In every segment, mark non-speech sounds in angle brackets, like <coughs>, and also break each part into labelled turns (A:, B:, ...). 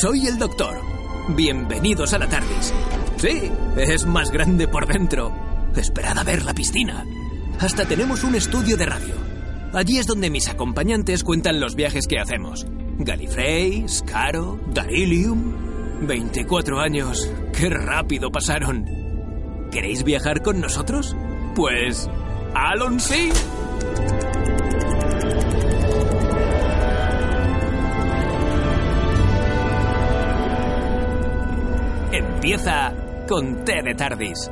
A: soy el doctor. Bienvenidos a la TARDIS. Sí, es más grande por dentro. Esperad a ver la piscina. Hasta tenemos un estudio de radio. Allí es donde mis acompañantes cuentan los viajes que hacemos. Gallifrey, Scaro, Darilium. 24 años. ¡Qué rápido pasaron! ¿Queréis viajar con nosotros? Pues... ¡Alon sí! Empieza con T de Tardis.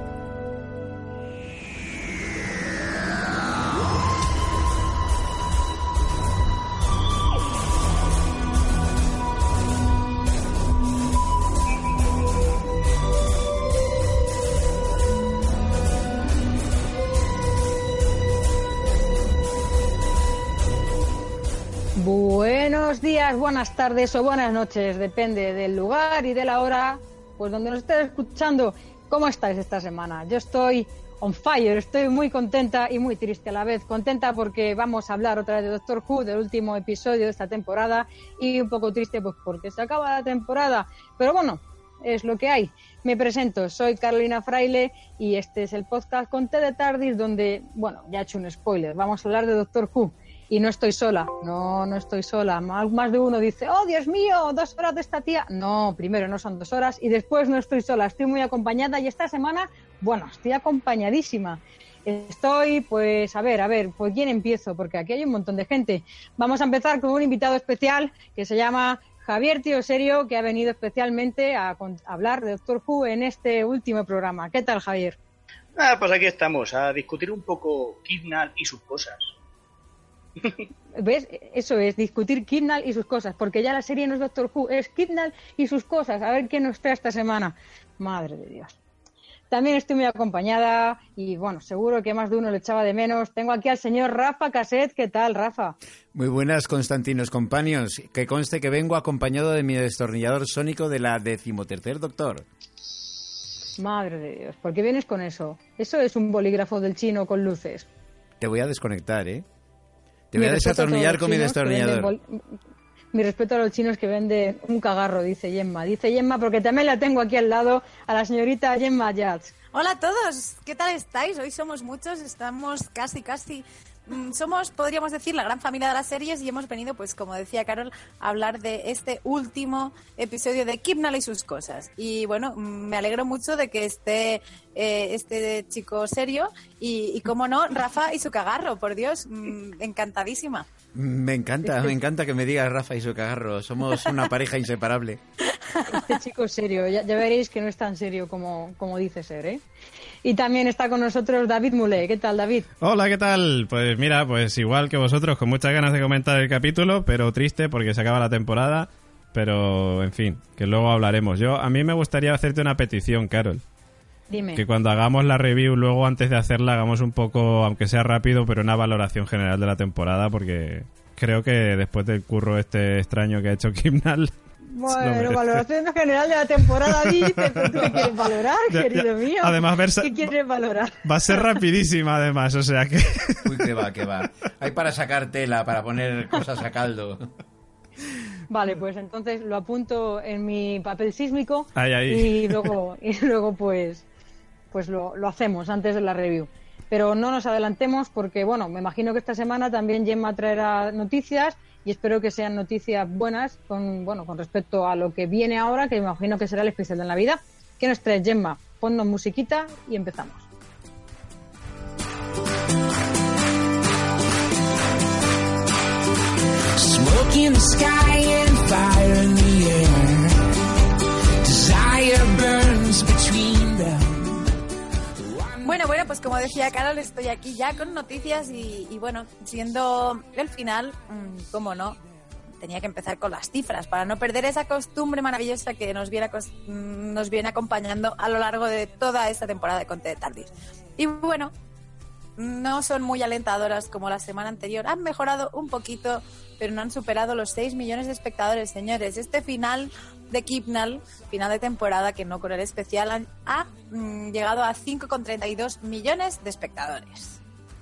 B: Buenos días, buenas tardes o buenas noches, depende del lugar y de la hora, pues donde nos estés escuchando. ¿Cómo estáis esta semana? Yo estoy on fire, estoy muy contenta y muy triste a la vez. Contenta porque vamos a hablar otra vez de Doctor Who, del último episodio de esta temporada, y un poco triste pues porque se acaba la temporada. Pero bueno, es lo que hay. Me presento, soy Carolina Fraile y este es el podcast con T de Tardis donde, bueno, ya he hecho un spoiler, vamos a hablar de Doctor Who. Y no estoy sola, no, no estoy sola. Más, de uno dice, oh Dios mío, dos horas de esta tía. No, primero no son dos horas y después no estoy sola, estoy muy acompañada y esta semana, bueno, estoy acompañadísima. Estoy, pues, a ver, a ver, ¿por quién empiezo? Porque aquí hay un montón de gente. Vamos a empezar con un invitado especial que se llama Javier Tío Serio, que ha venido especialmente a, a hablar de Doctor Who en este último programa. ¿Qué tal, Javier?
C: Ah, pues aquí estamos, a discutir un poco Kidnal y sus cosas.
B: ¿Ves? Eso es, discutir Kidnall y sus cosas, porque ya la serie no es Doctor Who, es Kidnall y sus cosas. A ver qué nos trae esta semana. Madre de Dios. También estoy muy acompañada y, bueno, seguro que más de uno le echaba de menos. Tengo aquí al señor Rafa Caset. ¿Qué tal, Rafa?
D: Muy buenas, Constantinos Companions. Que conste que vengo acompañado de mi destornillador sónico de la decimotercer doctor.
B: Madre de Dios, ¿por qué vienes con eso? Eso es un bolígrafo del chino con luces.
D: Te voy a desconectar, ¿eh? Te
B: Mi
D: voy a
B: respeto a
D: desatornillar con mi destornillador.
B: bol- Mi respeto a los chinos que venden un cagarro, dice Gemma. Dice Gemma porque también la tengo aquí al lado a la señorita Gemma Yats.
E: Hola a todos, ¿qué tal estáis? Hoy somos muchos, estamos casi, casi... mm, Somos, podríamos decir, la gran familia de las series y hemos venido, pues como decía Carol, a hablar de este último episodio de Kipnal y sus cosas. Y bueno, mm, me alegro mucho de que esté eh, este chico serio y, y, como no, Rafa y su cagarro, por Dios, mm, encantadísima.
D: Me encanta, me encanta que me digas Rafa y su cagarro. Somos una pareja <laughs> inseparable.
B: Este chico es serio, ya, ya veréis que no es tan serio como, como dice ser, ¿eh? Y también está con nosotros David Mulé. ¿Qué tal, David?
F: Hola, ¿qué tal? Pues mira, pues igual que vosotros, con muchas ganas de comentar el capítulo, pero triste porque se acaba la temporada. Pero, en fin, que luego hablaremos. Yo, a mí me gustaría hacerte una petición, Carol.
B: Dime.
F: Que cuando hagamos la review, luego antes de hacerla, hagamos un poco, aunque sea rápido, pero una valoración general de la temporada, porque creo que después del curro este extraño que ha hecho Kimnal.
B: Bueno, valoración general de la temporada, dice, pero tú qué quieres valorar,
F: Ya, ya.
B: querido mío.
F: Además, versa-
B: ¿Qué quieres valorar?
F: Va a ser rapidísima, además, o sea que.
D: Uy, que va, que va. Hay para sacar tela, para poner cosas a caldo.
B: Vale, pues entonces lo apunto en mi papel sísmico
F: Ahí, ahí.
B: y luego y luego pues pues lo, lo hacemos antes de la review. Pero no nos adelantemos porque bueno, me imagino que esta semana también Gemma traerá noticias y espero que sean noticias buenas con bueno, con respecto a lo que viene ahora, que me imagino que será el especial de Navidad. ¿Qué nos trae Gemma? Ponnos musiquita y empezamos.
G: Desire burns between.
E: Bueno, bueno, pues como decía Carol, estoy aquí ya con noticias y, bueno, siendo el final, mm, cómo no, tenía que empezar con las cifras para no perder esa costumbre maravillosa que nos viene, mm, nos viene acompañando a lo largo de toda esta temporada de Conte de Tardis. Y bueno, no son muy alentadoras como la semana anterior. Han mejorado un poquito, pero no han superado los 6 millones de espectadores, señores. Este final de Kipnal, final de temporada que no con el especial, han- ha mm, llegado a 5,32 millones de espectadores.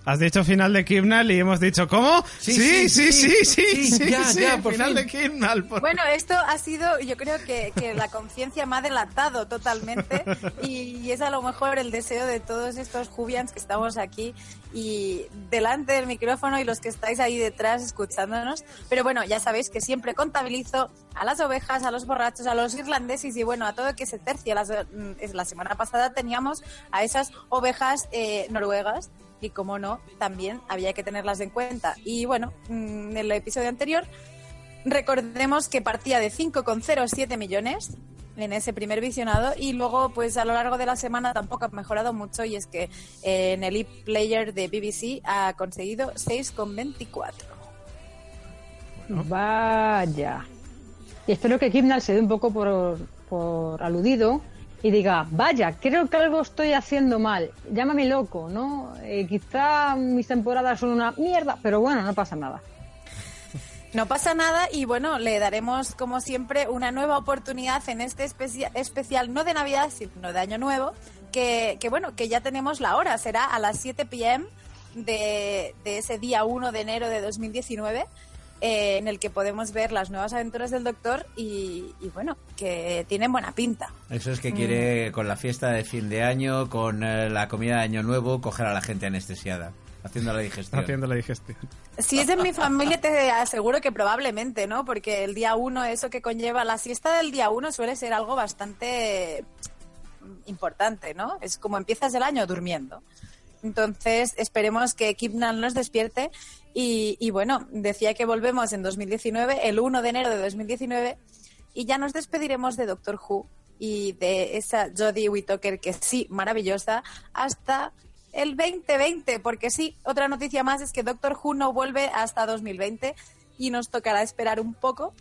F: Has dicho final de Kimnal y hemos dicho, ¿cómo?
D: Sí,
F: Sí, sí,
D: sí,
F: sí, sí,
D: sí,
F: sí,
D: ya,
F: sí,
D: ya, por
F: final
D: fin.
F: de Kimnal. por-
E: Bueno, esto ha sido, yo creo que, que la conciencia me ha delatado totalmente y, es a lo mejor el deseo de todos estos Jubians que estamos aquí y delante del micrófono y los que estáis ahí detrás escuchándonos. Pero bueno, ya sabéis que siempre contabilizo a las ovejas, a los borrachos, a los irlandeses y bueno, a todo que se tercia. Las- mm, la semana pasada teníamos a esas ovejas eh, noruegas y como no, también había que tenerlas en cuenta. Y bueno, mm, en el episodio anterior Recordemos que partía de 5,07 millones en ese primer visionado y luego pues a lo largo de la semana tampoco ha mejorado mucho y es que eh, en el e-player de BBC ha conseguido 6,24.
B: Vaya. Y espero que Kimnal se dé un poco por, por aludido y diga, vaya, creo que algo estoy haciendo mal. Llámame loco, ¿no? Eh, quizá mis temporadas son una mierda, pero bueno, no pasa nada.
E: No pasa nada y bueno, le daremos como siempre una nueva oportunidad en este especia- especial, no de Navidad, sino de Año Nuevo, que, que bueno, que ya tenemos la hora, será a las 7 pm de, de ese día 1 de enero de 2019. Eh, en el que podemos ver las nuevas aventuras del Doctor y, y bueno, que tienen buena pinta.
D: Eso es que quiere, con la fiesta de fin de año, con eh, la comida de Año Nuevo, coger a la gente anestesiada, haciendo la digestión.
F: Haciendo la digestión.
E: Si es en mi familia, te aseguro que probablemente, ¿no? Porque el día uno, eso que conlleva la siesta del día uno suele ser algo bastante importante, ¿no? Es como empiezas el año durmiendo. Entonces, esperemos que Kipnan nos despierte. Y, y bueno, decía que volvemos en 2019, el 1 de enero de 2019, y ya nos despediremos de Doctor Who y de esa Jodie Whittaker, que sí, maravillosa, hasta el 2020, porque sí, otra noticia más es que Doctor Who no vuelve hasta 2020 y nos tocará esperar un poco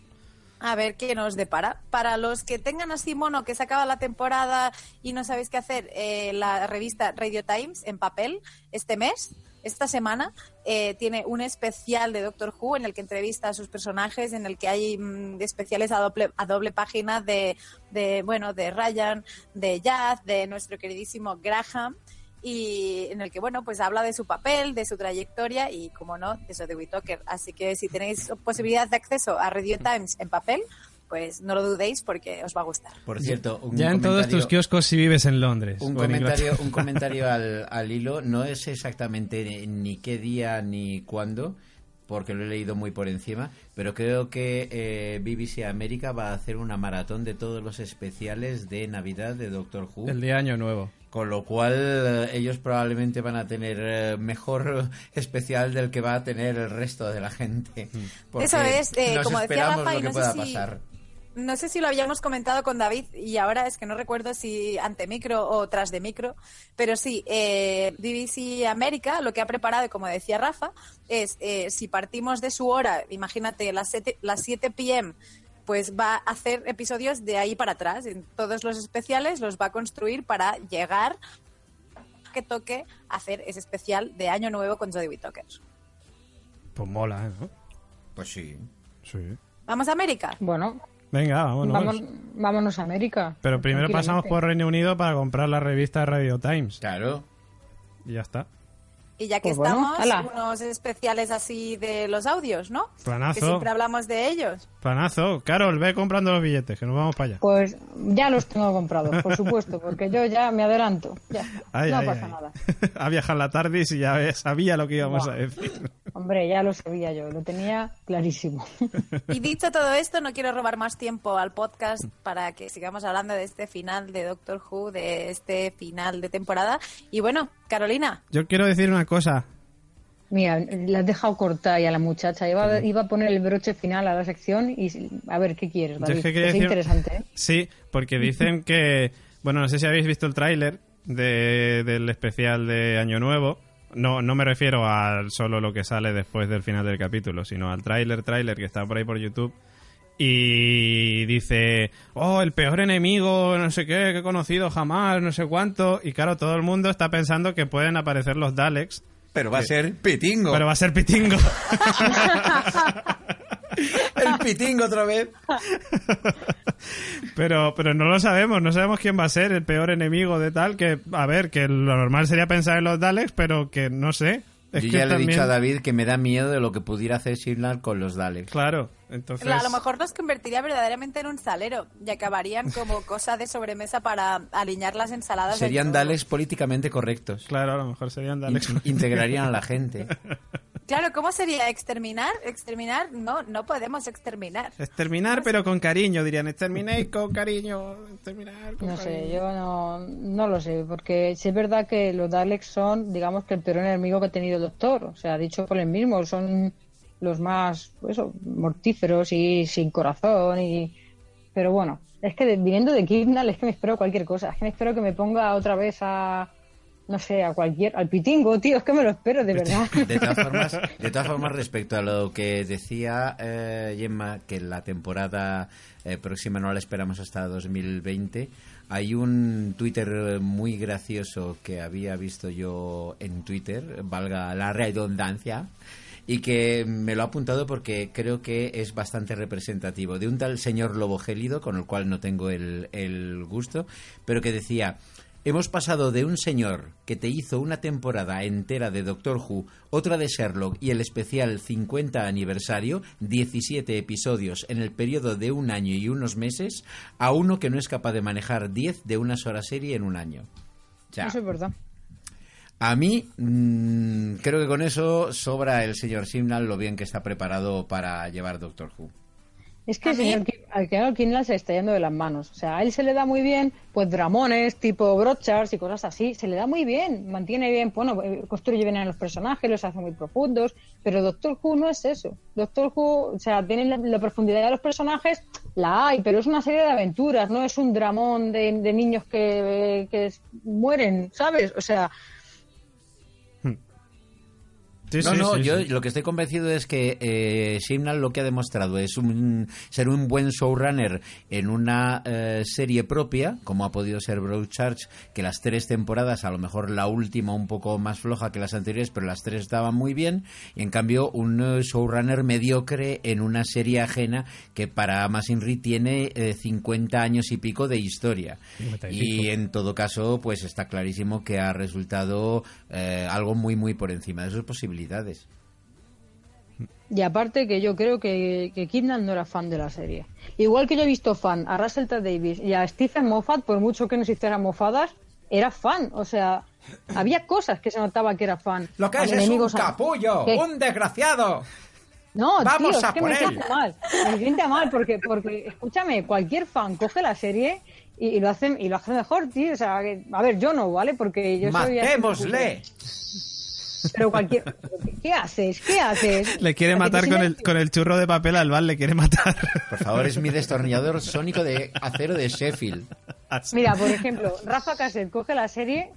E: a ver qué nos depara. Para los que tengan así mono que se acaba la temporada y no sabéis qué hacer, eh, la revista Radio Times en papel este mes, esta semana, eh, tiene un especial de Doctor Who en el que entrevista a sus personajes, en el que hay mm, especiales a doble, a doble página de, de, bueno, de Ryan, de Jazz, de nuestro queridísimo Graham y en el que, bueno, pues habla de su papel, de su trayectoria y, como no, de eso de Whittaker. Así que si tenéis posibilidad de acceso a Radio Times en papel, pues no lo dudéis porque os va a gustar.
D: Por cierto, un
F: Ya en todos tus kioscos si vives en Londres.
D: Un comentario, un <laughs> comentario al, al hilo. No es exactamente ni qué día ni cuándo, porque lo he leído muy por encima, pero creo que eh, BBC América va a hacer una maratón de todos los especiales de Navidad de Doctor Who.
F: El día año nuevo.
D: Con lo cual eh, ellos probablemente van a tener eh, mejor <laughs> especial del que va a tener el resto de la gente.
E: Eso es, eh,
D: nos
E: como decía Rafa,
D: lo
E: y
D: que
E: no sé
D: pueda
E: si-
D: pasar.
E: No sé si lo habíamos comentado con David y ahora es que no recuerdo si ante micro o tras de micro, pero sí, eh, BBC América lo que ha preparado, como decía Rafa, es eh, si partimos de su hora, imagínate las 7 las 7 p.m., pues va a hacer episodios de ahí para atrás. En todos los especiales los va a construir para llegar que toque hacer ese especial de Año Nuevo con Jodie Whittaker.
F: Pues mola, ¿eh? ¿no?
D: Pues sí.
F: Sí.
E: ¿Vamos a América?
B: Bueno,
F: Venga, vámonos.
B: vamos, vámonos a América.
F: Pero primero pasamos por Reino Unido para comprar la revista Radio Times.
D: Claro.
F: Y ya está.
E: Y ya que
B: Pues bueno,
E: estamos,
B: hala.
E: unos especiales así de los audios, ¿no?
F: Planazo.
E: Que siempre hablamos de ellos.
F: Planazo. Carol, ve comprando los billetes, que nos vamos para allá.
B: Pues ya los tengo comprados, por supuesto, porque yo ya me adelanto. Ya,
F: Ay,
B: no
F: ay,
B: pasa
F: ay.
B: nada. <laughs>
F: a viajar la tarde y ya sabía lo que íbamos
B: Buah.
F: a decir.
B: Hombre, ya lo sabía yo, lo tenía clarísimo. <laughs>
E: Y dicho todo esto, no quiero robar más tiempo al podcast para que sigamos hablando de este final de Doctor Who, de este final de temporada. Y bueno, Carolina,
F: Yo quiero decir una cosa.
B: Mira, la has dejado cortar y a la muchacha. Iba, iba a poner el broche final a la sección y a ver qué quieres,
F: Yo
B: David.
F: es que
B: Que
F: quería
B: es
F: decir-
B: interesante, ¿eh?
F: Sí, porque dicen <laughs> que. Bueno, no sé si habéis visto el tráiler de, del especial de Año Nuevo. No, no me refiero a solo lo que sale después del final del capítulo, sino al tráiler, tráiler que está por ahí por YouTube. Y dice, oh, el peor enemigo, no sé qué, que he conocido jamás, no sé cuánto. Y claro, todo el mundo está pensando que pueden aparecer los Daleks,
D: Pero va a ser pitingo.
F: pero va a ser Pitingo. <laughs>
D: El pitingo otra vez.
F: Pero, pero no lo sabemos, no sabemos quién va a ser el peor enemigo de tal, que, a ver, que lo normal sería pensar en los Daleks, pero que no sé. Es
D: Yo
F: que
D: ya le he dicho
F: también-
D: a David que me da miedo de lo que pudiera hacer Signal con los Daleks.
F: Claro, entonces...
E: A lo mejor nos convertiría verdaderamente en un salero y acabarían como <laughs> cosa de sobremesa para alinear las ensaladas.
D: Serían. Daleks políticamente correctos.
F: Claro, a lo mejor serían Daleks.
D: In- integrarían a la gente. <laughs>
E: Claro, ¿cómo sería exterminar? Exterminar, no, no podemos exterminar.
F: Exterminar, pero con cariño, dirían. Exterminéis con cariño. Exterminar con
B: No sé, yo no, no lo sé, porque sí es verdad que los Daleks son, digamos, que el peor enemigo que ha tenido el Doctor. O sea, dicho por él mismo, son los más, pues eso, mortíferos y sin corazón. y Pero bueno, es que de- viniendo de Kidnal es que me espero cualquier cosa. Es que me espero que me ponga otra vez a, no sé, a cualquier, al pitingo, tío, es que me lo espero, de verdad.
D: De todas formas, <laughs> de todas formas respecto a lo que decía eh, Gemma, que la temporada eh, próxima no la esperamos hasta 2020, hay un Twitter eh, muy gracioso que había visto yo en Twitter, valga la redundancia, y que me lo ha apuntado porque creo que es bastante representativo, de un tal señor Lobo Gélido, con el cual no tengo el, el gusto, pero que decía... Hemos pasado de un señor que te hizo una temporada entera de Doctor Who, otra de Sherlock y el especial 50 aniversario, 17 episodios en el periodo de un año y unos meses, a uno que no es capaz de manejar 10 de una sola serie en un año. O sea,
B: Eso es verdad.
D: a mí mm, creo que con eso sobra el señor Simnal lo bien que está preparado para llevar Doctor Who.
B: Es que señor Kindle se le está yendo de las manos. O sea, a él se le da muy bien, pues dramones, tipo brochars y cosas así. Se le da muy bien, mantiene bien, bueno, eh, construye bien a los personajes, los hace muy profundos. Pero Doctor Who no es eso. Doctor Who, o sea, tiene la, la profundidad de los personajes, la hay, pero es una serie de aventuras, no es un dramón de, de niños que, que mueren, ¿sabes? O sea,
F: Sí,
D: no,
F: sí,
D: no,
F: sí,
D: yo lo que estoy convencido es que eh, Simnal lo que ha demostrado es un, ser un buen showrunner en una eh, serie propia, como ha podido ser Broadchurch, que las tres temporadas, a lo mejor la última un poco más floja que las anteriores, pero las tres estaban muy bien, y en cambio un eh, showrunner mediocre en una serie ajena que para Masinri tiene eh, 50 años y pico de historia.
F: 50 y
D: Y en todo caso, pues está clarísimo que ha resultado eh, algo muy, muy por encima de sus posibilidades.
B: Y aparte que yo creo que, que Kidman no era fan de la serie. Igual que yo he visto fan a Russell T. Davis y a Stephen Moffat, por mucho que nos hicieran mofadas, era fan. O sea, había cosas que se notaba que era fan.
D: Lo que es es un
B: enemigos a-
D: capullo,
B: ¿Qué?
D: un desgraciado.
B: No,
D: Vamos
B: tío, es
D: a
B: que
D: por
B: me
D: él.
B: sienta mal. Me sienta mal porque, porque, escúchame, cualquier fan coge la serie y, y lo hacen y lo hace mejor, tío. O sea, que- a ver, yo no, ¿vale? Porque yo soy...
D: Matémosle.
B: Pero cualquier... ¿Qué haces? ¿Qué haces?
F: Le quiere matar con el, con el churro de papel al Val, le quiere matar.
D: Por favor, es mi destornillador sónico de acero de Sheffield.
B: Mira, por ejemplo, Rafa Caset coge la serie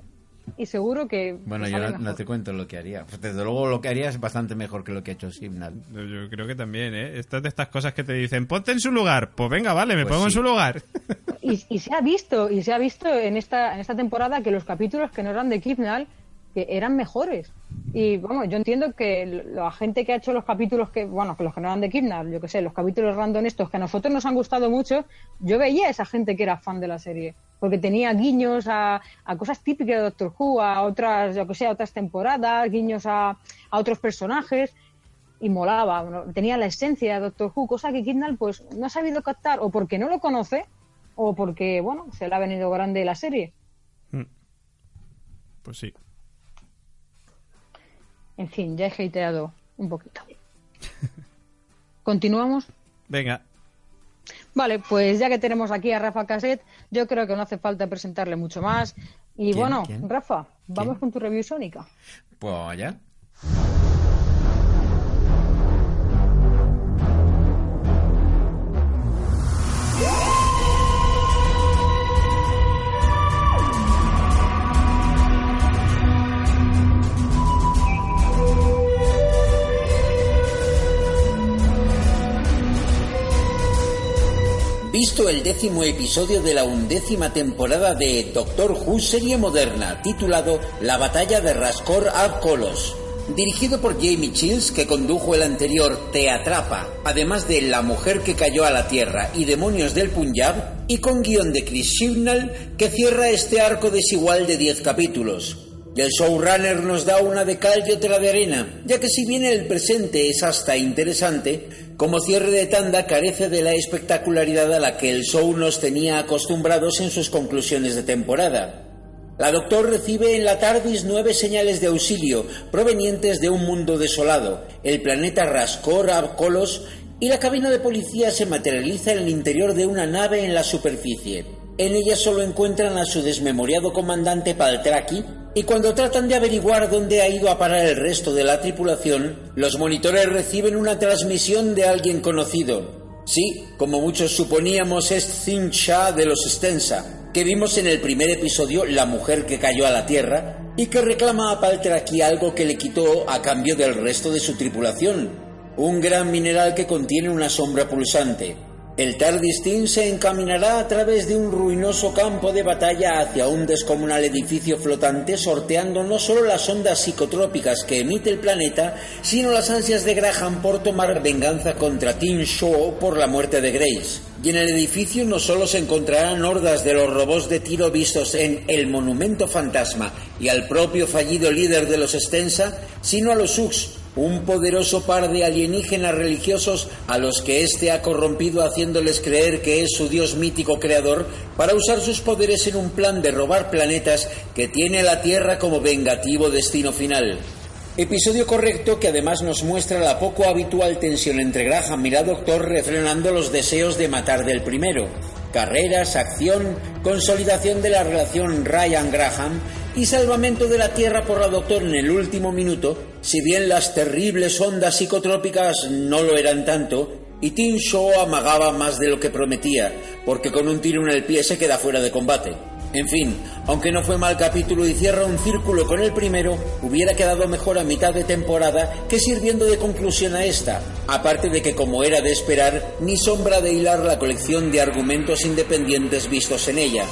B: y seguro que.
D: Bueno, yo no, no te cuento lo que haría. Pues desde luego lo que haría es bastante mejor que lo que ha hecho Simnal.
F: Yo creo que también, ¿eh? Estas de estas cosas que te dicen, ponte en su lugar. Pues venga, vale, me
D: Pues
F: pongo en
D: sí.
F: su lugar.
B: Y, y se ha visto, y se ha visto en esta, en esta temporada que los capítulos que no eran de Kidnal que eran mejores. Y vamos, yo entiendo que la gente que ha hecho los capítulos que, bueno, que los que no eran de Kidnal, yo que sé, los capítulos random estos que a nosotros nos han gustado mucho, yo veía a esa gente que era fan de la serie. Porque tenía guiños a, a cosas típicas de Doctor Who, a otras, yo que sé, a otras temporadas, guiños a, a otros personajes. y molaba, tenía la esencia de Doctor Who, cosa que Kidnal pues no ha sabido captar o porque no lo conoce o porque, bueno, se le ha venido grande la serie.
F: Pues sí.
B: En fin, ya he hateado un poquito. <laughs> ¿Continuamos?
F: Venga.
B: Vale, pues ya que tenemos aquí a Rafa Caset, yo creo que no hace falta presentarle mucho más. Y
D: ¿Quién?
B: bueno,
D: ¿Quién?
B: Rafa, vamos
D: ¿Quién?
B: con tu review sónica.
D: Pues vaya.
H: Visto el décimo episodio de la undécima temporada de Doctor Who serie moderna, titulado La batalla de Raskor Ab Kolos. Dirigido por Jamie Chills, que condujo el anterior Te Atrapa, además de La mujer que cayó a la tierra y Demonios del Punjab, y con guion de Chris Chibnall, que cierra este arco desigual de 10 capítulos.
D: Y el showrunner nos da una de cal y otra de arena, ya que si bien el presente es hasta interesante, como cierre de tanda carece de la espectacularidad a la que el show nos tenía acostumbrados en sus conclusiones de temporada. La Doctor recibe en la TARDIS nueve señales de auxilio provenientes de un mundo desolado, el planeta Abkolos, y la cabina de policía se materializa en el interior de una nave en la superficie. En ella solo encuentran a su desmemoriado comandante Paltraki y cuando tratan de averiguar dónde ha ido a parar el resto de la tripulación, los monitores reciben una transmisión de alguien conocido. Sí, como muchos suponíamos, es Thin Shah de los Stensa, que vimos en el primer episodio La mujer que cayó a la Tierra y que reclama a Paltraki algo que le quitó a cambio del resto de su tripulación, un gran mineral que contiene una sombra pulsante. El Tardistín se encaminará a través de un ruinoso campo de batalla hacia un descomunal edificio flotante, sorteando no solo las ondas psicotrópicas que emite el planeta, sino las ansias de Graham por tomar venganza contra Tim Shaw por la muerte de Grace. Y en el edificio no solo se encontrarán hordas de los robots de tiro vistos en El Monumento Fantasma y al propio fallido líder de los Stensa, sino a los Ux, un poderoso par de alienígenas religiosos a los que éste ha corrompido haciéndoles creer que es su dios mítico creador para usar sus poderes en un plan de robar planetas que tiene la Tierra como vengativo destino final. Episodio correcto que además nos muestra la poco habitual tensión entre Graham y la Doctor refrenando los deseos de matar del primero. Carreras, acción, consolidación de la relación Ryan-Graham y salvamento de la Tierra por la Doctor en el último minuto, si bien las terribles ondas psicotrópicas no lo eran tanto, y Tim Shaw amagaba más de lo que prometía, porque con un tiro en el pie se queda fuera de combate. En fin, aunque no fue mal capítulo y cierra un círculo con el primero, hubiera quedado mejor a mitad de temporada que sirviendo de conclusión a esta, aparte de que como era de esperar, ni sombra de hilar la colección de argumentos independientes vistos en ella.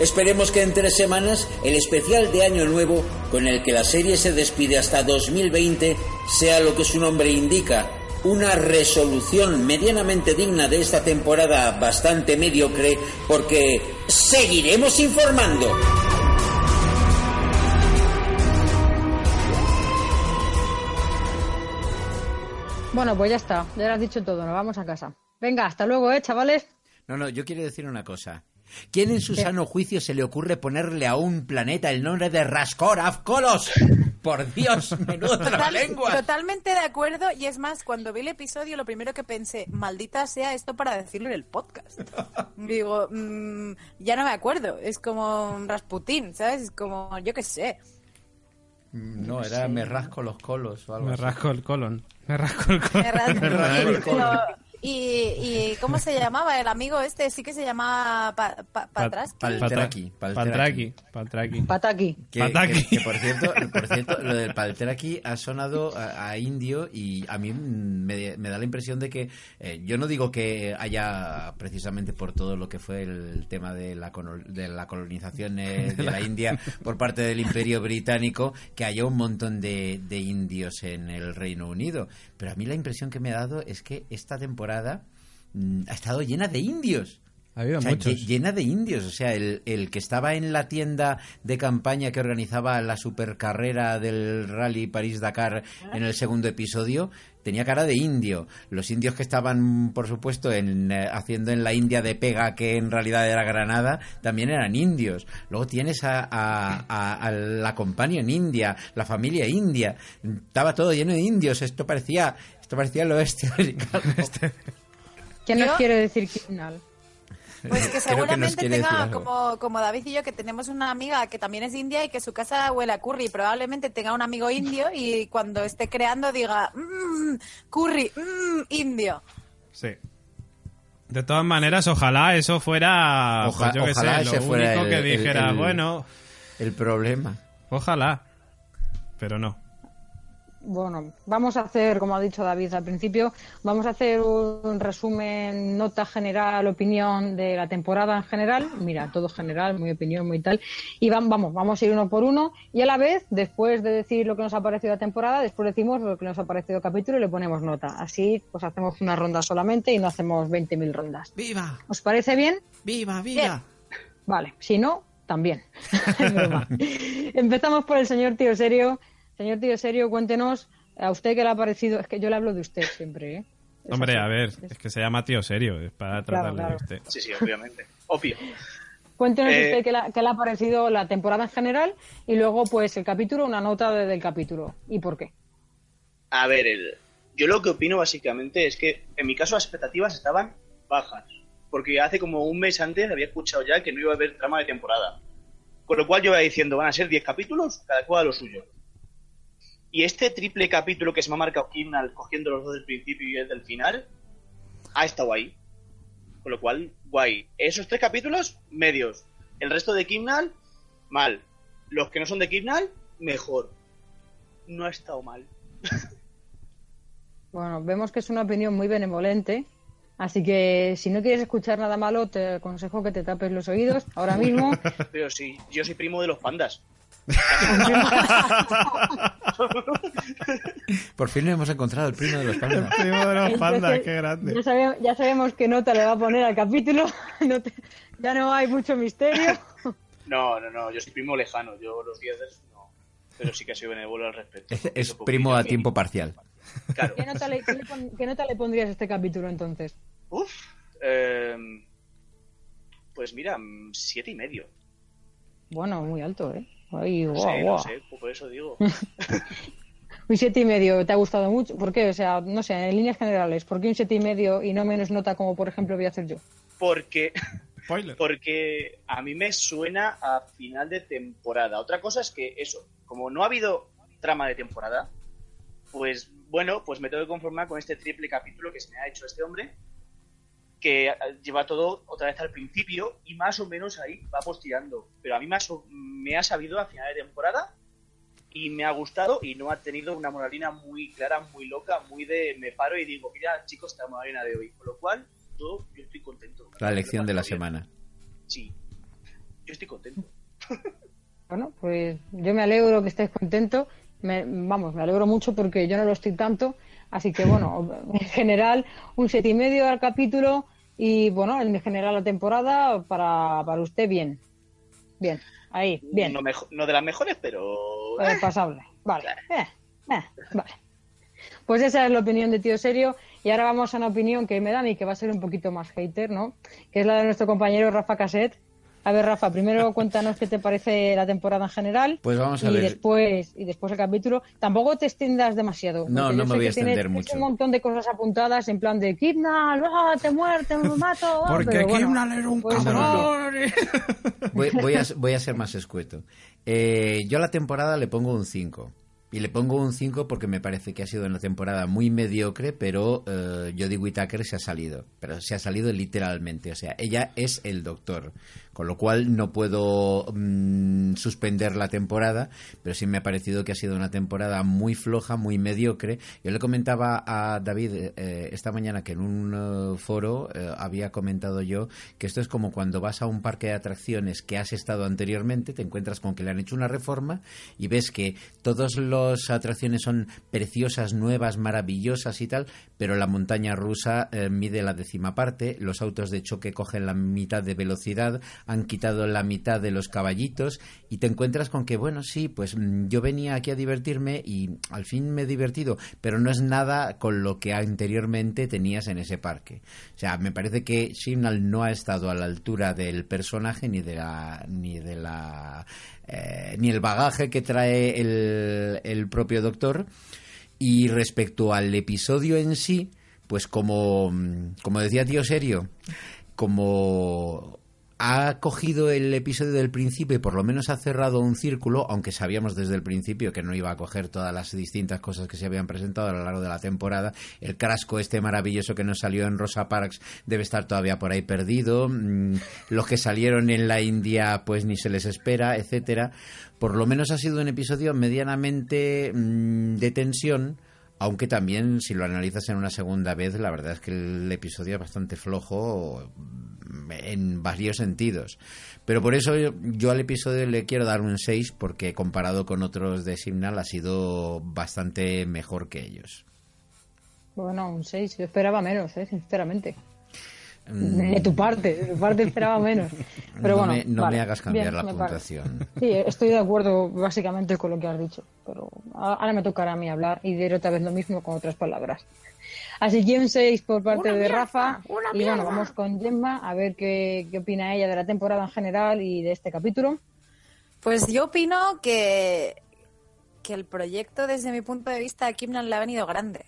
D: Esperemos que en tres semanas el especial de Año Nuevo, con el que la serie se despide hasta 2020, sea lo que su nombre indica, una resolución medianamente digna de esta temporada bastante mediocre, porque seguiremos informando.
B: Bueno, pues ya está, ya lo has dicho todo, nos vamos a casa. Venga, hasta luego, ¿eh, chavales?
I: No, no, yo quiero decir una cosa. ¿Quién en su sano juicio se le ocurre ponerle a un planeta el nombre de Raskor Avkolos? Por Dios, <laughs> menudo
E: Total-
I: lengua.
E: totalmente de acuerdo y es más, cuando vi el episodio lo primero que pensé, maldita sea esto para decirlo en el podcast. <laughs> Digo, mm, ya no me acuerdo, es como un Rasputín, ¿sabes? Es como, yo qué sé.
I: No, era me rasco los colos o algo
F: Me
I: así.
F: rasco el colon. Me rasco el colon.
E: Me rasco <laughs>
I: Me rasco el colon.
E: Y, y ¿cómo se llamaba? El amigo este sí que se llamaba pa, pa- Patraski.
I: Paltraki,
F: Paltraki. Paltraki.
B: Pataki.
I: Que,
F: Pataki.
I: que- que, por cierto, <laughs> por cierto, lo del Paltraki ha sonado a, a indio y a mí me, me da la impresión de que eh, yo no digo que haya precisamente por todo lo que fue el tema de la, de la colonización eh, <laughs> de la India por parte del Imperio Británico que haya un montón de, de indios en el Reino Unido, pero a mí la impresión que me ha dado es que esta temporada mm, ha estado llena de indios.
F: Ha habido
I: O sea,
F: muchos.
I: lle- llena de indios. O sea, el, el que estaba en la tienda de campaña que organizaba la supercarrera del Rally París-Dakar en el segundo episodio tenía cara de indio. Los indios que estaban, por supuesto, en, eh, haciendo en la India de pega, que en realidad era Granada, también eran indios. Luego tienes a, a- a- a la companion india, la familia india. Estaba todo lleno de indios. Esto parecía, esto parecía el oeste americano. <laughs>
B: ¿Qué nos
E: Yo-
B: quiere decir Kignal?
E: Pues que seguramente tenga, como, como David y yo, que tenemos una amiga que también es india y que su casa huele a curry. Probablemente tenga un amigo indio y cuando esté creando diga, mmm, curry, mmm, indio.
F: Sí. De todas maneras, ojalá eso fuera,
I: Oja-
F: pues yo
I: ojalá
F: sé,
I: ese
F: lo
I: fuera
F: único
I: el-
F: que
I: el-
F: dijera,
I: el-
F: bueno,
I: El problema.
F: ojalá. Pero no.
B: Bueno, vamos a hacer, como ha dicho David al principio, vamos a hacer un resumen, nota general, opinión de la temporada en general. Mira, todo general, muy opinión, muy tal. Y vam- vamos, vamos a ir uno por uno. Y a la vez, después de decir lo que nos ha parecido la temporada, después decimos lo que nos ha parecido el capítulo y le ponemos nota. Así, pues hacemos una ronda solamente y no hacemos 20.000 rondas.
I: ¡Viva!
B: ¿Os parece bien?
I: ¡Viva,
E: Bien.
B: Vale. Si no, también. <laughs> <laughs> Empezamos por el señor Tío Serio. Señor Tío Serio, cuéntenos a usted qué le ha parecido. Es que yo le hablo de usted siempre, ¿eh? Es
F: Hombre,
B: así.
F: a ver, es que se llama tío serio, es para tratarle
B: claro.
F: de usted.
C: Sí, sí, obviamente. Obvio.
B: Cuéntenos
C: Eh,
B: usted qué le, ha- qué le ha parecido la temporada en general y luego, pues, el capítulo, una nota de- del capítulo. ¿Y por qué?
C: A ver, el- yo lo que opino básicamente es que en mi caso las expectativas estaban bajas. Porque hace como un mes antes había escuchado ya que no iba a haber trama de temporada. Con lo cual yo iba diciendo, van a ser 10 capítulos, cada cual a lo suyo. Y este triple capítulo que se me ha marcado Kimnal cogiendo los dos del principio y el del final, ha estado ahí. Con lo cual, guay. Esos tres capítulos, medios. El resto de Kimnal, mal. Los que no son de Kimnal, mejor. No ha estado mal. <laughs>
B: Bueno, vemos que es una opinión muy benevolente. Así que si no quieres escuchar nada malo, te aconsejo que te tapes los oídos ahora mismo. <laughs>
C: Pero sí, yo soy primo de los pandas. <laughs>
D: Por fin hemos encontrado el primo de los pandas.
F: Primo de los pandas, qué grande.
B: Ya, sabe- ya sabemos qué nota le va a poner al capítulo. <laughs> No te- ya no hay mucho misterio. <laughs>
C: No, no, no, yo soy primo lejano. Yo los 10 no. Pero sí que soy benévolo al respecto.
D: Es, primo a tiempo parcial.
C: Claro.
B: ¿Qué nota, le, qué le pon- qué nota le pondrías a este capítulo entonces?
C: Uf. eh, pues mira, siete y medio.
B: Bueno, muy alto, ¿eh? Ay,
C: No
B: guau,
C: sé,
B: guau.
C: no sé, por eso digo. <laughs>
B: Un siete y medio, ¿te ha gustado mucho? ¿Por qué? O sea, no sé, en líneas generales, ¿por qué un siete y medio y no menos nota como por ejemplo voy a hacer yo?
C: Porque,
F: Spoiler. <laughs>
C: porque a mí me suena a final de temporada. Otra cosa es que eso, como no ha habido trama de temporada, pues bueno, pues me tengo que conformar con este triple capítulo que se me ha hecho este hombre, que eh, lleva todo otra vez al principio y más o menos ahí vamos tirando. Pero a mí me ha, me ha sabido a final de temporada y me ha gustado y no ha tenido una moralina muy clara, muy loca, muy de me paro y digo, mira chicos, esta moralina de hoy. Con lo cual, yo, yo estoy contento.
D: La lección de la
C: Bien.
D: semana.
C: Sí, yo estoy contento. <laughs>
B: Bueno, pues yo me alegro que estés contento. Me- vamos, me alegro mucho porque yo no lo estoy tanto. Así que bueno, <laughs> en general, un siete y medio al capítulo y bueno, en general la temporada para, para usted bien. Bien, ahí, bien.
C: No, mejo- no de las mejores, pero...
B: Eh, pasable. Vale. Eh, eh, vale. Pues esa es la opinión de Tío Serio. Y ahora vamos a una opinión que me dan y que va a ser un poquito más hater, ¿no? Que es la de nuestro compañero Rafa Caset. A ver, Rafa, primero <laughs> cuéntanos qué te parece la temporada en general.
D: Pues vamos a
B: y
D: ver.
B: Después, y después el capítulo. Tampoco te extiendas demasiado.
D: No, no me voy a extender
B: tienes
D: mucho.
B: un montón de cosas apuntadas en plan de Kidnal, ¡ah, te muerte, me mato! ah",
F: Porque
B: pero bueno,
F: era un
B: pues
F: cabrón.
B: no.
D: Voy, voy a, voy a ser más escueto. Eh, yo a la temporada le pongo un 5. Y le pongo un 5 porque me parece que ha sido una temporada muy mediocre, pero eh, Jodie Whittaker se ha salido. Pero se ha salido literalmente. O sea, ella es el doctor. Con lo cual no puedo mm, suspender la temporada, pero sí me ha parecido que ha sido una temporada muy floja, muy mediocre. Yo le comentaba a David eh, esta mañana que en un eh, foro eh, había comentado yo que esto es como cuando vas a un parque de atracciones que has estado anteriormente, te encuentras con que le han hecho una reforma y ves que todas las atracciones son preciosas, nuevas, maravillosas y tal, pero la montaña rusa eh, mide la décima parte, los autos de choque cogen la mitad de velocidad, han quitado la mitad de los caballitos y te encuentras con que, bueno, sí, pues mm, yo venía aquí a divertirme y al fin me he divertido, pero no es nada con lo que anteriormente tenías en ese parque. O sea, me parece que Shimnal no ha estado a la altura del personaje ni de la ni de la eh, ni el bagaje que trae el, el propio doctor. Y respecto al episodio en sí, pues como, como decía tío serio, como ha cogido el episodio del principio y por lo menos ha cerrado un círculo, aunque sabíamos desde el principio que no iba a coger todas las distintas cosas que se habían presentado a lo largo de la temporada. El crasco este maravilloso que nos salió en Rosa Parks debe estar todavía por ahí perdido. Mm, Los que salieron en la India pues ni se les espera, etcétera. Por lo menos ha sido un episodio medianamente mm, de tensión. Aunque también, si lo analizas en una segunda vez, la verdad es que el episodio es bastante flojo mm, en varios sentidos. Pero por eso yo, al episodio le quiero dar un 6 porque comparado con otros de Signal ha sido bastante mejor que ellos.
B: Bueno, un 6. Yo esperaba menos, ¿eh? sinceramente. De tu parte, de tu parte esperaba menos. <laughs> Pero
D: no
B: bueno,
D: me, no
B: vale,
D: me hagas cambiar
B: bien,
D: la
B: parece.
D: puntuación.
B: Sí, estoy de acuerdo básicamente con lo que has dicho, pero ahora me tocará a mí hablar y diré otra vez lo mismo con otras palabras. Así que un 6 por parte de Rafa y bueno, vamos con Gemma a ver qué, qué opina ella de la temporada en general y de este capítulo.
E: Pues yo opino que, que el proyecto, desde mi punto de vista, a Kimnan le ha venido grande.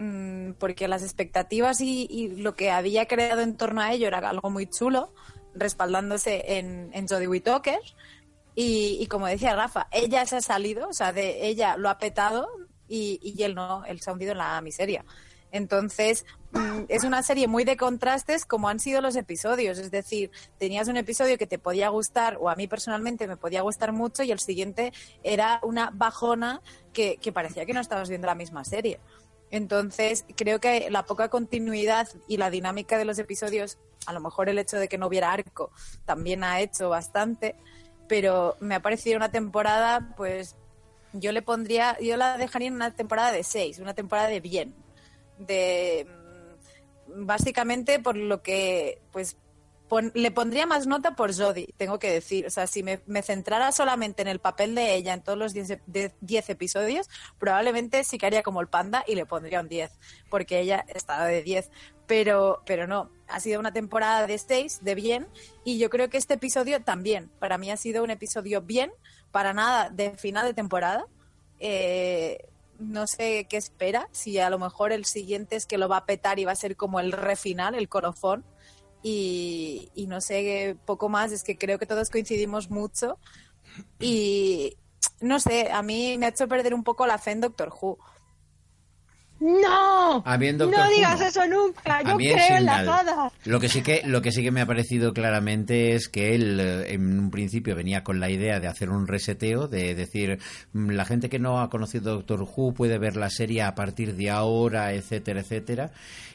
E: Mm, Porque las expectativas y, y lo que había creado en torno a ello era algo muy chulo, respaldándose en, en Jodie Whittaker. Y, y como decía Rafa, ella se ha salido, o sea, de ella lo ha petado y, y él no, él se ha hundido en la miseria. Entonces, mm, es una serie muy de contrastes como han sido los episodios. Es decir, tenías un episodio que te podía gustar, o a mí personalmente me podía gustar mucho, y el siguiente era una bajona que, que parecía que no estabas viendo la misma serie. Entonces, creo que la poca continuidad y la dinámica de los episodios, a lo mejor el hecho de que no hubiera arco, también ha hecho bastante, pero me ha parecido una temporada, pues yo le pondría, yo la dejaría en una temporada de seis, una temporada de bien, de mm, básicamente por lo que, pues le pondría más nota por Jodie, tengo que decir. O sea, si me, me centrara solamente en el papel de ella en todos los 10 ep- de- 10 episodios, probablemente sí que haría como el panda y le pondría un 10, porque ella estaba de 10. Pero, pero no, ha sido una temporada de 6, de bien, y yo creo que este episodio también. Para mí ha sido un episodio bien, para nada de final de temporada. Eh, no sé qué espera, si a lo mejor el siguiente es que lo va a petar y va a ser como el refinal, el colofón. Y, y no sé, poco más, es que creo que todos coincidimos mucho. Y no sé, a mí me ha hecho perder un poco la fe en Doctor Who.
B: ¡No!
D: A mí en Doctor
B: no
D: Who
B: digas
D: no.
B: eso nunca. Yo creo en las hadas.
D: Lo que sí que lo que sí que me ha parecido claramente es que él eh, en un principio venía con la idea de hacer un reseteo, de decir mm, la gente que no ha conocido Doctor Who puede ver la serie a partir de ahora, etcétera, etcétera.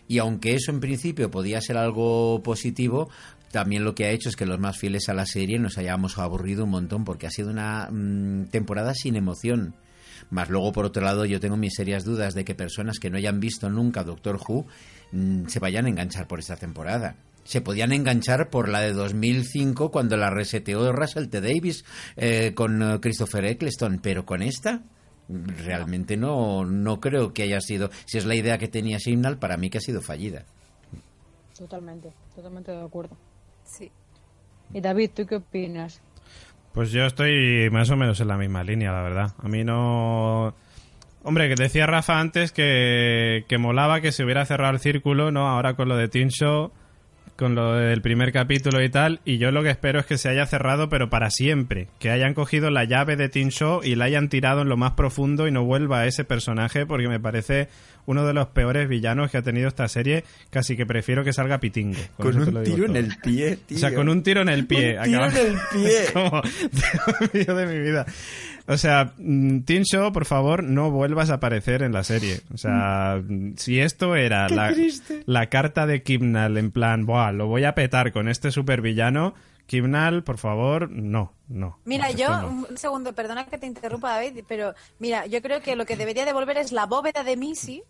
D: Y aunque eso en principio podía ser algo positivo, también lo que ha hecho es que los más fieles a la serie nos hayamos aburrido un montón porque ha sido una mm, temporada sin emoción. Más luego, por otro lado, yo tengo mis serias dudas de que personas que no hayan visto nunca Doctor Who mm, se vayan a enganchar por esta temporada. Se podían enganchar por la de 2005 cuando la reseteó Russell T. Davis eh, con eh, Christopher Eccleston, pero con esta realmente no, no creo que haya sido. Si es la idea que tenía Signal, para mí que ha sido fallida.
B: Totalmente, totalmente de acuerdo.
E: Sí.
B: Y David, ¿tú qué opinas?
F: Pues yo estoy más o menos en la misma línea, la verdad. A mí no... Hombre, que decía Rafa antes que, que molaba que se hubiera cerrado el círculo, ¿no? Ahora con lo de Teen Show, con lo del primer capítulo y tal. Y yo lo que espero es que se haya cerrado, pero para siempre. Que hayan cogido la llave de Teen Show y la hayan tirado en lo más profundo y no vuelva a ese personaje, porque me parece uno de los peores villanos que ha tenido esta serie. Casi que prefiero que salga Pitingo. eso te lo digo todo.
D: pie,
F: O sea, con un tiro en el pie.
D: Un tiro en el pie. <laughs>
F: Como, <laughs> de mi vida. O sea, mm, Teen Show, por favor, no vuelvas a aparecer en la serie. O sea, mm, si esto era la, la carta de Kimnal en plan, Buah, lo voy a petar con este supervillano, Kimnal, por favor, no, no.
E: Mira, yo,
F: no.
E: un segundo, perdona que te interrumpa, David, pero mira, yo creo que lo que debería devolver es la bóveda de Missy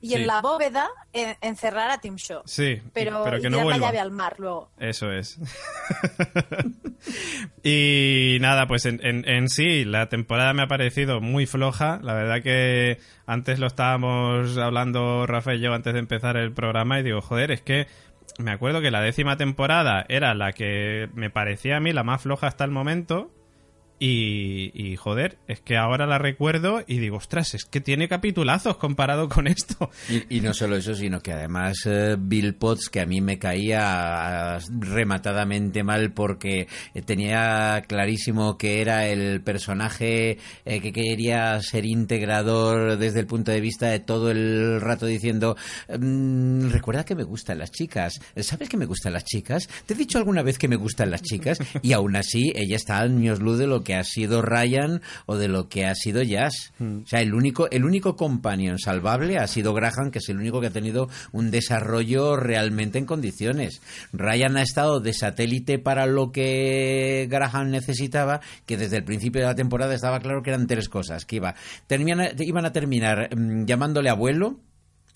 E: y
F: Sí.
E: en la bóveda encerrar a Tim Shaw.
F: Sí,
E: pero,
F: pero que no vuelva.
E: la llave al mar luego.
F: Eso es. <laughs> y nada, pues en, en, en sí, la temporada me ha parecido muy floja. La verdad que antes lo estábamos hablando Rafa y yo antes de empezar el programa y digo, joder, es que me acuerdo que la décima temporada era la que me parecía a mí la más floja hasta el momento. Y, joder, es que ahora la recuerdo y digo, ostras, es que tiene capitulazos comparado con esto.
D: Y, y no solo eso, sino que además eh, Bill Potts, que a mí me caía rematadamente mal porque tenía clarísimo que era el personaje eh, que quería ser integrador desde el punto de vista de todo el rato diciendo, "Mm, recuerda que me gustan las chicas, ¿sabes que me gustan las chicas? ¿Te he dicho alguna vez que me gustan las chicas? Y aún así, ella está a años luz de lo que ha sido Ryan o de lo que ha sido Jazz. O sea, el único, el único companion salvable ha sido Graham, que es el único que ha tenido un desarrollo realmente en condiciones. Ryan ha estado de satélite para lo que Graham necesitaba, que desde el principio de la temporada estaba claro que eran tres cosas, que iba, termina- iban a terminar mm, llamándole abuelo,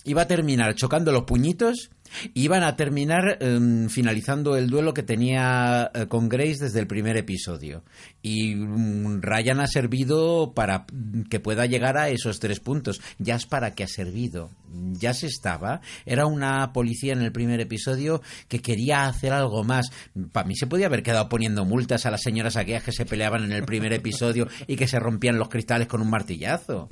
D: iba a terminar chocando los puñitos Iban a terminar em, finalizando el duelo que tenía eh, con Grace desde el primer episodio. Y mm, Ryan ha servido para que pueda llegar a esos tres puntos. Ya es para que ha servido. Ya se estaba. Era una policía en el primer episodio que quería hacer algo más. Para mí se podía haber quedado poniendo multas a las señoras aquellas que se peleaban en el primer episodio y que se rompían los cristales con un martillazo.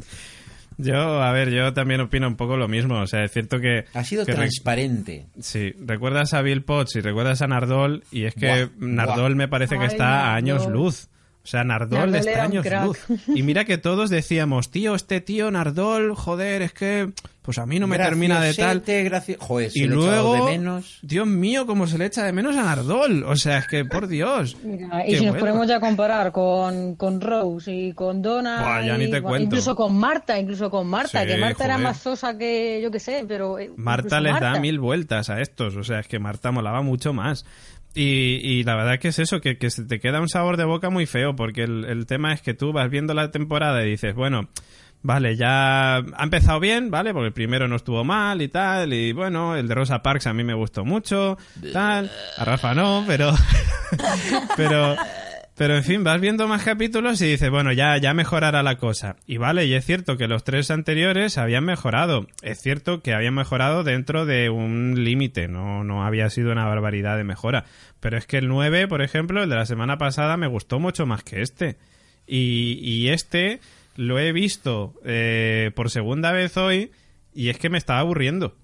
F: Yo, a ver, yo también opino un poco lo mismo. O sea, es cierto que.
D: Ha sido
F: que re-
D: transparente.
F: Sí, recuerdas a Bill Potts y recuerdas a Nardol, y es que
D: Buah,
F: Nardol me parece que
B: Ay,
F: está a años luz. O sea, Nardol,
B: Nardole
F: está años luz. Y mira que todos decíamos, tío, este tío Nardol, joder, es que pues a mí no me termina de tal.
D: Joder, se
F: Y luego,
D: de menos.
F: Dios mío, cómo se le echa de menos a Nardol. O sea, es que, por Dios.
B: Mira, y si nos ponemos ya a comparar con, con Rose y con Donna,
F: Buah, ya ni
B: y-
F: te cuento.
B: incluso con Marta, incluso con Marta,
F: Sí,
B: que Marta era más sosa que yo que sé, pero eh,
F: Marta les da mil vueltas a estos. O sea, es que Marta molaba mucho más. Y, y la verdad que es eso, que, que se te queda un sabor de boca muy feo, porque el, el tema es que tú vas viendo la temporada y dices, bueno, vale, ya ha empezado bien, ¿vale? Porque el primero no estuvo mal y tal, y bueno, el de Rosa Parks a mí me gustó mucho, tal, a Rafa no, pero... <laughs> pero... Pero en fin, vas viendo más capítulos y dices, bueno, ya, ya mejorará la cosa. Y vale, y es cierto que los tres anteriores habían mejorado. Es cierto que habían mejorado dentro de un límite, no, no había sido una barbaridad de mejora. Pero es que el 9, por ejemplo, el de la semana pasada, me gustó mucho más que este. Y, este lo he visto eh, por segunda vez hoy y es que me estaba aburriendo.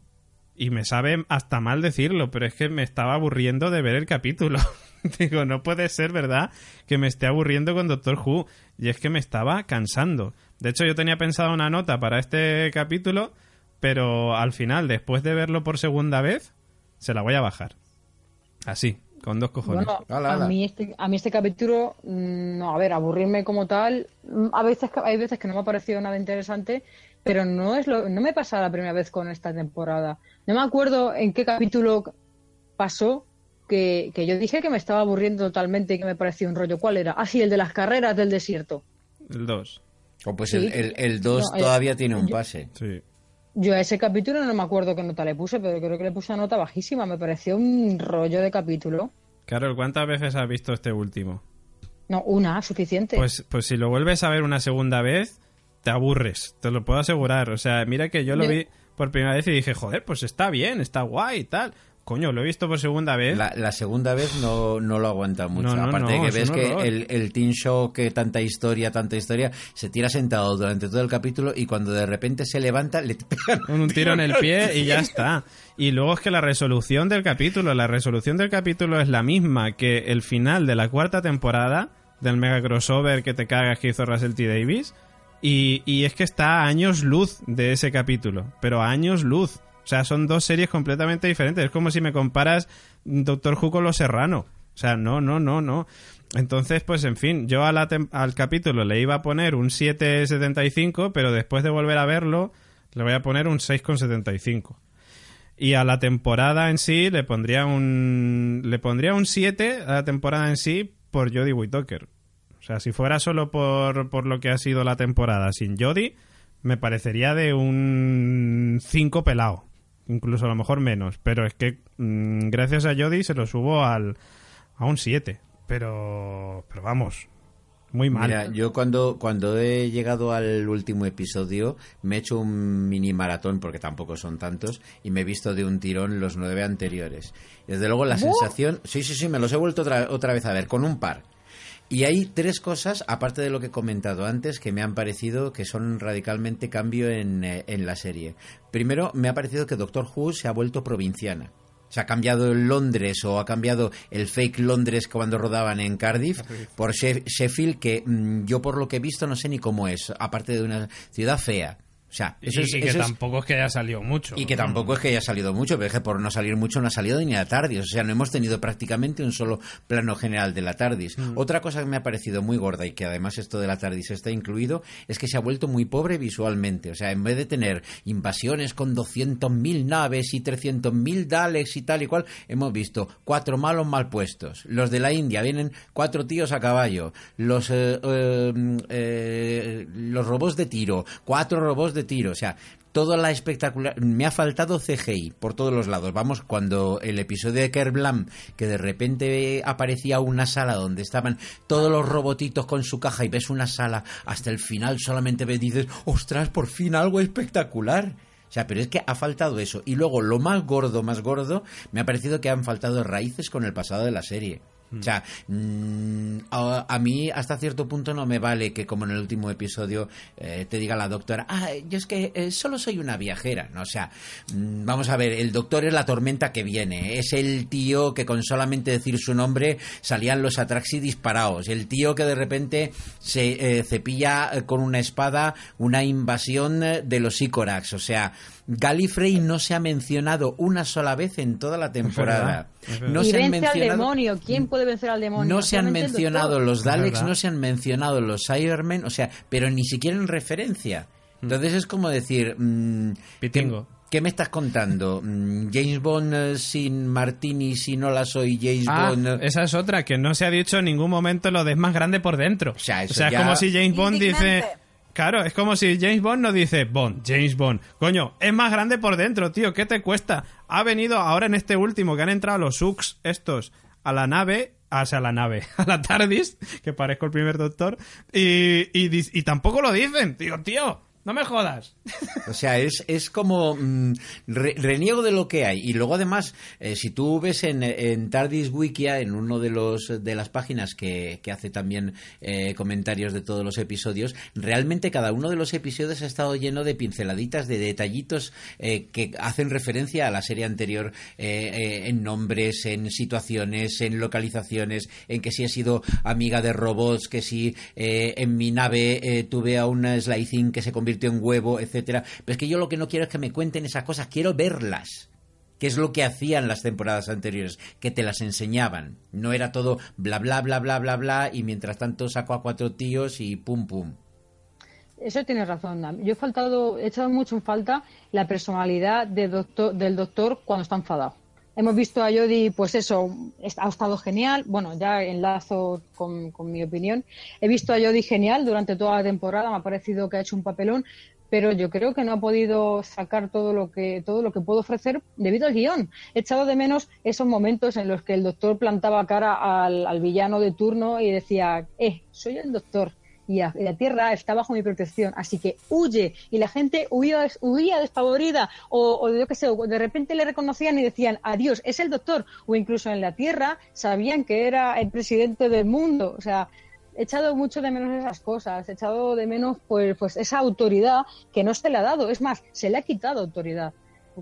F: Y me sabe hasta mal decirlo, pero es que me estaba aburriendo de ver el capítulo. <laughs> <laughs> Digo, no puede ser verdad que me esté aburriendo con Doctor Who. Y es que me estaba cansando. De hecho, yo tenía pensado una nota para este capítulo, pero al final, después de verlo por segunda vez, se la voy a bajar. Así, con dos cojones.
B: Bueno,
D: Ala, ala.
B: a mí este, a mí este capítulo, mm, no, a ver, aburrirme como tal, mm, a veces hay veces que no me ha parecido nada interesante, pero no es lo, no me pasa la primera vez con esta temporada. No me acuerdo en qué capítulo pasó que, que yo dije que me estaba aburriendo totalmente y que me parecía un rollo. ¿Cuál era? Ah, sí, el de las carreras del desierto.
F: El 2.
D: O pues
B: Sí.
D: el, el, el 2
B: No, eh,
D: todavía tiene un
B: yo-
D: pase.
F: Sí.
B: Yo a ese capítulo no me acuerdo qué nota le puse, pero creo que le puse una nota bajísima. Me pareció un rollo de capítulo.
F: Carol, ¿cuántas veces has visto este último?
B: No, una, suficiente.
F: Pues, pues si lo vuelves a ver una segunda vez, te aburres, te lo puedo asegurar. O sea, mira que yo lo
B: Yo-
F: vi por primera vez y dije, joder, pues está bien, está guay y tal. Coño, lo he visto por segunda vez.
D: La, la segunda vez no, no lo aguanta mucho.
F: No, no,
D: Aparte de que
F: es
D: ves que el, el teen show, que tanta historia, tanta historia, se tira sentado durante todo el capítulo y cuando de repente se levanta, le <laughs> pegan
F: un tiro en el pie y ya está. Y luego es que la resolución del capítulo, la resolución del capítulo es la misma que el final de la cuarta temporada del mega crossover que te cagas que hizo Russell T. Davis. Y, y es que está a años luz de ese capítulo, pero a años luz. O sea, son dos series completamente diferentes. Es como si me comparas Doctor Who con Los Serrano. O sea, no, no, no, no. Entonces, pues en fin, yo a la al capítulo le iba a poner un 7,75, pero después de volver a verlo, le voy a poner un 6,75. Y a la temporada en sí le pondría un le pondría un 7 a la temporada en sí por Jodie Whittaker. O sea, si fuera solo por, por lo que ha sido la temporada sin Jodie, me parecería de un 5 pelado. Incluso a lo mejor menos. Pero es que mm, gracias a Jodie se lo subo al, a un 7. Pero, pero vamos, muy mal.
D: Mira, yo cuando, cuando he llegado al último episodio me he hecho un mini maratón, porque tampoco son tantos, y me he visto de un tirón los nueve anteriores. Desde luego la sensación... Sí, sí, sí, me los he vuelto otra, otra vez a ver, con un par. Y hay tres cosas, aparte de lo que he comentado antes, que me han parecido que son radicalmente cambio en, eh, en la serie. Primero, me ha parecido que Doctor Who se ha vuelto provinciana. Se ha cambiado el Londres o ha cambiado el fake Londres cuando rodaban en Cardiff por She- Sheffield, que mm, yo por lo que he visto no sé ni cómo es, aparte de una ciudad fea. O sea, eso
F: y,
D: es,
F: y que
D: eso
F: tampoco es que haya salido mucho.
D: y que tampoco es que haya salido mucho, pero es que por no salir mucho no ha salido ni la TARDIS. O sea, no hemos tenido prácticamente un solo plano general de la TARDIS. Otra cosa que me ha parecido muy gorda y que además esto de la TARDIS está incluido es que se ha vuelto muy pobre visualmente. O sea, en vez de tener invasiones con 200.000 naves y 300.000 Daleks y tal y cual, hemos visto cuatro malos mal puestos. Los de la India vienen cuatro tíos a caballo. Los, eh, eh, eh, los robots de tiro, cuatro robots de tiro. O sea, toda la espectacular. Me ha faltado CGI por todos los lados. Vamos, cuando el episodio de Kerblam, que de repente aparecía una sala donde estaban todos los robotitos con su caja y ves una sala hasta el final, solamente ves dices, ostras, por fin algo espectacular. O sea, pero es que ha faltado eso. Y luego, lo más gordo, más gordo, me ha parecido que han faltado raíces con el pasado de la serie. O sea, mm, a, mí hasta cierto punto no me vale que como en el último episodio eh, te diga la doctora, ah, yo es que eh, solo soy una viajera, ¿no? O sea, mm, vamos a ver, el doctor es la tormenta que viene, es el tío que con solamente decir su nombre salían los atraxi disparados, el tío que de repente se eh, cepilla con una espada una invasión de los Icorax, o sea, Gallifrey no se ha mencionado una sola vez en toda la temporada.
F: verdad, es verdad.
D: No
B: y
D: se han
B: vence al
D: mencionado-
B: demonio. ¿Quién puede vencer al demonio?
D: no se han mencionado los Daleks, no se han mencionado los Cybermen, o sea, pero ni siquiera en referencia. Entonces es como decir, mm, ¿qué,
F: Pitingo.
D: qué me estás contando? Mm, James Bond eh, sin Martini, si no la soy James
F: Ah,
D: Bond. eh,
F: esa es otra, que no se ha dicho en ningún momento lo de es más grande por dentro.
D: O sea, eso
F: es
D: ya-
F: como si James Bond dice... Claro, es como si James Bond no dice Bond, James Bond. Coño, es más grande por dentro, tío, ¿qué te cuesta? Ha venido ahora en este último que han entrado los Sux estos a la nave, o sea, a la nave, <laughs> a la TARDIS, que parezco el primer doctor, y, y, y tampoco lo dicen. Digo, tío, no me jodas.
D: O sea, es, es como mm, re- reniego de lo que hay. Y luego además, eh, si tú ves en, en Tardis Wikia, en uno de los de las páginas que, que hace también eh, comentarios de todos los episodios, realmente cada uno de los episodios ha estado lleno de pinceladitas, de detallitos eh, que hacen referencia a la serie anterior eh, en nombres, en situaciones, en localizaciones, en que si he sido amiga de robots, que si en mi nave tuve a una Slicing que se convirtió en huevo, etcétera. Pero es que yo lo que no quiero es que me cuenten esas cosas, quiero verlas. Que es lo que hacían las temporadas anteriores, que te las enseñaban. No era todo bla bla bla bla bla bla y mientras tanto saco a cuatro tíos y pum pum.
B: Eso tienes razón. Dan. Yo he faltado, he echado mucho en falta la personalidad de doctor, del doctor cuando está enfadado. Hemos visto a Jodie, pues eso, es- ha estado genial. Bueno, ya enlazo con, con mi opinión. He visto a Jodie genial durante toda la temporada. Me ha parecido que ha hecho un papelón, pero yo creo que no ha podido sacar todo lo que todo lo que puedo ofrecer debido al guion. He echado de menos esos momentos en los que el doctor plantaba cara al, al villano de turno y decía, eh, soy el doctor y la tierra está bajo mi protección, así que huye. Y la gente huía, huía despavorida, o, o yo qué sé, o de repente le reconocían y decían, adiós, es el doctor. O incluso en la tierra sabían que era el presidente del mundo. O sea, he echado mucho de menos esas cosas, he echado de menos pues, pues esa autoridad que no se le ha dado. Es más, se le ha quitado autoridad.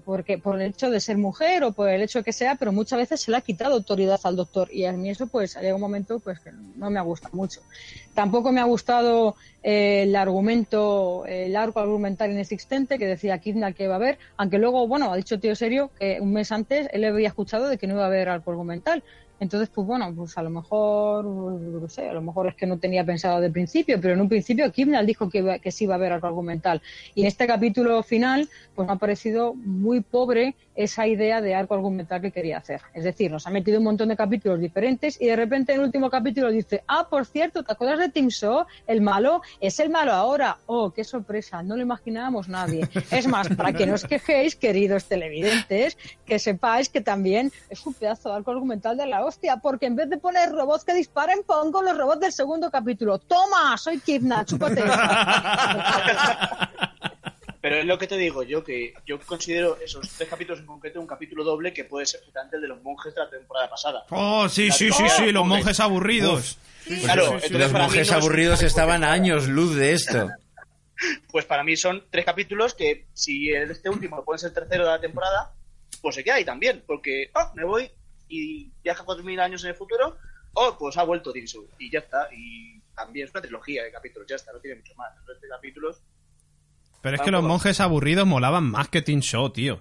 B: Porque por el hecho de ser mujer o por el hecho que sea, pero muchas veces se le ha quitado autoridad al doctor y a mí eso pues llega un momento pues que no me ha gustado mucho. Tampoco me ha gustado eh, el argumento, el arco argumental inexistente que decía Kidna que iba a haber, aunque luego, bueno, ha dicho tío serio que un mes antes él había escuchado de que no iba a haber arco argumental. Entonces, pues bueno, pues a lo mejor, no sé, a lo mejor es que no tenía pensado de principio, pero en un principio Kibnall dijo que, que sí iba a haber arco argumental. Y en este capítulo final, pues me ha parecido muy pobre esa idea de arco argumental que quería hacer. Es decir, nos ha metido un montón de capítulos diferentes y de repente en el último capítulo dice, ah, por cierto, ¿te acuerdas de Tim Shaw? El malo es el malo ahora. Oh, qué sorpresa, no lo imaginábamos nadie. Es más, para que no os quejéis, queridos televidentes, que sepáis que también es un pedazo de arco argumental de la hostia, porque en vez de poner robots que disparen, pongo los robots del segundo capítulo. ¡Toma! Soy Kidna, chúpate. <laughs>
C: Pero es lo que te digo yo, que yo considero esos tres capítulos en concreto un capítulo doble que puede ser perfectamente el de los monjes de la temporada pasada.
F: Oh, sí,
C: La
F: sí, sí, sí, los
C: monjes.
F: monjes aburridos.
C: Claro,
F: sí, sí,
C: entonces
D: Los monjes
C: no es-
D: aburridos estaban a años luz de esto. <laughs>
C: Pues para mí son tres capítulos que si este último lo pones el tercero de la temporada, pues se queda ahí también, porque oh, me voy y viaja 4.000 años en el futuro, oh, pues ha vuelto Tinsu y ya está. Y también es una trilogía de capítulos, ya está, no tiene mucho más. Tres capítulos.
F: Pero es que los monjes aburridos molaban más que Teen Show, tío. O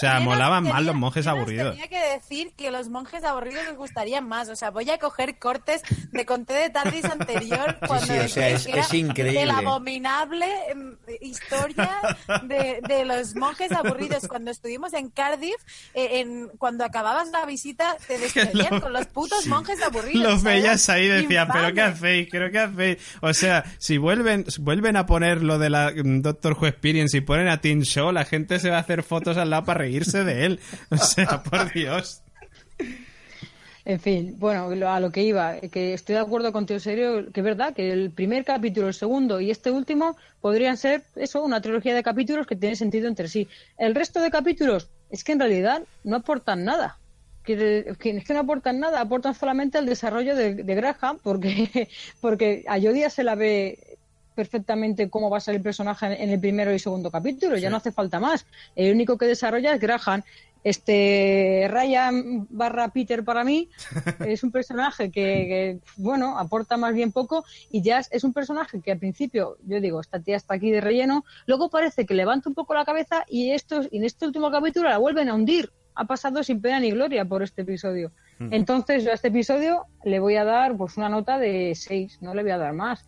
F: sea,
E: ¿Quién os
F: molaban más
E: tenía-
F: los monjes aburridos.
E: Tenía que decir que los monjes aburridos les gustarían más. O sea, voy a coger cortes de Conté de Tardis anterior cuando
D: sí, o sea, es- es increíble.
E: de la abominable em, historia de, de los monjes aburridos. Cuando estuvimos en Cardiff, eh, en, cuando acababas la visita, te <laughs> despedían
F: Lo-
E: con los putos monjes aburridos.
F: Los
E: ¿sabes?
F: veías ahí y decían, pero ¿qué hacéis? ¿Pero qué hacéis? O sea, si vuelven, vuelven a poner lo de la mm, Doctor Experience y ponen a Teen Show, la gente se va a hacer fotos al lado para reírse de él. <laughs> O sea, por Dios.
B: En fin, bueno, a lo que iba, que estoy de acuerdo contigo, serio, que es verdad que el primer capítulo, el segundo y este último podrían ser eso, una trilogía de capítulos que tiene sentido entre sí. El resto de capítulos es que en realidad no aportan nada. Que, que es que no aportan nada, aportan solamente el desarrollo de, de Graham, porque, <laughs> porque a Yodia se la ve perfectamente cómo va a ser el personaje en- el primero y segundo capítulo, ya no hace falta más. El único que desarrolla es Graham. Este Ryan barra Peter para mí <laughs> es un personaje que, que, bueno, aporta más bien poco y Jazz es un personaje que al principio, yo digo, esta tía está aquí de relleno, luego parece que levanta un poco la cabeza y, estos, y en este último capítulo la vuelven a hundir. Ha pasado sin pena ni gloria por este episodio. Entonces yo a este episodio le voy a dar pues una nota de 6, no le voy a dar más.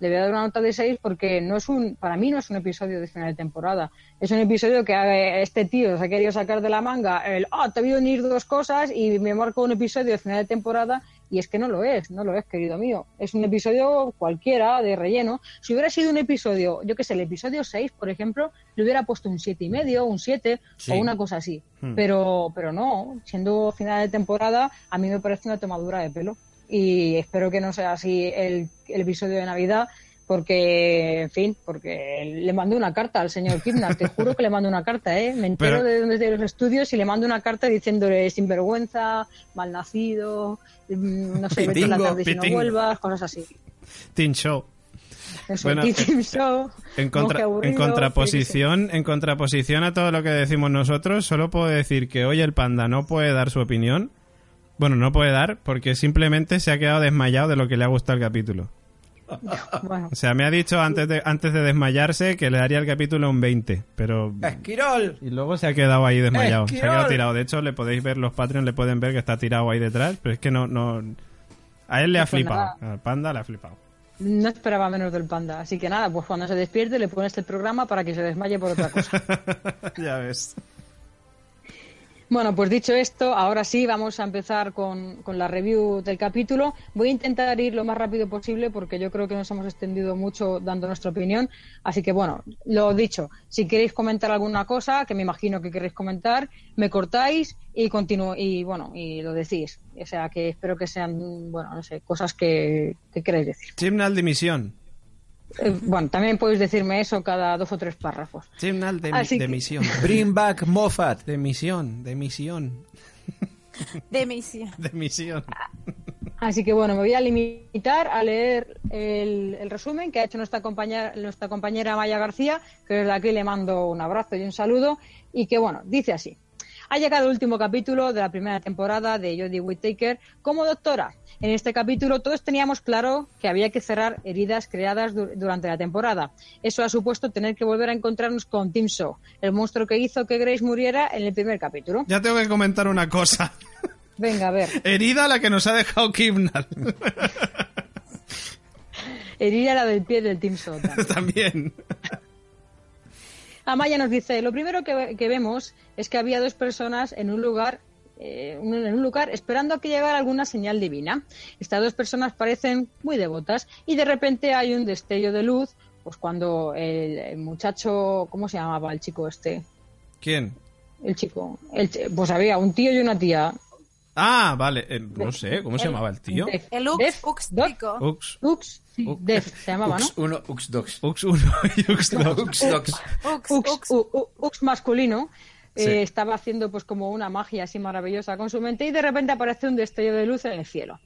B: Le voy a dar una nota de 6 porque no es un, para mí no es un episodio de final de temporada. Es un episodio que este tío se ha querido sacar de la manga el, ah, te voy a unir dos cosas y me marco un episodio de final de temporada y es que no lo es, no lo es, querido mío. Es un episodio cualquiera de relleno. Si hubiera sido un episodio, yo qué sé, el episodio 6, por ejemplo, le hubiera puesto un siete y medio, un 7
F: Sí.
B: o una cosa así.
F: Hmm.
B: Pero, pero no, siendo final de temporada, a mí me parece una tomadura de pelo. Y espero que no sea así el, el episodio de Navidad, porque, en fin, porque le mandé una carta al señor Kidnar, te juro que le mando una carta, ¿eh? Me entero
F: Pero-
B: de, de los estudios y le mando una carta diciéndole sinvergüenza, malnacido, mm, no sé, vete a la tarde si no vuelvas, cosas así.
F: Teen Show.
B: Eso,
F: Bueno,
B: Team Show,
F: En, contra-
B: monje aburrido,
F: en contraposición, en contraposición a todo lo que decimos nosotros, solo puedo decir que hoy el panda no puede dar su opinión. Bueno, no puede dar porque simplemente se ha quedado desmayado de lo que le ha gustado el capítulo.
B: Bueno,
F: O sea, me ha dicho antes de, antes de desmayarse que le daría el capítulo un 20, pero...
D: ¡Esquirol!
F: Y luego se ha quedado ahí desmayado. Se ha quedado tirado. De hecho, le podéis ver, los Patreons le pueden ver que está tirado ahí detrás, pero es que no... no a él le ha
B: Pues
F: flipado.
B: nada.
F: Al panda le ha flipado.
B: no esperaba menos del panda. Así que nada, pues cuando se despierte le pones el programa para que se desmaye por otra cosa. <laughs>
F: ya ves.
B: Bueno, pues dicho esto, ahora sí vamos a empezar con, con la review del capítulo. Voy a intentar ir lo más rápido posible porque yo creo que nos hemos extendido mucho dando nuestra opinión. Así que bueno, lo dicho, si queréis comentar alguna cosa, que me imagino que queréis comentar, me cortáis y continúo y bueno, y lo decís. O sea que espero que sean, bueno, no sé, cosas que, que queréis decir.
F: Chimnal de misión.
B: Eh, bueno, también podéis decirme eso cada dos o tres párrafos.
F: Chimnal de,
B: Así
F: de
B: que-
F: misión. <laughs>
D: Bring back Moffat.
F: De misión, de misión, <laughs>
E: De misión.
F: de misión.
B: Así que bueno, me voy a limitar a leer el, el resumen que ha hecho nuestra compañera, nuestra compañera Maya García, que desde aquí le mando un abrazo y un saludo, y que bueno, dice así. Ha llegado el último capítulo de la primera temporada de Jodie Whittaker como doctora. En este capítulo todos teníamos claro que había que cerrar heridas creadas du- durante la temporada. Eso ha supuesto tener que volver a encontrarnos con Tim Shaw, el monstruo que hizo que Grace muriera en el primer capítulo.
F: Ya tengo que comentar una cosa. <laughs>
B: Venga, a ver.
F: Herida la que nos ha dejado Kimnal. <laughs>
B: Herida la del pie del Tim Shaw. también. <laughs>
F: También.
B: Amaya nos dice, lo primero que, que vemos es que había dos personas en un lugar eh, en un lugar esperando a que llegara alguna señal divina. Estas dos personas parecen muy devotas y de repente hay un destello de luz, pues cuando el, el muchacho, ¿cómo se llamaba el chico este?
F: ¿Quién?
B: El chico, el pues había un tío y una tía.
F: Ah, vale. eh, no sé, ¿cómo se llamaba el tío?
B: Def.
E: El Ux,
B: Def,
E: Ux
B: Doc.
F: Ux.
B: Ux,
F: Ux.
B: Def, se llamaba, ¿no?
D: Ux 1, Ux 2.
F: Ux 1 y Ux 2.
D: Ux 2.
E: Ux,
B: Ux,
E: Ux.
B: u- eh, estaba haciendo pues como una magia así maravillosa con su mente y de repente aparece un destello de luz en el cielo.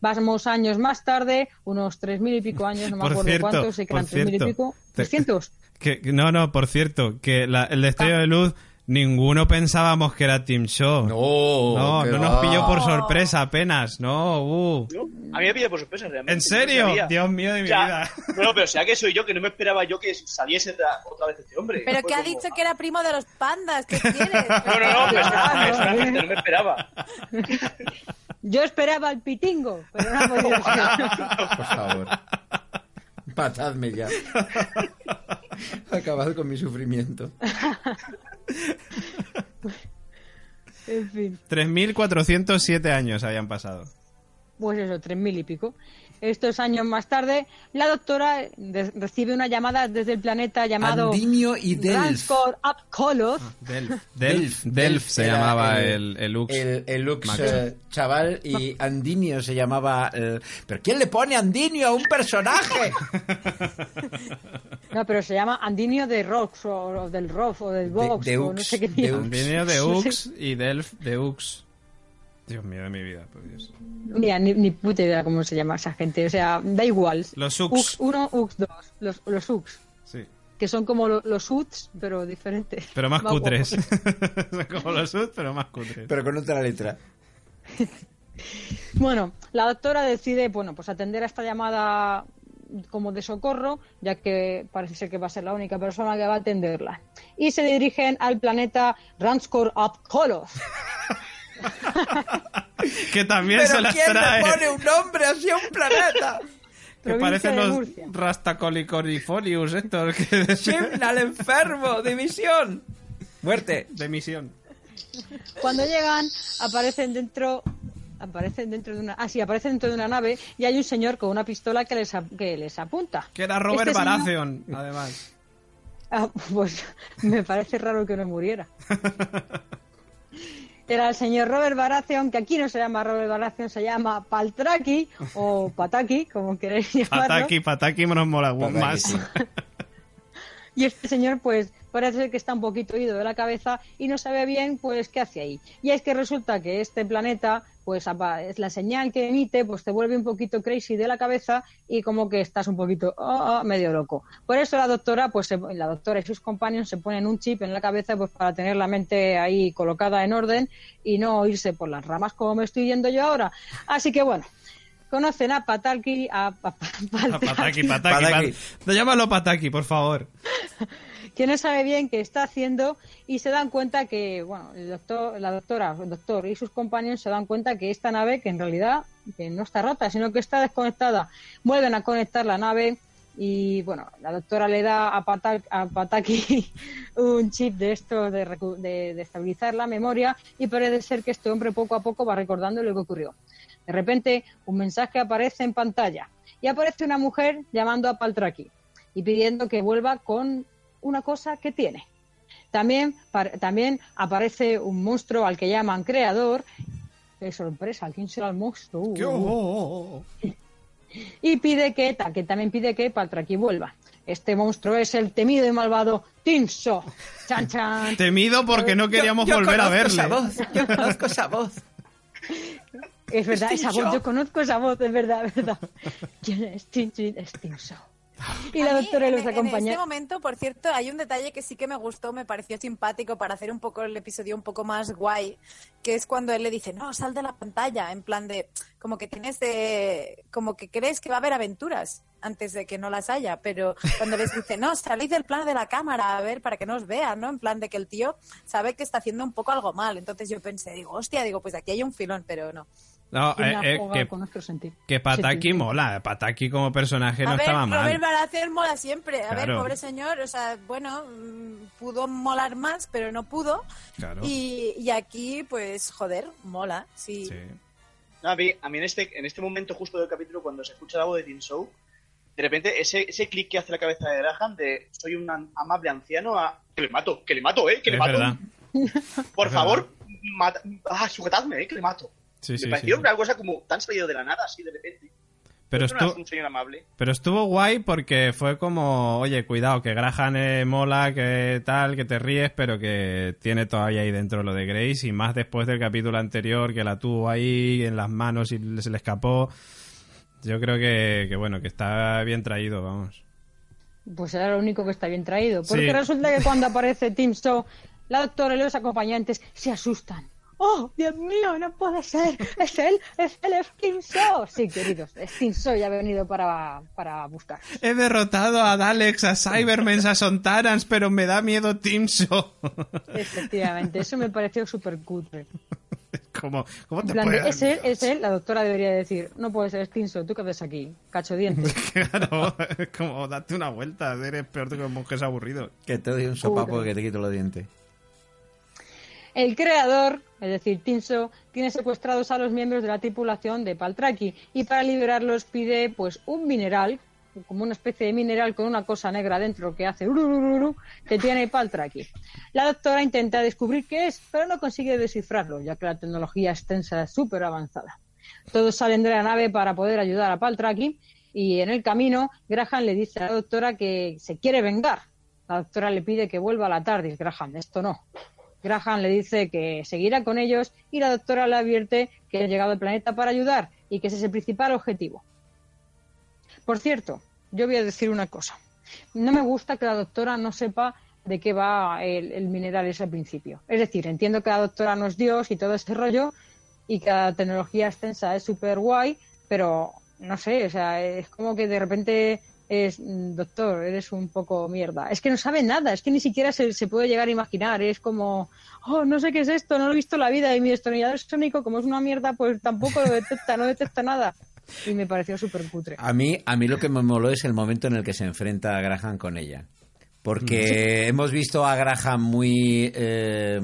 B: Vamos años más tarde, unos tres mil y pico años, no me
F: Por
B: acuerdo
F: cierto,
B: cuántos, sé que eran tres mil y pico,
F: Te-
B: 300.
F: Que, no, no, por cierto, que la- el
B: Ah.
F: destello de luz, ninguno pensábamos que era Team Show.
D: No,
F: no, no nos pilló por sorpresa apenas. No, uh.
C: Yo- A mí me pide por sorpresa, realmente.
F: ¿En
C: no
F: serio?
C: sabía.
F: Dios mío de mi
C: sea,
F: vida. <laughs>
C: Bueno, pero sea que soy yo, que no me esperaba yo que saliese otra, vez este hombre.
E: Pero que ha
C: como,
E: dicho
C: ah,
E: que era primo de los pandas. ¿Qué quieres? <laughs>
C: No, no, no,
B: Ah,
C: personalmente
B: no,
C: no me esperaba.
B: Yo esperaba el pitingo, pero no ha podido <laughs> ser.
D: Por favor. Matadme ya. <laughs> Acabad con mi sufrimiento.
B: En fin.
F: 3.407 años habían pasado.
B: pues eso, tres mil y pico. Estos años más tarde, la doctora de- recibe una llamada desde el planeta llamado
D: Andinio y Delf.
B: Ranscore Apkolos.
F: Delf, <laughs>
D: Delf,
F: Delf se llamaba el, el Ux.
D: El, el Lux eh, chaval y Andinio se llamaba... eh, ¿Pero quién le pone Andinio a un personaje? <laughs>
B: No, pero se llama Andinio de Rox o, o del Rof o del Vox
D: de
B: o no
D: Ux,
B: sé qué
D: de. Ux.
F: Andinio de. <laughs> Ux y Delf de Ux. Dios mío de mi vida, por Dios.
B: Mira, ni, ni puta idea cómo se llama esa gente. O sea, da igual.
F: Los Ux.
B: 1, Ux 2. Los, los Ux.
F: Sí.
B: Que son como lo- los Uts, pero diferentes.
F: Pero más cutres.
B: guapos. <laughs>
F: Son como los Ux, pero más cutres.
D: Pero con otra letra. <laughs>
B: Bueno, la doctora decide, bueno, pues atender a esta llamada como de socorro, ya que parece ser que va a ser la única persona que va a atenderla. Y se dirigen al planeta Ranskor Apkolos. <laughs>
F: Que también
D: ¿Pero
F: se las
D: quién
F: trae.
D: le pone un nombre así a un planeta?
F: Que parecen los
B: Murcia.
F: Rastacolicorifollius estos que <laughs>
D: Chimnal enfermo, dimisión. Muerte.
F: de misión.
B: Cuando llegan, aparecen dentro aparecen dentro de una ah sí aparecen dentro de una nave y hay un señor con una pistola que les ap- que les apunta
F: Que era Robert
B: Este señor-
F: además.
B: Ah, pues <laughs> me parece raro que no muriera <laughs> era el señor Robert Baratheon que aquí no se llama Robert Baratheon se llama Paltraki o Pataki como queréis <laughs> llamarlo
F: Pataki, Pataki nos mola
D: Pataki,
F: más.
D: sí. <laughs>
B: Y este señor, pues, parece ser que está un poquito ido de la cabeza y no sabe bien, pues, qué hace ahí. Y es que resulta que este planeta, pues, es la señal que emite, pues, te vuelve un poquito crazy de la cabeza y como que estás un poquito ah, ah, medio loco. Por eso la doctora, pues, se- la doctora y sus compañeros se ponen un chip en la cabeza, pues, para tener la mente ahí colocada en orden y no irse por las ramas como me estoy yendo yo ahora. Así que, bueno. Conocen a Patalki, a, a- a-
F: Pataki, Pataki,
D: Pataki.
F: Pat- Llámalo Pataki, por favor. <laughs>
B: que no sabe bien qué está haciendo y se dan cuenta que, bueno, el doctor, la doctora, el doctor y sus compañeros se dan cuenta que esta nave, que en realidad que no está rota, sino que está desconectada, vuelven a conectar la nave y, bueno, la doctora le da a, Patal- a Pataki <laughs> un chip de esto de, de, de estabilizar la memoria y parece ser que este hombre poco a poco va recordando lo que ocurrió. De repente, un mensaje aparece en pantalla y aparece una mujer llamando a Paltraki y pidiendo que vuelva con una cosa que tiene. También, par- también aparece un monstruo al que llaman creador. ¡Qué sorpresa! ¿Quién será el monstruo? Uh,
F: ¿Qué? Oh.
B: Y pide que, que también pide que Paltraki vuelva. Este monstruo es el temido y malvado Tinso. ¡Chan, chan!
F: Temido porque no queríamos
D: Yo
F: volver a verle.
D: Esa voz, yo conozco esa voz.
B: Es verdad, esa voz, yo conozco esa voz, es verdad, es verdad. ¿Quién es Tinso? Y la
E: mí,
B: doctora
E: en-
B: los
E: En
B: acompaña.
E: este momento, por cierto, hay un detalle que sí que me gustó, me pareció simpático para hacer un poco el episodio un poco más guay, que es cuando él le dice, no, sal de la pantalla, en plan de, como que tienes de, como que crees que va a haber aventuras antes de que no las haya, pero cuando les dice, no, salid del plano de la cámara, a ver, para que no os vean, ¿no? En plan de que el tío sabe que está haciendo un poco algo mal. Entonces yo pensé, digo, hostia, digo, pues aquí hay un filón, pero no.
F: No,
B: ¿Quién
F: eh, eh, que,
B: con nuestro sentido?
F: que Pataki
B: Sí, sí.
F: mola. Pataki como personaje no
E: a ver,
F: estaba mal.
E: Robert Baratheon mola siempre. A ver, pobre señor, o sea, bueno, mm, pudo molar más, pero no pudo.
F: Claro.
E: Y, y aquí, pues, joder, mola, sí.
F: Sí.
C: No, a, mí, a mí en este, en este momento justo del capítulo, cuando se escucha la voz de Tim Show, de repente ese, ese clic que hace la cabeza de Graham de soy un amable anciano a que le mato, que le mato, eh, que le
F: Es
C: mato.
F: verdad.
C: Por
F: es
C: favor, mata- ah, sujetadme, eh, que le mato.
F: Sí, sí,
C: Me pareció
F: sí.
C: una cosa como tan salido de la nada, así de repente.
F: Pero
C: Esto no
F: estu-
C: es un señor amable.
F: Pero estuvo guay porque fue como, oye, cuidado, que Graham eh, mola, que tal, que te ríes, pero que tiene todavía ahí dentro lo de Grace y más después del capítulo anterior que la tuvo ahí en las manos y se le escapó. Yo creo que, que bueno, que está bien traído, vamos.
B: Pues era lo único que está bien traído. Porque
F: Sí.
B: resulta que cuando aparece Tim Shaw, la doctora y los acompañantes se asustan. ¡Oh, Dios mío, no puede ser! ¡Es él! ¡Es él! ¡Es! Sí, queridos, es Shaw y ha venido para, para buscar.
F: He derrotado a Daleks, a Cybermen, a Sontarans, pero me da miedo Timso.
B: Efectivamente, eso me pareció súper cutre.
F: como, ¿Cómo
B: En
F: te
B: plan es él, es él, la doctora debería decir, no puede ser, Shaw, ¿tú qué haces aquí? Cacho dientes. <laughs>
F: Claro, es como date una vuelta, eres peor que los monjes aburridos.
D: Que te doy un sopapo que te quito los dientes.
B: El creador es decir, Tinso, tiene secuestrados a los miembros de la tripulación de Paltraki y para liberarlos pide pues un mineral, como una especie de mineral con una cosa negra dentro que hace que tiene Paltraki. La doctora intenta descubrir qué es, pero no consigue descifrarlo, ya que la tecnología extensa es súper avanzada. Todos salen de la nave para poder ayudar a Paltraki y en el camino Graham le dice a la doctora que se quiere vengar. La doctora le pide que vuelva a la TARDIS. Graham, esto no. Graham le dice que seguirá con ellos y la doctora le advierte que ha llegado al planeta para ayudar y que ese es el principal objetivo. Por cierto, yo voy a decir una cosa. No me gusta que la doctora no sepa de qué va el, el mineral ese al principio. Es decir, entiendo que la doctora no es Dios y todo ese rollo y que la tecnología extensa es súper guay, pero no sé, o sea, es como que de repente es, mm, doctor, eres un poco mierda. Es que no sabe nada, es que ni siquiera se, se puede llegar a imaginar. Es como, oh, no sé qué es esto, no lo he visto en la vida y mi destornillador sónico, como es una mierda, pues tampoco lo detecta, no detecta nada. Y me pareció súper cutre.
D: A mí, a mí lo que me moló es el momento en el que se enfrenta a Graham con ella. Porque hemos visto a Graham muy. eh,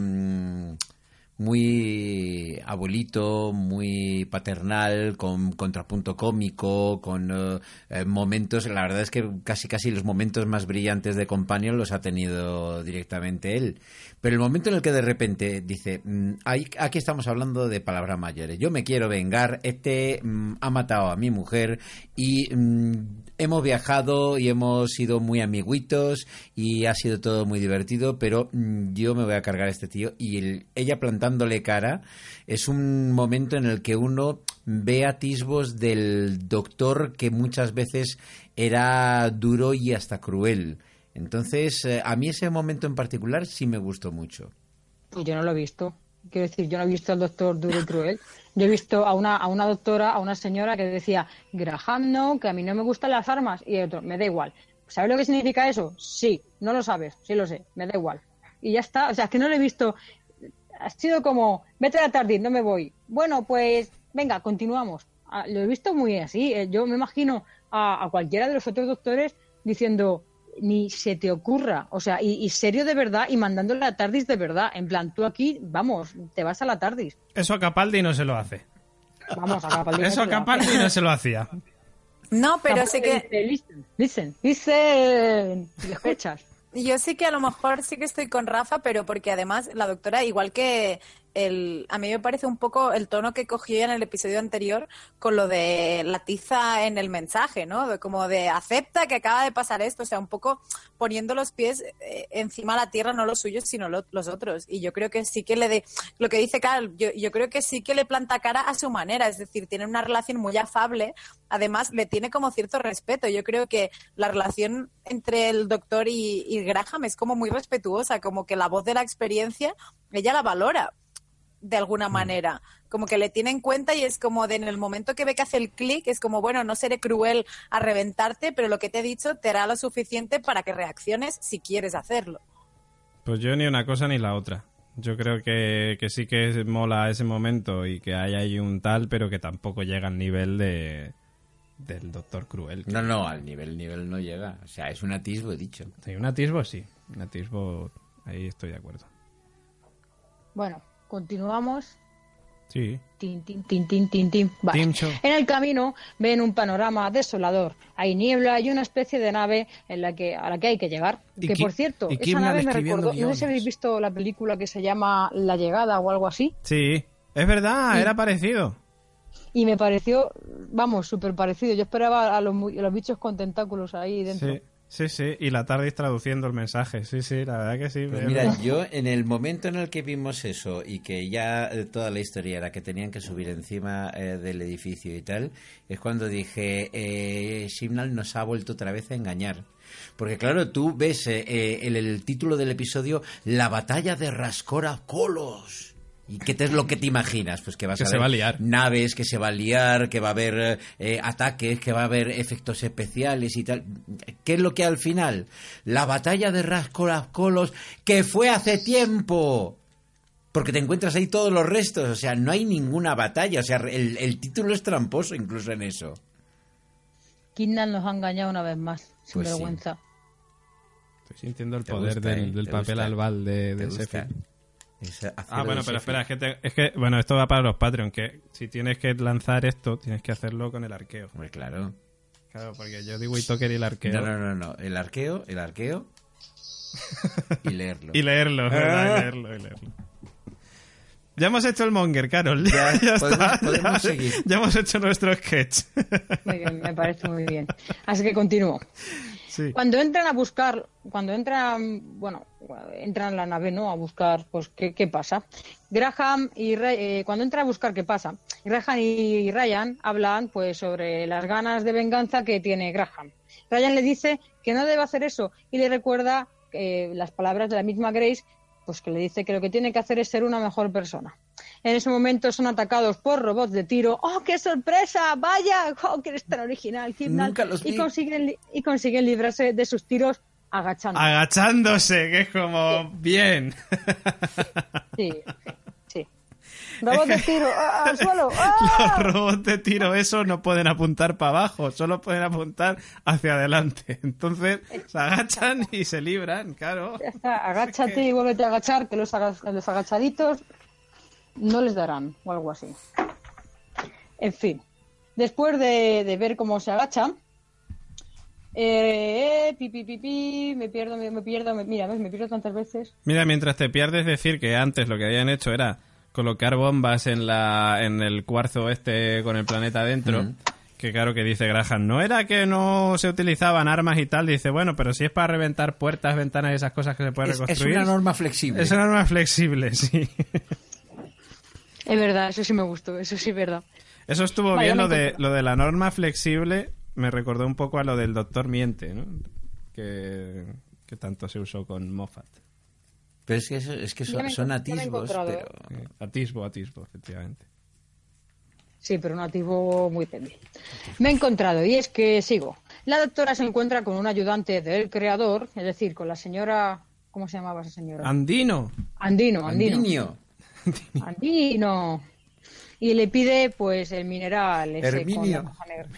D: muy abuelito, muy paternal, con contrapunto cómico, con eh, eh, momentos. La verdad es que casi casi los momentos más brillantes de Companion los ha tenido directamente él. Pero el momento en el que de repente dice: mm, "Ay, aquí estamos hablando de palabras mayores. Yo me quiero vengar. Este mm, ha matado a mi mujer y mm, hemos viajado y hemos sido muy amiguitos y ha sido todo muy divertido, pero yo me voy a cargar a este tío y el- ella plantándole cara es un momento en el que uno ve atisbos del doctor que muchas veces era duro y hasta cruel. Entonces, eh, a mí ese momento en particular sí me gustó mucho.
B: Yo no lo he visto. Quiero decir, yo no he visto al doctor duro y cruel. Yo he visto a una, a una doctora, a una señora que decía, Graham no, que a mí no me gustan las armas. Y el otro, me da igual. ¿Sabes lo que significa eso? Sí, no lo sabes, sí lo sé, me da igual. Y ya está, o sea, es que no lo he visto. Ha sido como, vete a la tarde, no me voy. Bueno, pues, venga, continuamos. Ah, Lo he visto muy así. Eh, Yo me imagino a cualquiera de los otros doctores diciendo, ni se te ocurra, o sea, y, y serio de verdad y mandándole a la TARDIS de verdad. En plan, tú aquí, vamos, te vas a la TARDIS.
F: Eso a Capaldi no se lo hace.
B: Vamos, a Capaldi.
F: Eso a Capaldi no se lo hacía.
E: No, pero sí que
B: Listen, listen, listen. Y escuchas.
E: Yo sí que a lo mejor sí que estoy con Rafa, pero porque además la doctora, igual que el, a mí me parece un poco el tono que cogió en el episodio anterior con lo de la tiza en el mensaje, ¿no? De como de acepta que acaba de pasar esto, o sea, un poco poniendo los pies eh, encima de la tierra, no los suyos, sino lo- los otros. Y yo creo que sí que le de, lo que dice Carl, yo, yo creo que sí que le planta cara a su manera, es decir, tiene una relación muy afable, además le tiene como cierto respeto. Yo creo que la relación entre el doctor y Graham es como muy respetuosa, como que la voz de la experiencia, ella la valora de alguna manera, como que le tiene en cuenta y es como de en el momento que ve que hace el clic, es como, bueno, no seré cruel a reventarte, pero lo que te he dicho te hará lo suficiente para que reacciones si quieres hacerlo.
F: Pues yo ni una cosa ni la otra. Yo creo que, que sí que mola ese momento y que hay ahí un tal, pero que tampoco llega al nivel de del Doctor Cruel.
D: No, no, al nivel, nivel no llega. O sea, es un atisbo, he dicho.
F: Sí, un atisbo sí. Un atisbo, ahí estoy de acuerdo.
B: Bueno, continuamos.
F: Sí.
B: Tin, tin, tin, tin, tin. Vale. En el camino ven un panorama desolador. Hay niebla y una especie de nave en la que, a la que hay que llegar.
F: ¿Y
B: que por cierto, esa nave me recordó. No sé si habéis visto la película que se llama La Llegada o algo así.
F: Sí, es verdad, era parecido.
B: Y me pareció, vamos, súper parecido. Yo esperaba a los, a los bichos con tentáculos ahí dentro.
F: Sí, sí, sí. Y la tarde traduciendo el mensaje. Sí, sí, la verdad que sí.
D: Pues
F: es
D: mira, yo en el momento en el que vimos eso y que ya eh, toda la historia era que tenían que subir encima eh, del edificio y tal, es cuando dije, eh, Simnal nos ha vuelto otra vez a engañar. Porque claro, tú ves eh, eh, el, el título del episodio, La batalla de Rascora Colos. ¿Y qué te es lo que te imaginas? Pues que vas
F: Que
D: a
F: se
D: ver
F: va a liar.
D: naves, que se va a liar, que va a haber eh, ataques, que va a haber efectos especiales y tal. ¿Qué es lo que al final? La batalla de Rascolas Colos, que fue hace tiempo. Porque te encuentras ahí todos los restos, o sea, no hay ninguna batalla, o sea, el, el título es tramposo incluso en eso.
B: Kindle nos ha engañado una vez más, sin
D: Pues sí.
B: vergüenza.
F: Estoy sintiendo el poder
D: gusta,
F: del,
D: ¿eh?
F: del papel
D: gusta.
F: albal de, de Ah, bueno, pero espera, es que, te- es que, bueno, esto va para los Patreon, que si tienes que lanzar esto, tienes que hacerlo con el arqueo.
D: Hombre, claro.
F: Claro, porque yo digo Itoker y el arqueo.
D: No, no, no, no. El arqueo, el arqueo y leerlo. <laughs>
F: Y leerlo, ¿verdad? Y leerlo, y leerlo. Ya hemos hecho el monger, Carol.
D: Ya, <laughs>
F: Ya,
D: podemos-
F: está.
D: podemos
F: ya,
D: seguir. <laughs>
F: ya hemos hecho nuestro sketch.
B: Muy bien, me parece muy bien. Así que continúo. Cuando entran a buscar, cuando entran, bueno, entran en la nave, ¿no? A buscar, pues, qué, qué pasa. Graham y eh, cuando entran a buscar qué pasa, Graham y Ryan hablan, pues, sobre las ganas de venganza que tiene Graham. Ryan le dice que no debe hacer eso y le recuerda eh, las palabras de la misma Grace, pues que le dice que lo que tiene que hacer es ser una mejor persona. En ese momento son atacados por robots de tiro. ¡Oh, qué sorpresa! ¡Vaya! ¡Oh, que eres tan original, Kidnal!
D: Nunca los
B: y consiguen, y consiguen librarse de sus tiros agachando.
F: Agachándose, que es como bien.
B: Sí, sí. Robots de tiro, ¡ah, al <laughs> suelo! ¡ah!
F: Los robots de tiro, eso no pueden apuntar para abajo, solo pueden apuntar hacia adelante. Entonces se agachan y se libran, claro.
B: Ya está, agáchate <laughs> y vuélvete a agachar, que los, aga- los agachaditos no les darán, o algo así. En fin, después de, de ver cómo se agachan, eh, eh, pi, pi, pi, pi, me pierdo, me, me pierdo, me- mira, ves, me pierdo tantas veces.
F: Mira, mientras te pierdes decir que antes lo que habían hecho era colocar bombas en la en el cuarzo este con el planeta dentro. Que claro que dice Graham, no era que no se utilizaban armas y tal, dice, bueno, pero si es para reventar puertas, ventanas y esas cosas que se pueden
D: Es, es
F: reconstruir.
D: una norma flexible.
F: Es una norma flexible, <laughs> sí.
B: Es verdad, eso sí me gustó, eso sí es verdad.
F: Eso estuvo
B: Vale,
F: bien, lo de, lo de la norma flexible me recordó un poco a lo del doctor Miente, ¿no? Que, que tanto se usó con Moffat.
D: Pero es que, eso- es que son,
B: me
D: atisbos, pero...
F: Eh, Atisbo, atisbo, efectivamente.
B: Sí, pero un nativo muy débil. Me he encontrado, y es que sigo. La doctora se encuentra con un ayudante del creador, es decir, con la señora. ¿Cómo se llamaba esa señora?
F: Andino.
B: Andino, Andino.
D: Andiño.
B: Andino. Y le pide, pues, el mineral. Ese con
D: Herminio.
B: la hoja negra.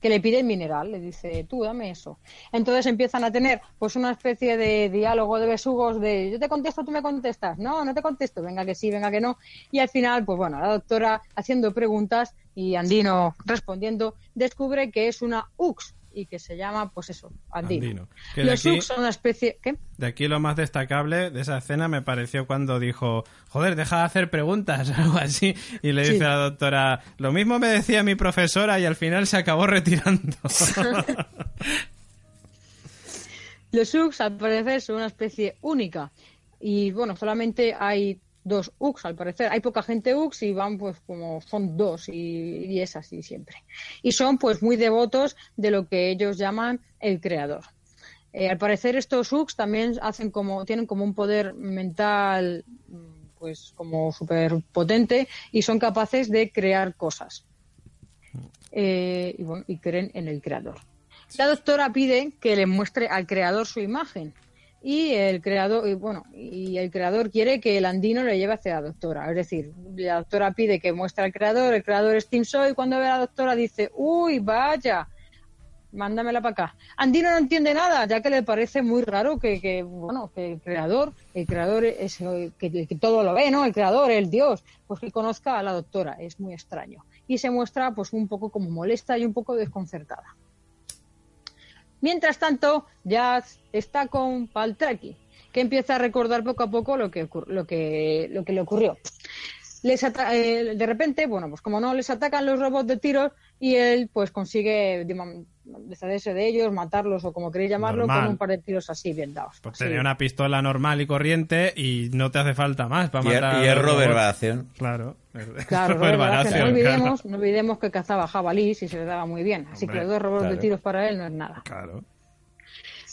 B: Que le pide el mineral, le dice, tú dame eso. Entonces empiezan a tener, pues, una especie de diálogo de besugos de yo te contesto, tú me contestas. No, no te contesto. Venga que sí, venga que no. Y al final, pues bueno, la doctora haciendo preguntas y Andino respondiendo, descubre que es una UX y que se llama, pues eso, Andino.
F: Andino.
B: Los
F: aquí-
B: son una especie. ¿Qué?
F: De aquí lo más destacable de esa escena me pareció cuando dijo, joder, deja de hacer preguntas o <laughs> algo así. Y le
B: Sí.
F: dice a la doctora, lo mismo me decía mi profesora y al final se acabó retirando. <laughs>
B: Los UX, al parecer, son una especie única. Y bueno, solamente hay dos UX, al parecer. Hay poca gente UX y van, pues, como son dos y, y es así siempre. Y son, pues, muy devotos de lo que ellos llaman el creador. Eh, al parecer, estos UX también hacen como, tienen como un poder mental, mm, pues, como súper potente y son capaces de crear cosas. Eh, y, bueno, y creen en el creador. La doctora pide que le muestre al creador su imagen y el creador y bueno y el creador quiere que el andino le lleve hacia la doctora. Es decir la doctora pide que muestre al creador el creador es Tim Soy cuando ve a la doctora dice uy vaya mándamela para acá andino no entiende nada ya que le parece muy raro que, que, bueno que el creador el creador es que, que todo lo ve no el creador el dios pues que conozca a la doctora es muy extraño. Y se muestra pues un poco como molesta y un poco desconcertada Mientras tanto, Jazz está con Paltraki, que empieza a recordar poco a poco lo que, lo que, lo que le ocurrió. Eh, de repente, bueno, pues como no, les atacan los robots de tiros y él pues consigue deshacerse de ellos, matarlos o como queréis llamarlo,
F: Normal.
B: con un par de tiros así bien dados.
F: Pues
B: Sí.
F: tenía una pistola normal y corriente y no te hace falta más para
D: Y,
F: matar.
D: y <laughs> es Robert. Baratheon.
F: Claro.
B: Claro,
F: Robert
B: Baratheon. No,
F: claro.
B: olvidemos, no olvidemos que cazaba jabalís y se le daba muy bien. Así
F: Hombre,
B: que los dos robots
D: claro.
B: de tiros para él no es nada.
F: Claro.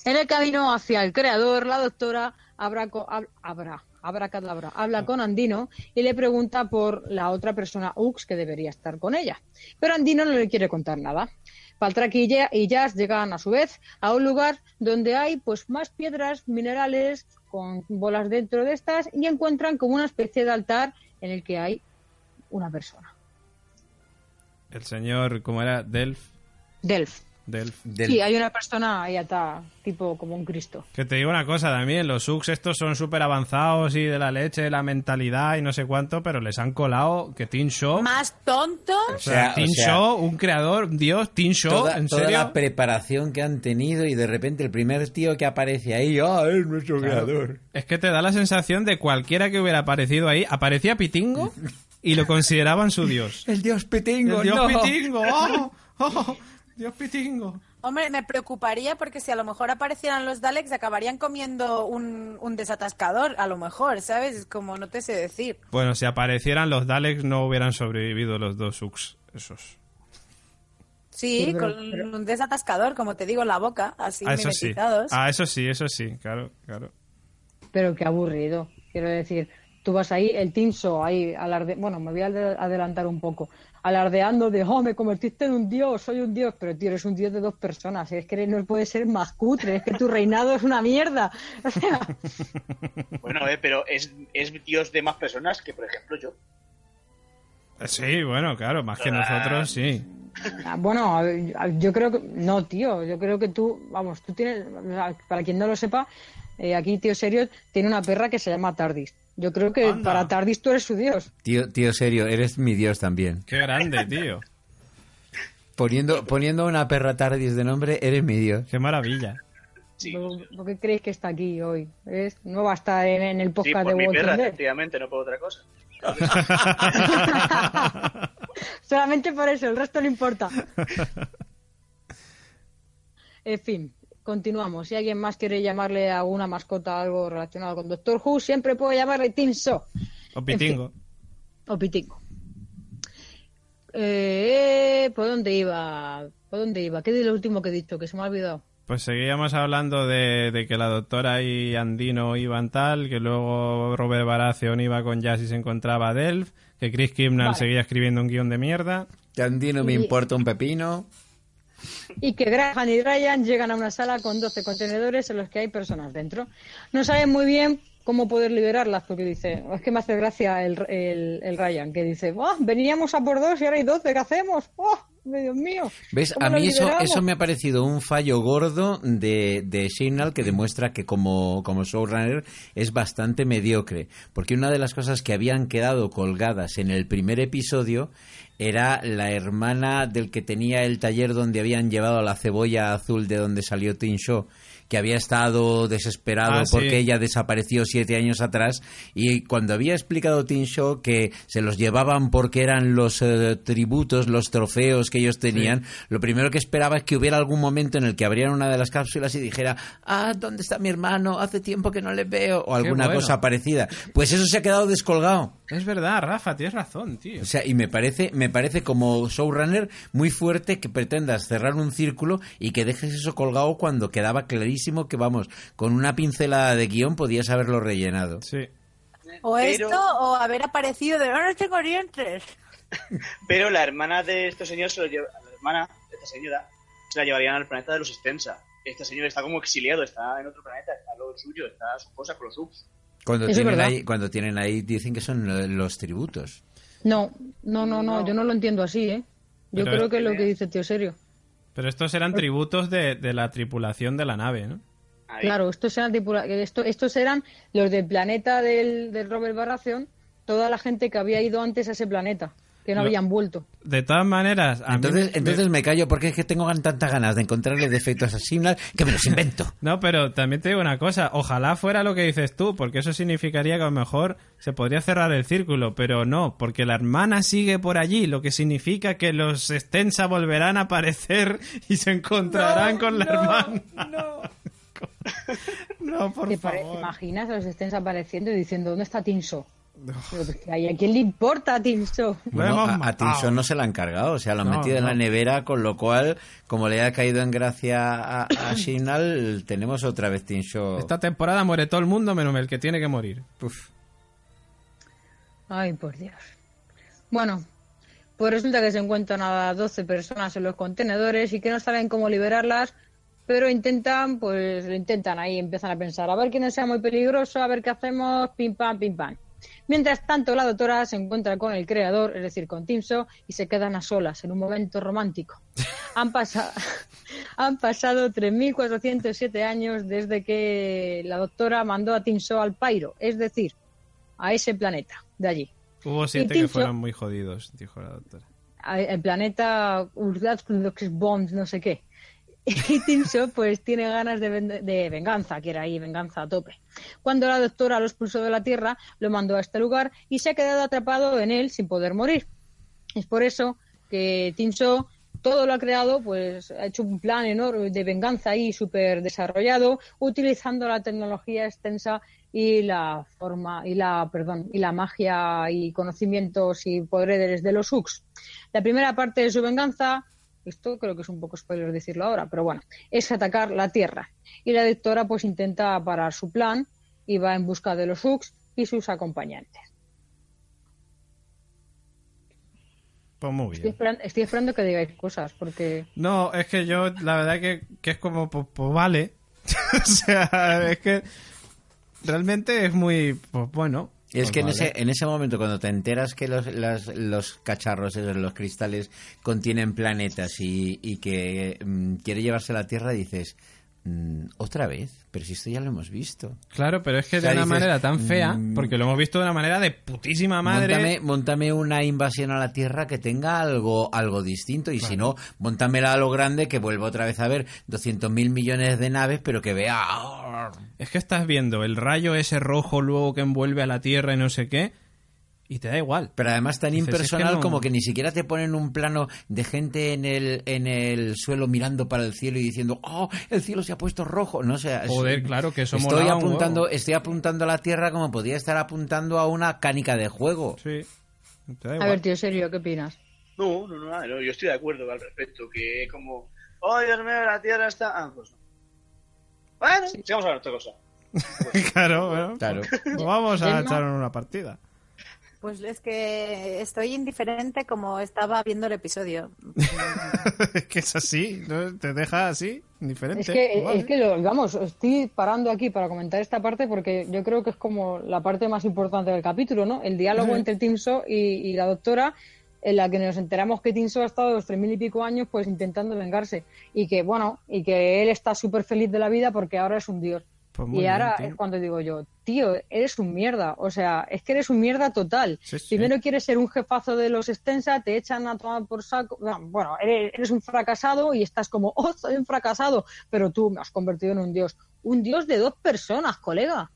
B: En el camino hacia el creador, la doctora Abra, Abra, Abracadabra habla con Andino y le pregunta por la otra persona Ux que debería estar con ella. Pero Andino no le quiere contar nada. Paltraki y Ya- y Jazz llegan a su vez a un lugar donde hay pues más piedras minerales con bolas dentro de estas y encuentran como una especie de altar en el que hay una persona.
F: El señor, ¿cómo era? Delf.
B: Delf.
F: Del...
D: Del-
B: Sí, hay una persona ahí está, tipo como un Cristo.
F: Que te digo una cosa también, los subs estos son súper avanzados y de la leche, la mentalidad y no sé cuánto, pero les han colado que Team Show...
E: Más tontos.
F: O sea,
D: O sea, o sea,
F: Show, un creador, Dios, Team Show,
D: toda,
F: ¿en
D: toda
F: serio?
D: la preparación que han tenido y de repente el primer tío que aparece ahí, ¡ah, es nuestro
F: Claro.
D: creador!
F: Es que te da la sensación de cualquiera que hubiera aparecido ahí, aparecía Pitingo y lo consideraban su dios. <laughs>
D: ¡El dios Pitingo!
F: ¡El dios
D: no!
F: Pitingo! ¡Oh! <laughs> ¡Oh! ¡Dios Pitingo!
E: Hombre, me preocuparía porque si a lo mejor aparecieran los Daleks acabarían comiendo un, un desatascador, a lo mejor, ¿sabes? Es como no te sé decir.
F: Bueno, si aparecieran los Daleks no hubieran sobrevivido los dos Suks, esos.
E: Sí,
B: Sí, pero-
E: con
B: pero-
E: un desatascador, como te digo, en la boca, así
F: ah, eso sí.
E: mimetizados.
F: Ah, eso sí, eso sí, claro, claro.
B: Pero qué aburrido. Quiero decir, tú vas ahí, el Tinso ahí, alarde... bueno, me voy a ade- adelantar un poco, alardeando de, oh, me convertiste en un dios, soy un dios, pero tío, eres un dios de dos personas, es que no puede ser más cutre, es que tu reinado es una mierda. <laughs> O sea, <laughs>
C: Bueno, eh, pero es, es Dios de más personas que, por ejemplo, yo.
F: Sí, bueno, claro, más que nosotros, sí.
B: ah, bueno, yo creo que, no, tío, yo creo que tú, vamos, tú tienes, para quien no lo sepa, eh, aquí tío serio tiene una perra que se llama Tardis. Yo creo que
F: Anda.
B: para Tardis tú eres su dios.
D: Tío, tío, serio, eres mi dios también.
F: Qué grande, tío.
D: Poniendo, poniendo una perra tardis de nombre, eres mi dios.
F: Qué maravilla.
C: Sí,
B: ¿Por, qué creéis que está aquí hoy? ¿Ves? No va a estar en, en el
C: sí
B: podcast
C: por
B: de
C: mi
B: Walking
C: perra,
B: Dead.
C: efectivamente, no por otra cosa. <laughs>
B: Solamente por eso, el resto no importa. <laughs> En fin, continuamos. Si alguien más quiere llamarle a una mascota algo relacionado con Doctor Who, siempre puede llamarle Tim So
F: O Pitingo.
B: o Pitingo. Eh, ¿Por dónde iba? ¿Por dónde iba? ¿Qué es lo último que he dicho? Que se me ha olvidado.
F: Pues seguíamos hablando de, de que la doctora y Andino iban tal, que luego Robert Baratheon iba con Jazz y se encontraba a Delph, que Chris Kimnall
B: Vale.
F: seguía escribiendo un guion de mierda.
D: Que a mí no me
B: Y-
D: importa un pepino. <laughs>
B: y que Graham y Ryan llegan a una sala con 12 contenedores en los que hay personas dentro. No saben muy bien cómo poder liberarlas, porque dice, es que me hace gracia el, el, el Ryan, que dice, "Oh, veníamos a por dos y ahora hay 12, ¿qué hacemos? ¡Oh, Dios mío!
D: ¿Ves?
B: ¿Cómo
D: A mí eso,
B: liberamos?".
D: eso me ha parecido un fallo gordo de, de Signal que demuestra que como, como showrunner es bastante mediocre. Porque una de las cosas que habían quedado colgadas en el primer episodio era la hermana del que tenía el taller donde habían llevado la cebolla azul de donde salió Tin Shaw, que había estado desesperado
F: Ah, sí.
D: porque ella desapareció siete años atrás y cuando había explicado Tin Shaw que se los llevaban porque eran los eh, tributos, los trofeos que ellos tenían, lo primero que esperaba es que hubiera algún momento en el que abrieran una de las cápsulas y dijera, ah, ¿dónde está mi hermano? Hace tiempo que no le veo, o alguna
F: bueno.
D: cosa parecida. Pues eso se ha quedado descolgado.
F: Es verdad, Rafa, tienes razón, tío.
D: O sea, y me parece, me parece como showrunner muy fuerte que pretendas cerrar un círculo y que dejes eso colgado cuando quedaba clarísimo que, vamos, con una pincelada de guion podías haberlo rellenado.
F: Sí.
E: O
C: Pero-
E: esto, o haber aparecido de no tengo dientes. <laughs>
C: Pero la hermana de este señor se lo lleva, la hermana de esta señora se la llevarían al planeta de los Extensa. Este señor está como exiliado, está en otro planeta, está lo suyo, está su cosa con los subs.
D: Cuando
B: Eso
D: tienen, ahí, cuando tienen ahí, dicen que son lo- los tributos.
B: No, no, no, no,
C: No.
B: yo no lo entiendo así, ¿eh? Yo
F: Pero-
B: creo que es lo que dice tío serio.
F: Pero estos eran tributos de, de la tripulación de la nave, ¿no?
C: Ahí.
B: Claro, estos eran, tripula- esto- estos eran los del planeta del, del Robert Baratheon, toda la gente que había ido antes a ese planeta, que no habían vuelto.
F: De todas maneras, a mí
D: Entonces,
F: me-
D: entonces me callo porque es que tengo tantas ganas de encontrarle defectos a Signal que me los invento. <laughs>
F: No, pero también te digo una cosa, ojalá fuera lo que dices tú, porque eso significaría que a lo mejor se podría cerrar el círculo, pero no, porque la hermana sigue por allí, lo que significa que los Stensa volverán a aparecer y se encontrarán con la hermana. No, <laughs> no, por
B: ¿Te,
F: favor.
B: ¿te imaginas a los estén apareciendo y diciendo, ¿dónde está Tinso? Pero, pues, ¿y ¿A quién le importa a?
F: Lo
D: Bueno, a, a no se la han cargado, o sea, lo han
F: No,
D: metido en la nevera, con lo cual, como le ha caído en gracia a, a <coughs> Signal, tenemos otra vez Tinson.
F: Esta temporada muere todo el mundo menos el que tiene que morir.
D: Uf.
B: Ay, por Dios. Bueno, pues resulta que se encuentran a 12 personas en los contenedores y que no saben cómo liberarlas, pero intentan, pues lo intentan ahí, empiezan a pensar, a ver quién sea muy peligroso, a ver qué hacemos, pim pam, pim pam. Mientras tanto, la doctora se encuentra con el creador, es decir, con Timso, y se quedan a solas en un momento romántico. <laughs> Han, pasa- <laughs> Han pasado 3.407 años desde que la doctora mandó a Tinso al Pairo, es decir, a ese planeta de allí.
F: Hubo siete que fueron muy jodidos, dijo la doctora.
B: el planeta Bond, no sé qué. Y Tinso pues tiene ganas de, ven- de venganza, quiere ahí venganza a tope. Cuando la doctora lo expulsó de la Tierra, lo mandó a este lugar y se ha quedado atrapado en él sin poder morir. Es por eso que Tinso todo lo ha creado, pues ha hecho un plan enorme de venganza ahí súper desarrollado, utilizando la tecnología extensa y la forma y la perdón y la magia y conocimientos y poderes de los Hux. La primera parte de su venganza, esto creo que es un poco spoiler decirlo ahora, pero bueno, es atacar la Tierra. Y la doctora pues intenta parar su plan y va en busca de los Hux y sus acompañantes.
F: Pues muy
B: Estoy
F: bien.
B: esperando, estoy esperando que digáis cosas porque
F: No, es que yo, la verdad que, que es como, pues, pues vale. <laughs> o sea, es que realmente es muy, pues bueno.
D: Es
F: pues
D: que en, ese, en ese momento, cuando te enteras que los, las- los cacharros, esos, los cristales, contienen planetas y, y que mm, quiere llevarse a la Tierra, dices, ¿otra vez? Pero si esto ya lo hemos visto.
F: Claro, pero es que
D: O sea,
F: de una
D: dices,
F: manera tan fea,
D: mm,
F: porque lo hemos visto de una manera de putísima madre.
D: Móntame, móntame una invasión a la Tierra que tenga algo, algo distinto y si no, móntamela a lo grande que vuelva otra vez a ver 200 mil millones de naves, pero que vea... ¡ah!
F: Es que estás viendo el rayo ese rojo luego que envuelve a la Tierra y no sé qué, y te da igual.
D: Pero además tan
F: Dices, es que
D: impersonal
F: no-
D: como que ni siquiera te ponen un plano de gente en el, en el suelo mirando para el cielo y diciendo, oh, el cielo se ha puesto rojo. No sé. es-
F: Joder, claro, que eso
D: estoy
F: molaba
D: apuntando, estoy apuntando a la Tierra como podría estar apuntando a una canica de juego.
F: Sí. Te da
B: A ver, tío, serio, ¿qué opinas?
C: No, no, no, nada, no, yo estoy de acuerdo al respecto, que como, oh Dios mío, la Tierra está... Ah, pues no. Bueno, sigamos a ver otra cosa. <laughs>
F: claro, bueno,
D: Claro.
F: pues vamos a echar una partida.
E: Pues es que estoy indiferente como estaba viendo el episodio.
F: es <laughs> que es así, ¿no? te deja así, diferente.
B: Es que,
F: Vale.
B: es que lo- vamos, estoy parando aquí para comentar esta parte porque yo creo que es como la parte más importante del capítulo, ¿no? El diálogo entre Timso y, y la doctora, en la que nos enteramos que Timso ha estado los tres mil y pico años pues intentando vengarse y que, bueno, y que él está súper feliz de la vida porque ahora es un dios.
F: Pues
B: y ahora
F: bien,
B: es cuando digo yo, tío, eres un mierda. O sea, es que eres un mierda total.
F: Sí, sí.
B: Primero quieres ser un jefazo de los extensa, te echan a tomar por saco. No, Bueno, eres, eres un fracasado y estás como, <laughs> oh, soy un fracasado. Pero tú me has convertido en un dios. Un dios de dos personas, colega.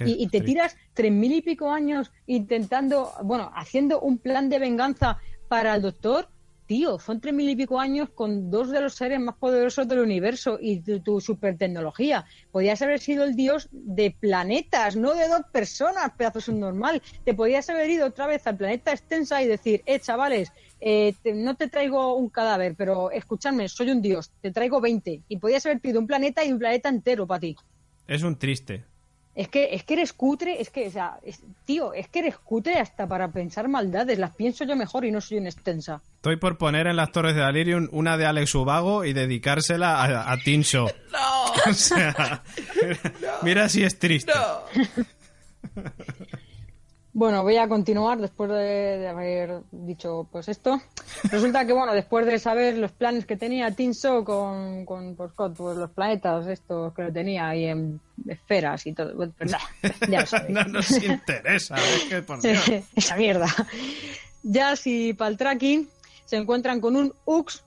B: Y, y te tiras tres mil y pico años intentando, bueno, haciendo un plan de venganza para el doctor. Tío, son tres mil y pico años con dos de los seres más poderosos del universo y tu, tu super tecnología. Podías haber sido el dios de planetas, no de dos personas, pedazo subnormal. Te podías haber ido otra vez al planeta extensa y decir, eh, chavales, eh, no te traigo un cadáver, pero escúchame, soy un dios, te traigo 20. Y podías haber pedido un planeta y un planeta entero para ti.
F: Es un triste.
B: Es que, es que eres cutre, es que, o sea, es- tío, es que eres cutre hasta para pensar maldades. Las pienso yo mejor y no soy una extensa.
F: Estoy por poner en las Torres de Alirium una de Alex Ubago y dedicársela a, a Teen Show. <laughs> No. <laughs> O sea, <laughs> mira si es triste.
B: Bueno, voy a continuar después de, de haber dicho pues esto. Resulta que, bueno, después de saber los planes que tenía Tinso con, con pues, con, pues, los planetas estos que lo tenía ahí en esferas y todo, pues, nah, <laughs> ya.
F: No nos interesa, es que por <laughs> Dios.
B: Esa mierda. Jazz y Paltraki se encuentran con un Ux.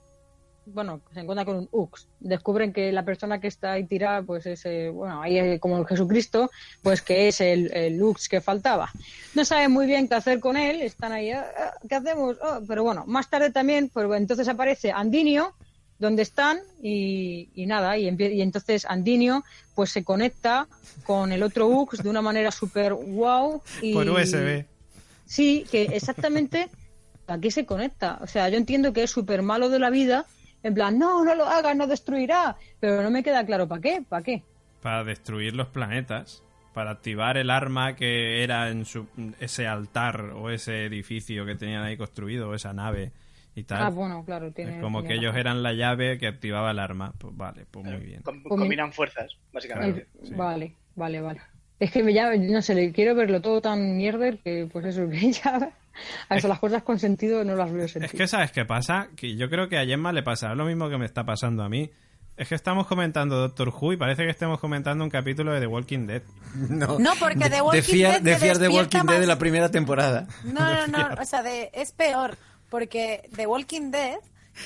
B: Bueno, se encuentran con un Ux. Descubren que la persona que está ahí tirada, pues es, eh, bueno, ahí es como el Jesucristo, pues que es el, el Ux que faltaba. No saben muy bien qué hacer con él, están ahí, "Ah, ah, ¿qué hacemos? Ah", pero bueno, más tarde también, pues entonces aparece Andinio, donde están y, y nada, y entonces Andinio pues se conecta con el otro Ux de una manera súper wow. Y,
F: Por USB.
B: Sí, que exactamente aquí se conecta. O sea, yo entiendo que es súper malo de la vida, en plan, no, no lo hagas, no destruirá, pero no me queda claro para qué, para qué.
F: Para destruir los planetas. Para activar el arma que era en su, ese altar o ese edificio que tenían ahí construido, o esa nave y tal.
B: Ah, bueno, claro, tiene.
F: es como
B: tiene
F: que ellos
B: razón.
F: eran la llave que activaba el arma. Pues vale, pues muy bien.
C: Com-
B: Pues
C: combinan fuerzas, básicamente.
B: Eh, Vale, vale, vale. Es que me ya, no sé, quiero verlo todo tan mierder que, pues eso, <laughs> que ya. Hasta las cosas con sentido no las veo
F: Es
B: sentido.
F: que, ¿sabes qué pasa? Que yo creo que a Gemma le pasará lo mismo que me está pasando a mí. Es que estamos comentando Doctor Who y parece que estemos comentando un capítulo de The Walking Dead. <laughs>
D: No,
E: No, porque The Walking Dead te
D: decías The Walking Dead de la primera temporada.
E: No, no, no, o sea, de- es peor, porque The Walking Dead,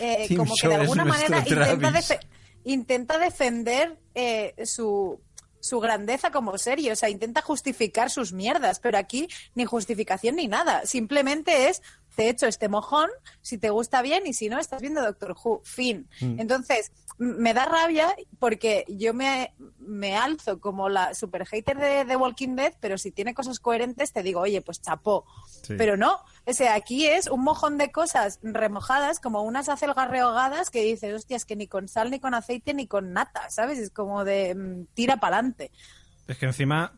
E: eh, como que de
D: es
E: alguna manera intenta, intenta defender eh, su, su grandeza como serie, o sea, intenta justificar sus mierdas, pero aquí ni justificación ni nada, simplemente es, te he hecho este mojón, si te gusta bien y si no, estás viendo Doctor Who, fin. Entonces, m- me da rabia porque yo me, me alzo como la super hater de Walking Dead, pero si tiene cosas coherentes te digo, oye, pues chapó.
F: Sí.
E: Pero no, o sea, aquí es un mojón de cosas remojadas, como unas acelgas rehogadas que dices, hostias, que ni con sal, ni con aceite, ni con nata, ¿sabes? Es como de mm, tira para adelante.
F: Es que encima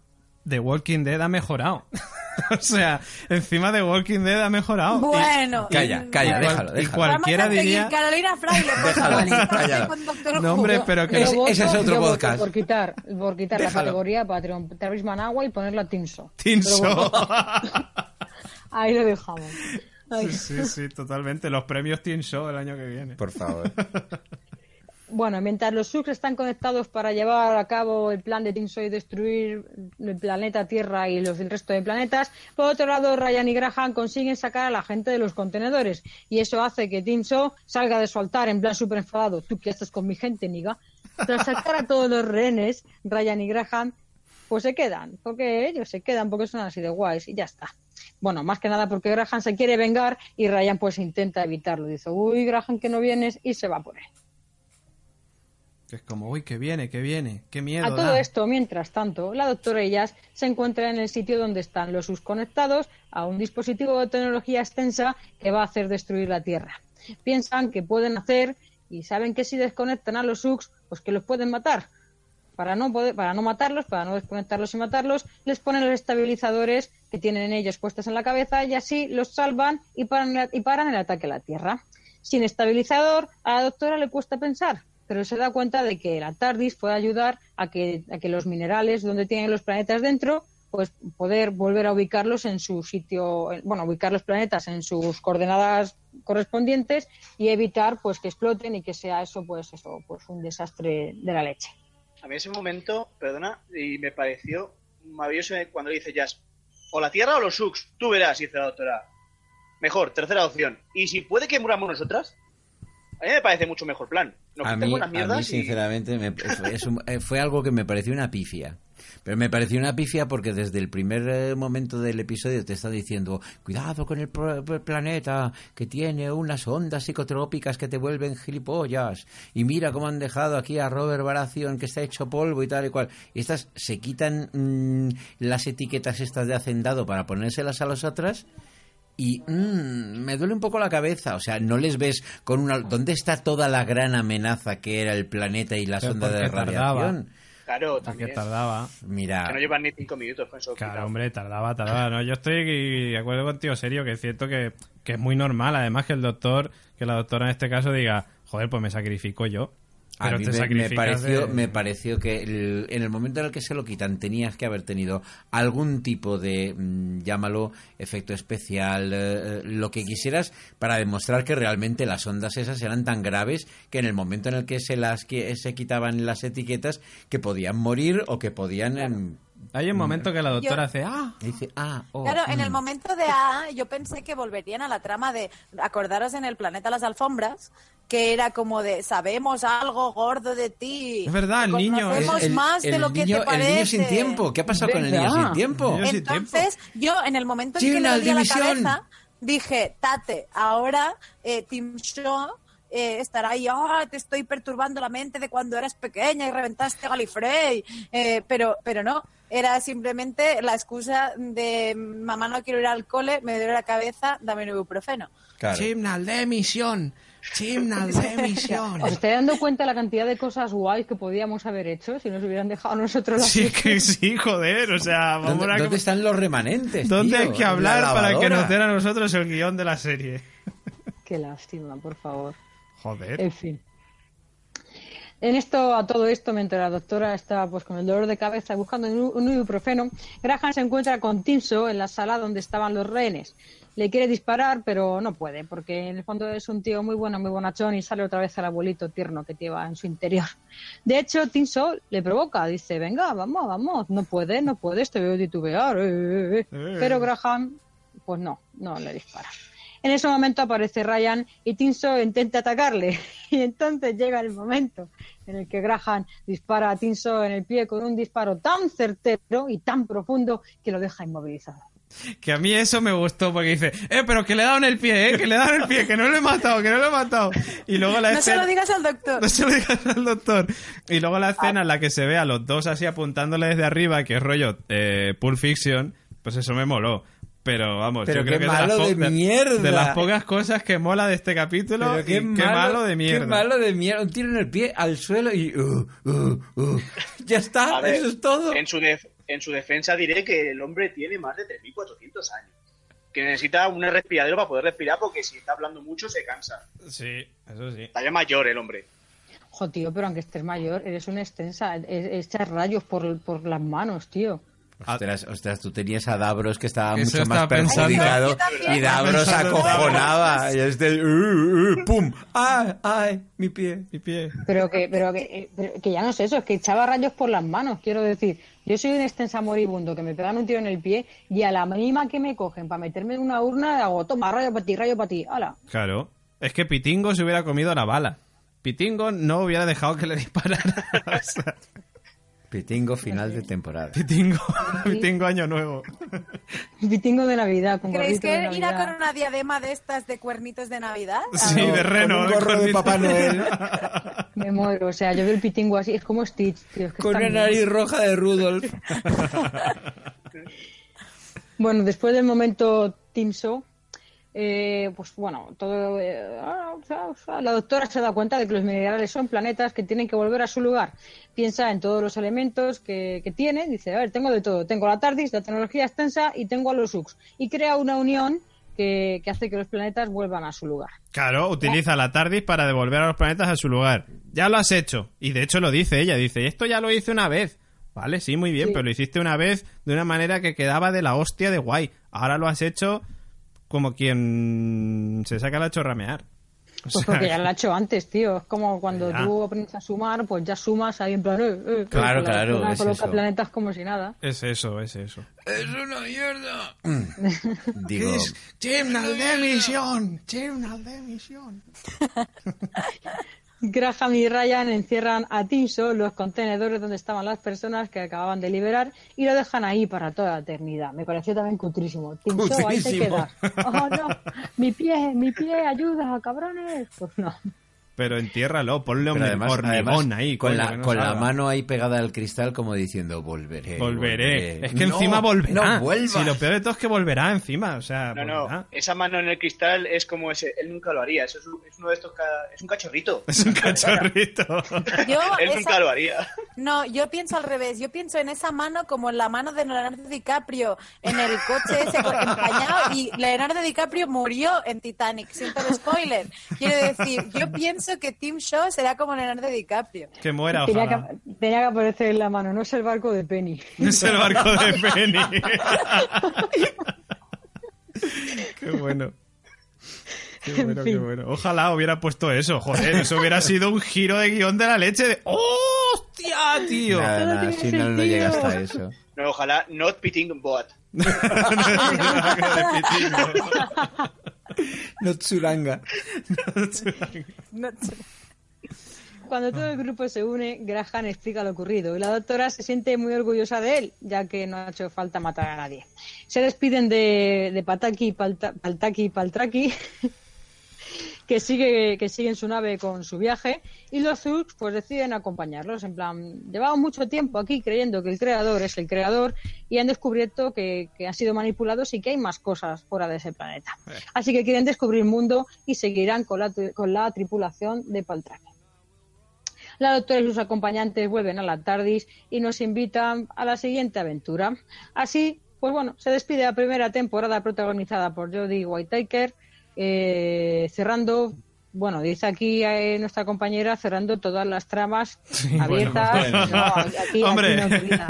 F: The Walking Dead ha mejorado. <laughs> o sea, encima The Walking Dead ha mejorado. Y-
E: Bueno.
D: Calla,
E: y-
D: calla,
E: bueno.
D: déjalo,
F: y
D: déjalo.
F: cualquiera
E: Vamos a
F: diría...
E: Carolina Fraile, por
D: Déjalo,
E: y
F: No, hombre, pero que...
D: Ese-
B: voto-
D: ese es otro podcast.
B: Por quitar, por quitar la categoría Patreon, Travis Managua y ponerla Tinso.
F: Tinso. <laughs>
B: Ahí lo dejamos. Ay.
F: Sí, sí, totalmente. Los premios Teen Show el año que viene.
D: Por favor. <laughs>
B: Bueno, mientras los subs están conectados para llevar a cabo el plan de Tinso y destruir el planeta Tierra y los del resto de planetas, por otro lado, Ryan y Graham consiguen sacar a la gente de los contenedores y eso hace que Tinso salga de su altar en plan súper enfadado. Tú que estás con mi gente, niga. Tras sacar a todos los rehenes, Ryan y Graham pues se quedan, porque ellos se quedan porque son así de guays y ya está. Bueno, más que nada porque Graham se quiere vengar y Ryan pues intenta evitarlo. Dice, uy, Graham que no vienes y se va por él.
F: Es como, uy, que viene, que viene, qué miedo.
B: A todo esto, mientras tanto, la doctora Ellas se encuentra en el sitio donde están los SUS conectados a un dispositivo de tecnología extensa que va a hacer destruir la Tierra. Piensan que pueden hacer y saben que si desconectan a los SUX, pues que los pueden matar. Para no, poder, para no matarlos, para no desconectarlos y matarlos, les ponen los estabilizadores que tienen ellos puestos en la cabeza y así los salvan y paran, y paran el ataque a la Tierra. Sin estabilizador, a la doctora le cuesta pensar, pero se da cuenta de que la TARDIS puede ayudar a que, a que los minerales donde tienen los planetas dentro, pues poder volver a ubicarlos en su sitio, en- bueno, ubicar los planetas en sus coordenadas correspondientes y evitar pues que exploten y que sea eso pues eso pues un desastre de la leche.
C: A mí ese momento, perdona, y me pareció maravilloso cuando le dice Jazz, o la Tierra o los Sux, tú verás, dice la doctora. Mejor, tercera opción. Y si puede que muramos nosotras, a mí me parece mucho mejor plan. Nos
D: A mí,
C: las
D: a
C: mierdas
D: mí,
C: y-
D: sinceramente, me- fue, es un- eh, fue algo que me pareció una pifia. Pero me pareció una pifia porque desde el primer eh, momento del episodio te está diciendo, cuidado con el el planeta que tiene unas ondas psicotrópicas que te vuelven gilipollas. Y mira cómo han dejado aquí a Robert Baratheon que está hecho polvo y tal y cual. Y estas se quitan mm, las etiquetas estas de hacendado para ponérselas a las otras y mm, me duele un poco la cabeza. O sea, no les ves con una. ¿Dónde está toda la gran amenaza que era el planeta y las
F: Pero
D: ondas de
F: porque tardaba.
D: radiación?
C: Claro, también.
F: tardaba.
D: Mira,
C: Que no llevan ni cinco minutos con eso.
F: Claro,
C: quitado.
F: hombre, tardaba, tardaba. No, yo estoy de acuerdo contigo, serio, que es cierto que, que es muy normal, además, que el doctor, que la doctora en este caso diga, joder, pues me sacrifico yo.
D: A
F: Pero
D: mí
F: te
D: me, pareció,
F: de-
D: me pareció que el- en el momento en el que se lo quitan tenías que haber tenido algún tipo de, mm, llámalo, efecto especial, eh, eh, lo que quisieras, para demostrar que realmente las ondas esas eran tan graves que en el momento en el que se las que se quitaban las etiquetas, que podían morir o que podían... em,
F: Hay un momento que la doctora
E: Yo-
F: hace, ah,
D: y dice, ah, oh,
E: Claro, en el
D: mm".
E: momento de A, yo pensé que volverían a la trama de, acordaros en el planeta Las Alfombras, que era como de, sabemos algo gordo de ti.
F: Es verdad, el niño es-
E: conocemos
D: el,
E: más de
D: el
E: lo que
D: niño,
E: te parece.
D: el niño sin tiempo. ¿Qué ha pasado con el niño sin tiempo?
F: El niño sin
E: Entonces, yo en el momento en que le di a la
D: División.
E: cabeza, dije, Tate, ahora eh, Tim Shaw eh, estará ahí, "Ah, te estoy perturbando la mente de cuando eras pequeña y reventaste Galifrey. Eh, pero, pero no, era simplemente la excusa de mamá no quiero ir al cole, me duele la cabeza, dame un ibuprofeno.
D: Claro.
F: Chimnal de emisión, chimnal de <laughs> emisión.
B: ¿Os estáis dando cuenta la cantidad de cosas guays que podíamos haber hecho si nos hubieran dejado a nosotros la
F: Sí, que sí, joder, o sea, vamos
D: ¿Dónde,
F: a...
D: dónde están los remanentes?
F: ¿Dónde
D: tío?
F: hay que hablar para que nos den a nosotros el guion de la serie?
B: Qué lástima, por favor.
F: Joder.
B: En fin. En esto, a todo esto, mientras la doctora está pues con el dolor de cabeza buscando un, ibuprofeno, Graham se encuentra con Tinso en la sala donde estaban los rehenes. Le quiere disparar, pero no puede, porque en el fondo es un tío muy bueno, muy bonachón y sale otra vez al abuelito tierno que lleva en su interior. De hecho, Tinso le provoca, dice, venga, vamos, vamos, no puede, no puedes, te veo titubear. eh, eh, eh". Pero Graham, pues no, no le dispara. En ese momento aparece Ryan y Tinso intenta atacarle. <laughs> Y entonces llega el momento en el que Graham dispara a Tinso en el pie con un disparo tan certero y tan profundo que lo deja inmovilizado.
F: Que a mí eso me gustó porque dice, eh, pero que le he dado en el pie, eh, que le he dado en el pie, que no lo he matado, que no lo he matado. Y luego la
E: No se lo digas al doctor. <laughs>
F: No se lo digas al doctor. Y luego la escena en la que se ve a los dos así apuntándole desde arriba, que es rollo eh, Pulp Fiction, pues eso me moló. Pero vamos,
D: Pero
F: yo creo que es
D: malo
F: de, las
D: de
F: po-
D: mierda.
F: de las pocas cosas que mola de este capítulo.
D: Pero qué,
F: y qué malo, de mierda.
D: Qué malo de mierda. Un tiro en el pie al suelo y... uh, uh, uh. <laughs> Ya está,
C: ver,
D: eso es todo.
C: En su, def- en su defensa diré que el hombre tiene más de 3.400 años. Que necesita un respiradero para poder respirar porque si está hablando mucho se cansa.
F: Sí, eso sí.
C: Está ya mayor el hombre.
B: Jo, tío, pero aunque estés mayor, eres una extensa. es- Echas rayos por, por las manos, tío.
D: Ostras, ostras, tú tenías a Davros que estaba
F: Eso
D: mucho más
F: pensando.
D: perjudicado y Davros acojonaba. Y este... uh, uh, ¡Pum! ¡Ay, ay! Mi pie.
F: Mi pie.
B: Pero que, pero que, eh, pero que ya no es eso, es que echaba rayos por las manos, quiero decir. Yo soy un extensa moribundo que me pegan un tiro en el pie y a la mínima que me cogen para meterme en una urna hago, toma, rayo para ti, rayo para ti, hala.
F: Claro. Es que Pitingo se hubiera comido la bala. Pitingo no hubiera dejado que le disparara. <laughs>
D: Pitingo final de temporada.
F: Pitingo, Pitingo año nuevo.
B: Pitingo de Navidad, con
E: ¿Creéis
B: de
E: que irá con una diadema de estas de cuernitos de Navidad?
F: Sí,
D: No,
F: de reno.
D: con un gorro de
F: cornito.
D: Papá Noel. <laughs>
B: Me muero, o sea, yo veo el pitingo así, es como Stitch, tío. es que
D: Con una
B: bien.
D: nariz roja de Rudolf. <laughs>
B: Bueno, después del momento Timso, eh, pues bueno, todo, eh, ah, la doctora se da cuenta de que los minerales son planetas que tienen que volver a su lugar. Piensa en todos los elementos que, que tiene, dice, a ver, tengo de todo, tengo la TARDIS, la tecnología extensa y tengo a los UX. Y crea una unión que, que hace que los planetas vuelvan a su lugar.
F: Claro, utiliza la TARDIS para devolver a los planetas a su lugar. Ya lo has hecho. Y de hecho lo dice ella. Dice, esto ya lo hice una vez. Vale, sí, muy bien,
B: Sí.
F: pero lo hiciste una vez de una manera que quedaba de la hostia de guay. Ahora lo has hecho como quien se saca la chorramear. O
B: Pues
F: sea,
B: porque ya lo <laughs> ha hecho antes, tío. Es como cuando
F: Ya.
B: tú aprendes a sumar, pues ya sumas ahí en plan... eh, eh, eh,
D: Claro,
B: la
D: claro, es
B: coloca
D: eso.
B: planetas como si nada.
F: Es eso, es eso.
D: ¡Es una mierda! <laughs> Digo,
F: Chimnal de misión, chimnal de misión. <laughs>
B: Graham y Ryan encierran a Tinso los contenedores donde estaban las personas que acababan de liberar y lo dejan ahí para toda la eternidad. Me pareció también cutrísimo. Tinso, ahí te quedas. Oh, no, mi pie, mi pie, ayuda, cabrones. Pues no.
F: Pero entiérralo, ponle hormi-
D: además,
F: hormigón
D: además,
F: ahí.
D: con la,
F: no
D: con la mano ahí pegada al cristal como diciendo volveré.
F: Volveré. Es que
D: No,
F: encima volverá.
D: No vuelvas.
F: Si lo peor de todo es que volverá encima. O sea,
C: No, no,
F: volverá.
C: esa mano en el cristal es como ese, él nunca lo haría, eso es, un- es uno de estos, ca- es un cachorrito. <laughs>
F: Es un cachorrito. <laughs>
E: Yo
C: él
E: esa-
C: nunca lo haría.
E: No, yo pienso al revés. Yo pienso en esa mano como en la mano de Leonardo DiCaprio en el coche ese empañado y Leonardo DiCaprio murió en Titanic. Siento el spoiler. Quiero decir, yo pienso que Tim Shaw será como Leonardo DiCaprio.
F: que muera,
B: Tenía
F: ojalá.
B: que, tenía que aparecer en la mano, no es el barco de Penny.
F: Es el barco de Penny. qué bueno. Qué bueno, qué
B: fin.
F: bueno. Ojalá hubiera puesto eso, joder. Eso hubiera sido un giro de guion de la leche de ¡Hostia, tío!
D: Nada, nada, si no, no llega hasta eso.
C: No, ojalá not pitting boat.
D: No Tsuranga.
E: No-
B: Cuando todo el grupo se une, Graham explica lo ocurrido y la doctora se siente muy orgullosa de él, ya que no ha hecho falta matar a nadie. Se despiden de, de Pataki, Palta- Paltaki y Paltraki, que sigue, que sigue en su nave con su viaje, y los Zurks pues deciden acompañarlos. En plan, llevamos mucho tiempo aquí creyendo que el creador es el creador y han descubierto que, que han sido manipulados y que hay más cosas fuera de ese planeta. Así que quieren descubrir el mundo y seguirán con la, con la tripulación de Paltraki. La doctora y sus acompañantes vuelven a la TARDIS y nos invitan a la siguiente aventura. Así, pues bueno, se despide la primera temporada protagonizada por Jodie Whittaker, eh, cerrando bueno, dice aquí eh, nuestra compañera cerrando todas las tramas abiertas.
D: bueno.
B: No, aquí-
F: Hombre,
B: aquí no, <laughs> querida.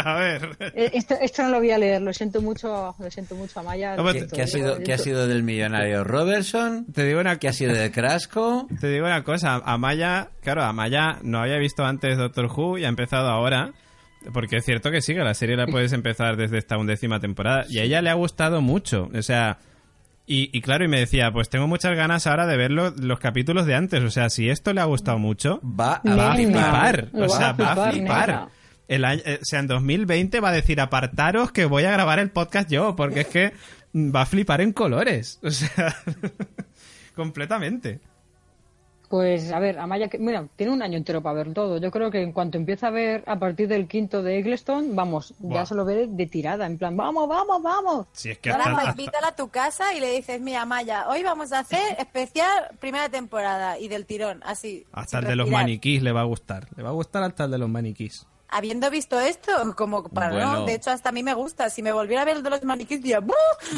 B: <laughs>
F: a ver.
B: Eh, Esto, esto no lo voy a leer, lo siento mucho, lo siento mucho, Amaya.
F: Hombre,
D: ¿Qué,
B: Esto-
D: qué ha sido, qué ha sido del millonario Robertson?
F: Te digo una
D: ¿Qué ha sido de Crasco? <laughs>
F: Te digo una cosa, Amaya, claro, Amaya no había visto antes Doctor Who y ha empezado ahora. Porque es cierto que sí, que la serie la puedes empezar desde esta undécima temporada. Y a ella le ha gustado mucho. O sea, y, y claro, y me decía, pues tengo muchas ganas ahora de ver lo- los capítulos de antes. O sea, si esto le ha gustado mucho,
D: Va a
F: va a
B: Nena,
F: flipar. O sea,
B: a
F: va a
B: flipar.
F: El año, eh, o sea, en 2020 va a decir, apartaros que voy a grabar el podcast yo, porque es que va a flipar en colores. O sea, <laughs> completamente.
B: Pues a ver, Amaya, que- mira, tiene un año entero para ver todo. Yo creo que en cuanto empiece a ver a partir del quinto de Eggleston, vamos, ya se lo ve de tirada, en plan, vamos, vamos, vamos.
F: Si es que
E: Ahora
F: hasta-
E: invítala a tu casa y le dices, mira, Maya, hoy vamos a hacer especial primera temporada y del tirón, así.
F: Hasta el de los maniquís le va a gustar. Le va a gustar hasta el de los maniquís.
E: Habiendo visto esto, como para
D: Bueno.
E: no, de hecho hasta a mí me gusta. Si me volviera a ver el de los maniquís, diría.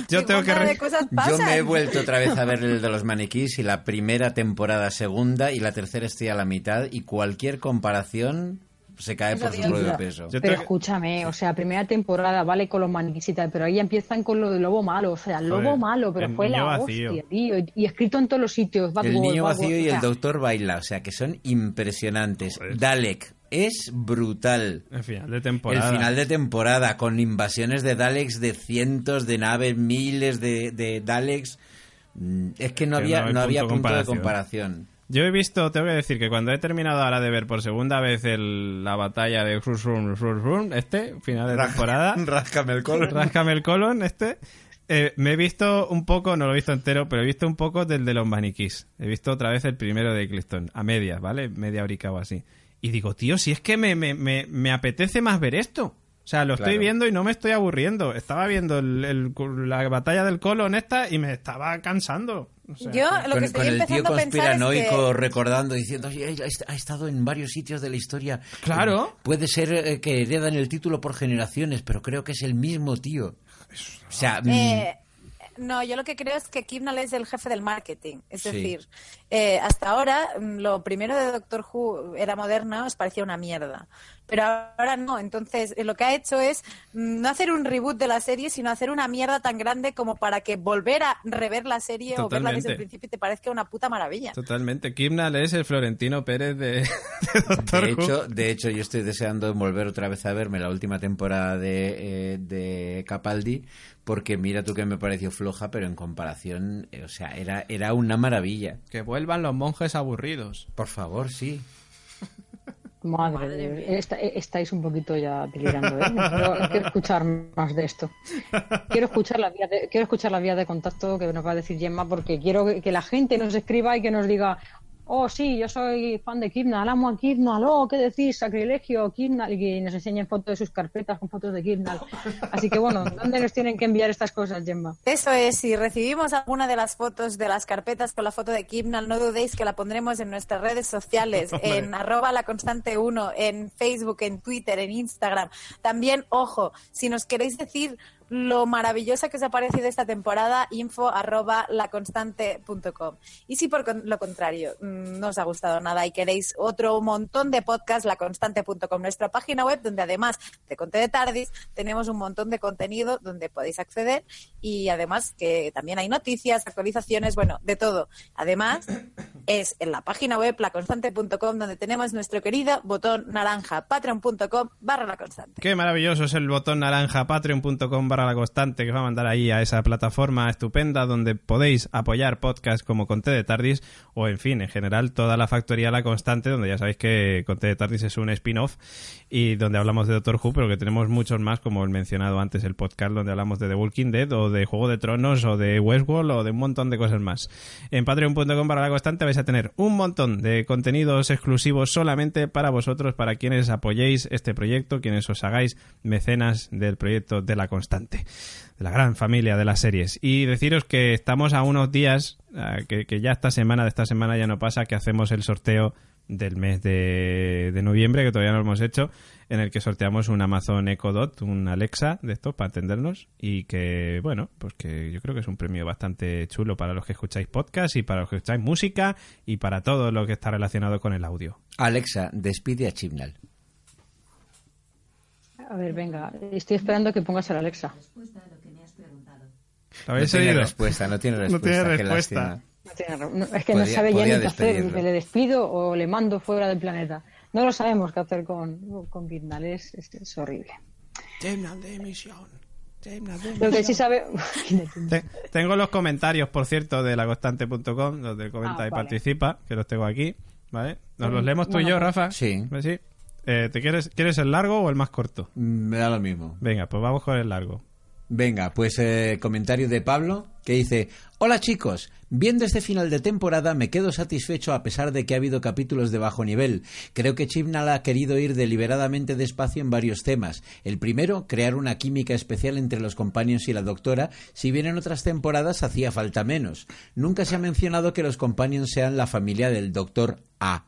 F: Yo tengo que re-
E: cosas
D: Yo
E: pasan.
D: me he vuelto otra vez a ver el de los <laughs> maniquís y la primera temporada segunda y la tercera estoy a la mitad y cualquier comparación se cae por su propio peso.
B: Pero escúchame, o sea, primera temporada, vale con los maniquís y tal, pero ahí empiezan con lo del lobo malo, o sea, el
F: Joder,
B: lobo malo, pero
F: el
B: fue la
F: vacío.
B: hostia, tío, y, escrito en todos los sitios. Bad
D: El niño
B: Bad
D: vacío y
B: o
D: el
B: sea,
D: doctor baila, o sea que son impresionantes. Dalek es brutal.
F: El final de temporada.
D: El final de temporada, con invasiones de Daleks de cientos de naves, miles de, de Daleks. Mm, Es que no
F: Que
D: había,
F: no
D: había
F: punto
D: punto de
F: comparación. Yo he visto, tengo que decir que cuando he terminado ahora de ver por segunda vez el- la batalla de Rus, Rus, Rus, Rus, este, final de temporada, <laughs>
D: Ráscame el colon.
F: Ráscame el colon, este, eh, me he visto un poco, no lo he visto entero, pero he visto un poco del de los maniquís. He visto otra vez el primero de Eccleston, a medias, ¿vale? Media horica o así. Y digo, tío, si es que me, me, me, me apetece más ver esto. O sea, lo estoy viendo y no me estoy aburriendo. Estaba viendo el- el- la batalla del colon esta y me estaba cansando. O sea,
E: Yo lo que
D: Con,
E: estoy
D: con el tío
E: empezando a pensar es
D: conspiranoico
E: que...
D: recordando, diciendo, "Oye, ha est- ha estado en varios sitios de la historia.
F: Claro.
D: Eh, Puede ser eh, que heredan el título por generaciones, pero creo que es el mismo tío. O sea, mm,
E: Eh, no, yo lo que creo es que Kibnall es el jefe del marketing. Es
D: Sí.
E: decir, eh, hasta ahora mm, lo primero de Doctor Who era moderna, os parecía una mierda. Pero ahora no. Entonces, eh, lo que ha hecho es mm, no hacer un reboot de la serie, sino hacer una mierda tan grande como para que volver a rever la serie o verla desde el principio y te parezca una puta maravilla.
F: Totalmente. Kimnal es el Florentino Pérez de, <laughs> de Doctor
D: de
F: Who.
D: hecho, de hecho, yo estoy deseando volver otra vez a verme la última temporada de, eh, de Capaldi, porque mira tú que me pareció floja, pero en comparación, eh, o sea, era, era una maravilla.
F: Que vuelvan los monjes aburridos.
D: Por favor, sí.
B: Madre, de Dios, esta- eh, estáis un poquito ya delirando, ¿eh? Quiero, quiero escuchar más de esto. Quiero escuchar la vía de, quiero escuchar la vía de contacto que nos va a decir Gemma, porque quiero que, que la gente nos escriba y que nos diga, oh sí, yo soy fan de Kidnal, amo a Kidnal, oh, ¿qué decís? Sacrilegio, Kidnal, y nos enseñen fotos de sus carpetas con fotos de Kidnal. Así que bueno, ¿dónde nos tienen que enviar estas cosas, Gemma?
E: Eso es, si recibimos alguna de las fotos de las carpetas con la foto de Kibnal, no dudéis que la pondremos en nuestras redes sociales, <laughs>
F: Hombre.
E: en arroba la constante 1, en Facebook, en Twitter, en Instagram. También, ojo, si nos queréis decir lo maravillosa que os ha parecido esta temporada, info arroba laconstante.com. Y si por con- lo contrario mm, no os ha gustado nada y queréis otro montón de podcasts, laconstante.com, nuestra página web, donde además de Conte de Tardis, tenemos un montón de contenido donde podéis acceder y además que también hay noticias, actualizaciones, bueno, de todo. Además, <coughs> es en la página web laconstante.com donde tenemos nuestro querido botón naranja, patreon.com barra la constante.
F: Qué maravilloso es el botón naranja patreon.com barra la constante que os va a mandar ahí a esa plataforma estupenda donde podéis apoyar podcasts como Conte de Tardis o en fin, en general toda la factoría La Constante donde ya sabéis que Conte de Tardis es un spin-off y donde hablamos de Doctor Who pero que tenemos muchos más como el mencionado antes el podcast donde hablamos de The Walking Dead o de Juego de Tronos o de Westworld o de un montón de cosas más. En patreon.com barra la constante vais a tener un montón de contenidos exclusivos solamente para vosotros, para quienes apoyéis este proyecto, quienes os hagáis mecenas del proyecto de la constante, de la gran familia de las series. Y deciros que estamos a unos días, que, que ya esta semana, de esta semana ya no pasa, que hacemos el sorteo del mes de, de noviembre, que todavía no hemos hecho, en el que sorteamos un Amazon Echo Dot, un Alexa de estos para entendernos y que, bueno, pues que yo creo que es un premio bastante chulo para los que escucháis podcast y para los que escucháis música y para todo lo que está relacionado con el audio.
D: Alexa, despide a Chibnall.
B: A ver, venga, estoy esperando que pongas a la Alexa.
F: ¿Lo habéis
D: no tiene respuesta, no tiene
F: No
D: respuesta.
F: tiene
D: qué
F: respuesta.
B: No tiene no, es que no sabe ya ni qué hacer, dice, le despido o le mando fuera del planeta. No lo sabemos qué hacer con, con es, es, es horrible. Lo que sí sabe... <laughs>
F: Te- tengo los comentarios, por cierto, de laconstante.com, donde comenta
B: Ah,
F: y
B: vale.
F: participa, que los tengo aquí, ¿vale? ¿Nos los
B: Mm,
F: leemos tú y yo, Rafa?
D: Sí.
F: Eh, ¿te quieres, ¿Quieres el largo o el más corto?
D: Mm, Me da lo mismo.
F: Venga, pues vamos con el largo.
D: Venga, pues eh, comentario de Pablo que dice, hola chicos, viendo este final de temporada me quedo satisfecho a pesar de que ha habido capítulos de bajo nivel. Creo que Chibnall ha querido ir deliberadamente despacio en varios temas. El primero, crear una química especial entre los companions y la doctora, si bien en otras temporadas hacía falta menos. Nunca se ha mencionado que los companions sean la familia del doctor A.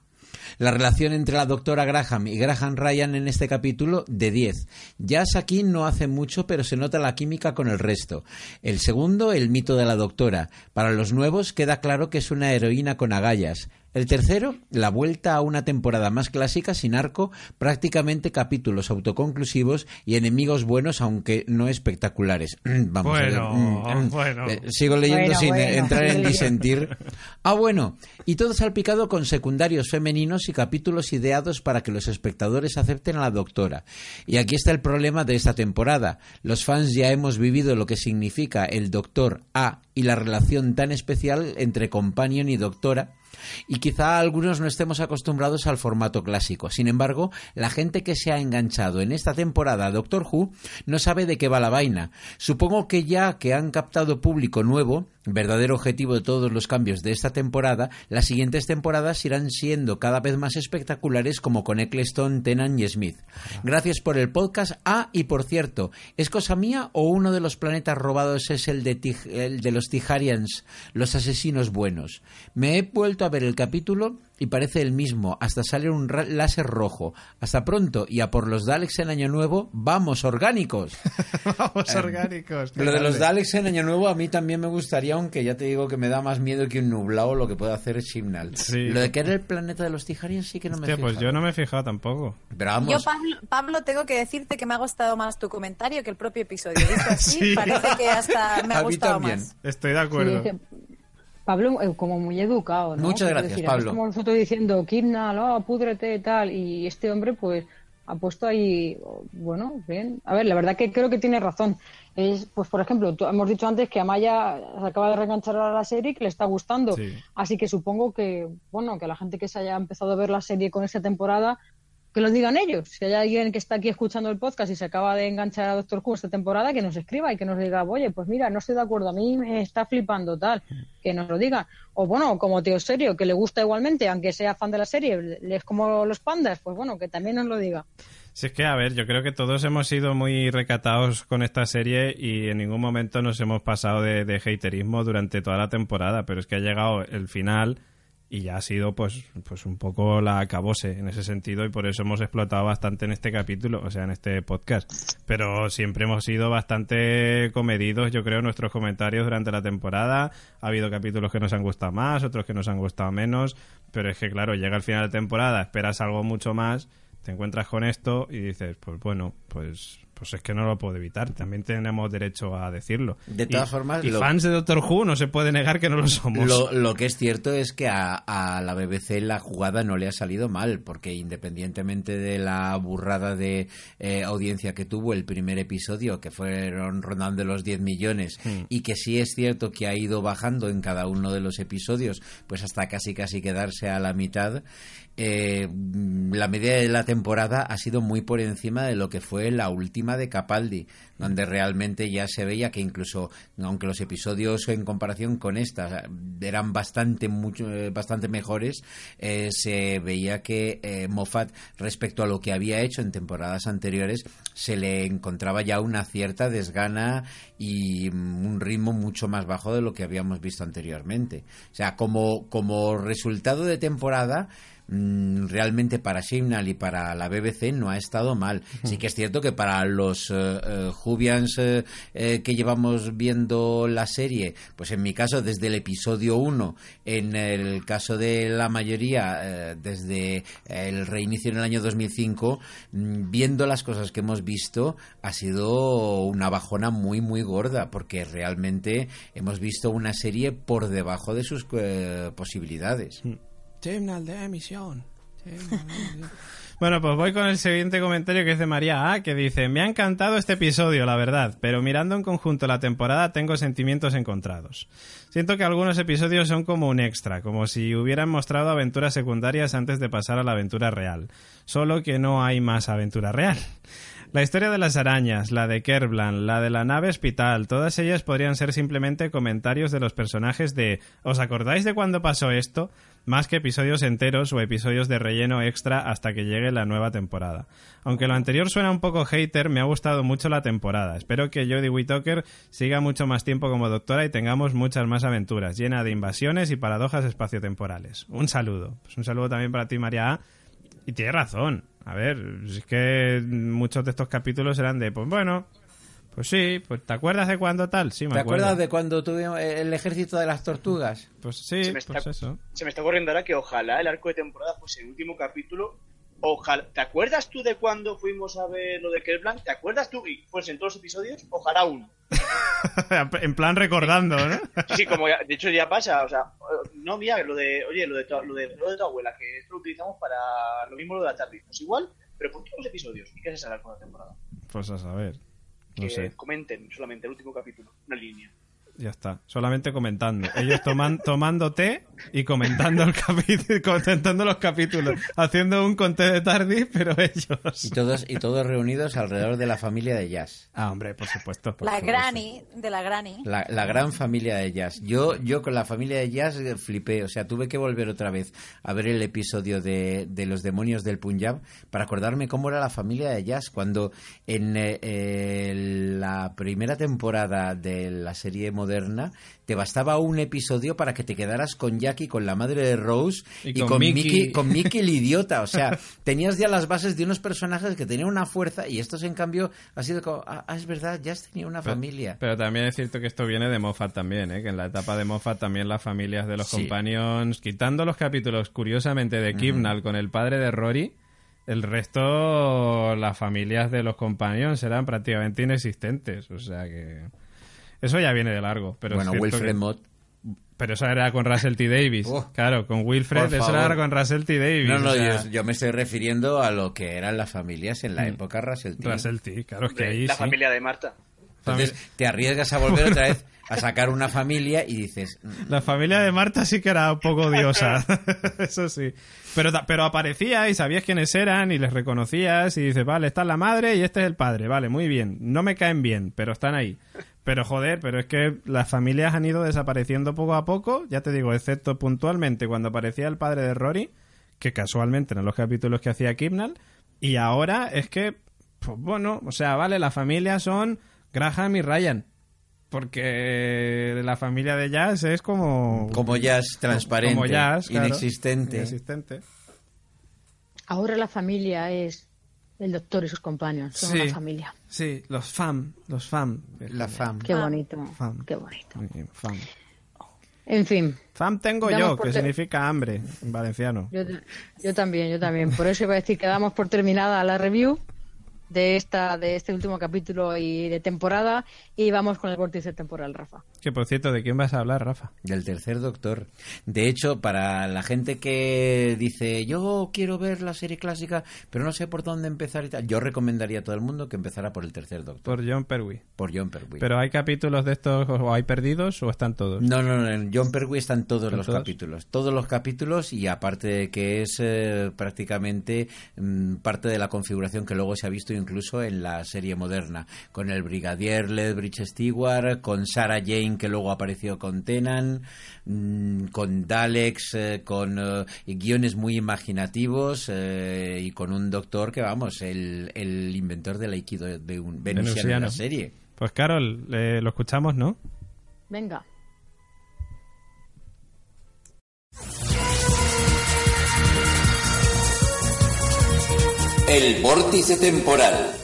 D: La relación entre la doctora Graham y Graham Ryan en este capítulo, de 10. Jazz aquí no hace mucho, pero se nota la química con el resto. El segundo, el mito de la doctora. Para los nuevos queda claro que es una heroína con agallas. El tercero, la vuelta a una temporada más clásica sin arco, prácticamente capítulos autoconclusivos y enemigos buenos, aunque no espectaculares. <clears throat> Vamos
F: Bueno,
D: a ver. Mm, mm.
F: bueno.
D: Eh, sigo leyendo
B: Bueno,
D: sin
B: bueno,
D: entrar en <laughs> disentir. Ah, bueno, y todo salpicado con secundarios femeninos y capítulos ideados para que los espectadores acepten a la doctora. Y aquí está el problema de esta temporada. Los fans ya hemos vivido lo que significa el doctor A y la relación tan especial entre companion y doctora. Y quizá algunos no estemos acostumbrados al formato clásico. Sin embargo, la gente que se ha enganchado en esta temporada a Doctor Who no sabe de qué va la vaina. Supongo que ya que han captado público nuevo, verdadero objetivo de todos los cambios de esta temporada, las siguientes temporadas irán siendo cada vez más espectaculares como con Eccleston, Tennant y Smith. Gracias por el podcast. Ah, y por cierto, ¿es cosa mía o uno de los planetas robados es el de, Tij- el de los Tijarians, los asesinos buenos? Me he vuelto a ver el capítulo y parece el mismo, hasta sale un láser rojo. Hasta pronto y a por los Daleks en Año Nuevo, vamos, orgánicos. <laughs>
F: Vamos orgánicos.
D: Lo de los Daleks en Año Nuevo a mí también me gustaría, aunque ya te digo que me da más miedo que un nublado lo que puede hacer Chimnal.
F: Sí.
D: Lo de que era el planeta de los Tijarians sí que no me
F: Hostia, pues
D: fijaba.
F: yo no me he fijado tampoco.
D: Pero vamos,
E: Yo, Pablo, Pablo, tengo que decirte que me ha gustado más tu comentario que el propio episodio. <laughs> Así,
F: Sí.
E: parece que hasta me
D: A
E: ha
D: mí
E: gustado
D: también.
E: más.
F: Estoy de acuerdo.
B: Sí, Pablo, eh, como muy educado, ¿no?
D: Muchas gracias,
B: decir,
D: Pablo.
B: Como nosotros diciendo, Kidnal, oh, púdrete, tal, y este hombre, pues, ha puesto ahí, bueno, bien. A ver, la verdad que creo que tiene razón. Es, pues, por ejemplo, tú- hemos dicho antes que Amaya se acaba de reenganchar a la serie y que le está gustando.
F: Sí.
B: Así que supongo que, bueno, que la gente que se haya empezado a ver la serie con esta temporada, que lo digan ellos. Si hay alguien que está aquí escuchando el podcast y se acaba de enganchar a Doctor Who esta temporada, que nos escriba y que nos diga, oye, pues mira, no estoy de acuerdo, a mí me está flipando tal, que nos lo diga. O bueno, como Teo Serio, que le gusta igualmente, aunque sea fan de la serie, es como los pandas, pues bueno, que también nos lo diga.
F: Si es que, a ver, yo creo que todos hemos sido muy recatados con esta serie y en ningún momento nos hemos pasado de, de haterismo durante toda la temporada, pero es que ha llegado el final y ya ha sido pues, pues un poco la acabose en ese sentido y por eso hemos explotado bastante en este capítulo, o sea, en este podcast. Pero siempre hemos sido bastante comedidos, yo creo, nuestros comentarios durante la temporada. Ha habido capítulos que nos han gustado más, otros que nos han gustado menos, pero es que, claro, llega el final de temporada, esperas algo mucho más te encuentras con esto y dices, pues bueno, pues pues es que no lo puedo evitar. También tenemos derecho a decirlo.
D: De todas
F: Y-
D: formas,
F: y
D: lo-
F: fans de Doctor Who no se puede negar que no lo somos.
D: Lo, lo que es cierto es que a, a la BBC la jugada no le ha salido mal, porque independientemente de la burrada de eh, audiencia que tuvo el primer episodio, que fueron rondando los 10 millones, y que sí es cierto que ha ido bajando en cada uno de los episodios, pues hasta casi casi quedarse a la mitad, eh, la media de la temporada ha sido muy por encima de lo que fue la última de Capaldi, donde realmente ya se veía que incluso, aunque los episodios en comparación con esta eran bastante mucho, eh, bastante mejores, eh, se veía que eh, Moffat, respecto a lo que había hecho en temporadas anteriores, se le encontraba ya una cierta desgana y un ritmo mucho más bajo de lo que habíamos visto anteriormente. O sea, como, como resultado de temporada, realmente para Signal y para la BBC no ha estado mal. Sí que es cierto que para los eh, eh, Jubians eh, eh, que llevamos viendo la serie, pues en mi caso desde el episodio 1, en el caso de la mayoría desde el reinicio en el año 2005, mm, viendo las cosas que hemos visto, ha sido una bajona muy, muy gorda, porque realmente hemos visto una serie por debajo de sus posibilidades.
F: Terminal de emisión. <laughs> Bueno, pues voy con el siguiente comentario que es de María A, que dice, me ha encantado este episodio, la verdad, pero mirando en conjunto la temporada tengo sentimientos encontrados. Siento que algunos episodios son como un extra, como si hubieran mostrado aventuras secundarias antes de pasar a la aventura real, solo que no hay más aventura real. La historia de las arañas, la de Kerblan, la de la nave hospital, todas ellas podrían ser simplemente comentarios de los personajes de ¿os acordáis de cuándo pasó esto? Más que episodios enteros o episodios de relleno extra hasta que llegue la nueva temporada. Aunque lo anterior suena un poco hater, me ha gustado mucho la temporada. Espero que Jodie Whittaker siga mucho más tiempo como doctora y tengamos muchas más aventuras, llena de invasiones y paradojas espaciotemporales. Un saludo. Pues un saludo también para ti, María A. Y tiene razón. A ver, es que muchos de estos capítulos eran de, pues bueno, pues sí, pues ¿te acuerdas de cuándo tal? Sí, me
D: ¿Te
F: acuerdo.
D: acuerdas de cuando tuvimos el ejército de las tortugas?
F: Pues sí,
C: Se me está-
F: pues eso.
C: Se me está ocurriendo ahora que ojalá el arco de temporada fuese el último capítulo. Ojalá. ¿Te acuerdas tú de cuando fuimos a ver lo de Kerblanc? ¿Te acuerdas tú? Y pues en todos los episodios, ojalá uno. <laughs>
F: en plan recordando, ¿no?
C: Sí, como ya- de hecho ya pasa, o sea, no mira lo de, oye, lo de, tu, lo de, lo de tu abuela, que esto lo utilizamos para lo mismo lo de la tarde. Pues igual, pero por todos los episodios. ¿Y qué es ese arco de temporada?
F: Pues a saber. No
C: Que
F: sé,
C: comenten solamente el último capítulo, una línea.
F: Ya está. Solamente comentando. Ellos toman, tomando té y comentando el capítulo, <laughs> comentando los capítulos. Haciendo un conté de tardis, pero
D: Y
F: ellos.
D: todos, y todos reunidos alrededor de la familia de Jazz.
F: Ah, hombre, por supuesto. por
E: La
F: supuesto.
E: granny, de la granny.
D: La, la gran familia de Jazz. Yo, yo con la familia de Jazz eh, flipé. O sea, tuve que volver otra vez a ver el episodio de, de los demonios del Punjab para acordarme cómo era la familia de Jazz. Cuando en eh, eh, la primera temporada de la serie moderna te bastaba un episodio para que te quedaras con Jackie, con la madre de Rose
F: Y
D: y,
F: con
D: con,
F: Mickey.
D: Mickey, con <laughs> Mickey el idiota. O sea, tenías ya las bases de unos personajes que tenían una fuerza y estos en cambio ha sido como, ah, ah, es verdad, Jazz tenía una
F: Pero-
D: familia.
F: Pero también es cierto que esto viene de Moffat también, ¿eh? que en la etapa de Moffat también las familias de los
D: Sí.
F: companions, quitando los capítulos curiosamente de Kibnall con el padre de Rory, el resto, las familias de los companions eran prácticamente inexistentes. O sea que... Eso ya viene de largo. Pero
D: bueno, Wilfred
F: que-
D: Mott
F: Pero eso era con Russell T. Davis.
D: Oh,
F: claro, con Wilfred, eso
D: favor.
F: era con Russell T. Davis.
D: No, no,
F: o sea,
D: yo, yo me estoy refiriendo a lo que eran las familias en la época Russell T.
F: Russell T. Claro, es que ahí
C: la
F: sí.
C: familia de Marta.
D: Entonces te arriesgas a volver otra vez <laughs> a sacar una familia y dices, "Mm,
F: La familia de Marta sí que era un poco odiosa, <laughs> eso sí. Pero, pero aparecía y sabías quiénes eran y les reconocías y dices, vale, esta es la madre y este es el padre, vale, muy bien. No me caen bien, pero están ahí. Pero joder, pero es que las familias han ido desapareciendo poco a poco, ya te digo, excepto puntualmente cuando aparecía el padre de Rory, que casualmente eran los capítulos que hacía Kibnall, y ahora es que, pues bueno, o sea, vale, las familias son Graham y Ryan. Porque la familia de Jazz es como...
D: como jazz transparente,
F: como Jazz, claro.
D: inexistente.
F: Inexistente.
B: Ahora la familia es el doctor y sus compañeros. Son
F: Sí.
B: una familia.
F: Sí, los fam, los fam.
D: La fam.
B: Qué bonito.
F: Fam.
B: Qué bonito.
F: Fam.
B: En fin,
F: Fam tengo yo, que
B: ter-
F: significa hambre en valenciano.
B: yo, yo también, yo también. Por eso iba a decir que damos por terminada la review de esta de este último capítulo y de temporada y vamos con el vórtice temporal, Rafa.
F: Que por cierto, ¿de quién vas a hablar, Rafa?
D: Del tercer doctor. De hecho, para la gente que dice, yo quiero ver la serie clásica, pero no sé por dónde empezar y tal, yo recomendaría a todo el mundo que empezara por el tercer doctor,
F: Por John Pertwee.
D: por John Pertwee.
F: ¿Pero hay capítulos de estos o hay perdidos o están todos?
D: No, no, no, en John Pertwee están todos
F: ¿Están
D: los
F: todos?
D: capítulos. Todos los capítulos y aparte de que es eh, prácticamente mm, parte de la configuración que luego se ha visto incluso en la serie moderna. Con el brigadier Lethbridge Stewart, con Sarah Jane que luego apareció con Tenan, mm, con Daleks, eh, con eh, guiones muy imaginativos eh, y con un doctor que, vamos, el, el inventor del aikido de un venusiano en
F: Venusiano.
D: la serie.
F: Pues Carol, eh, lo escuchamos, ¿no?
B: Venga.
D: El vórtice temporal.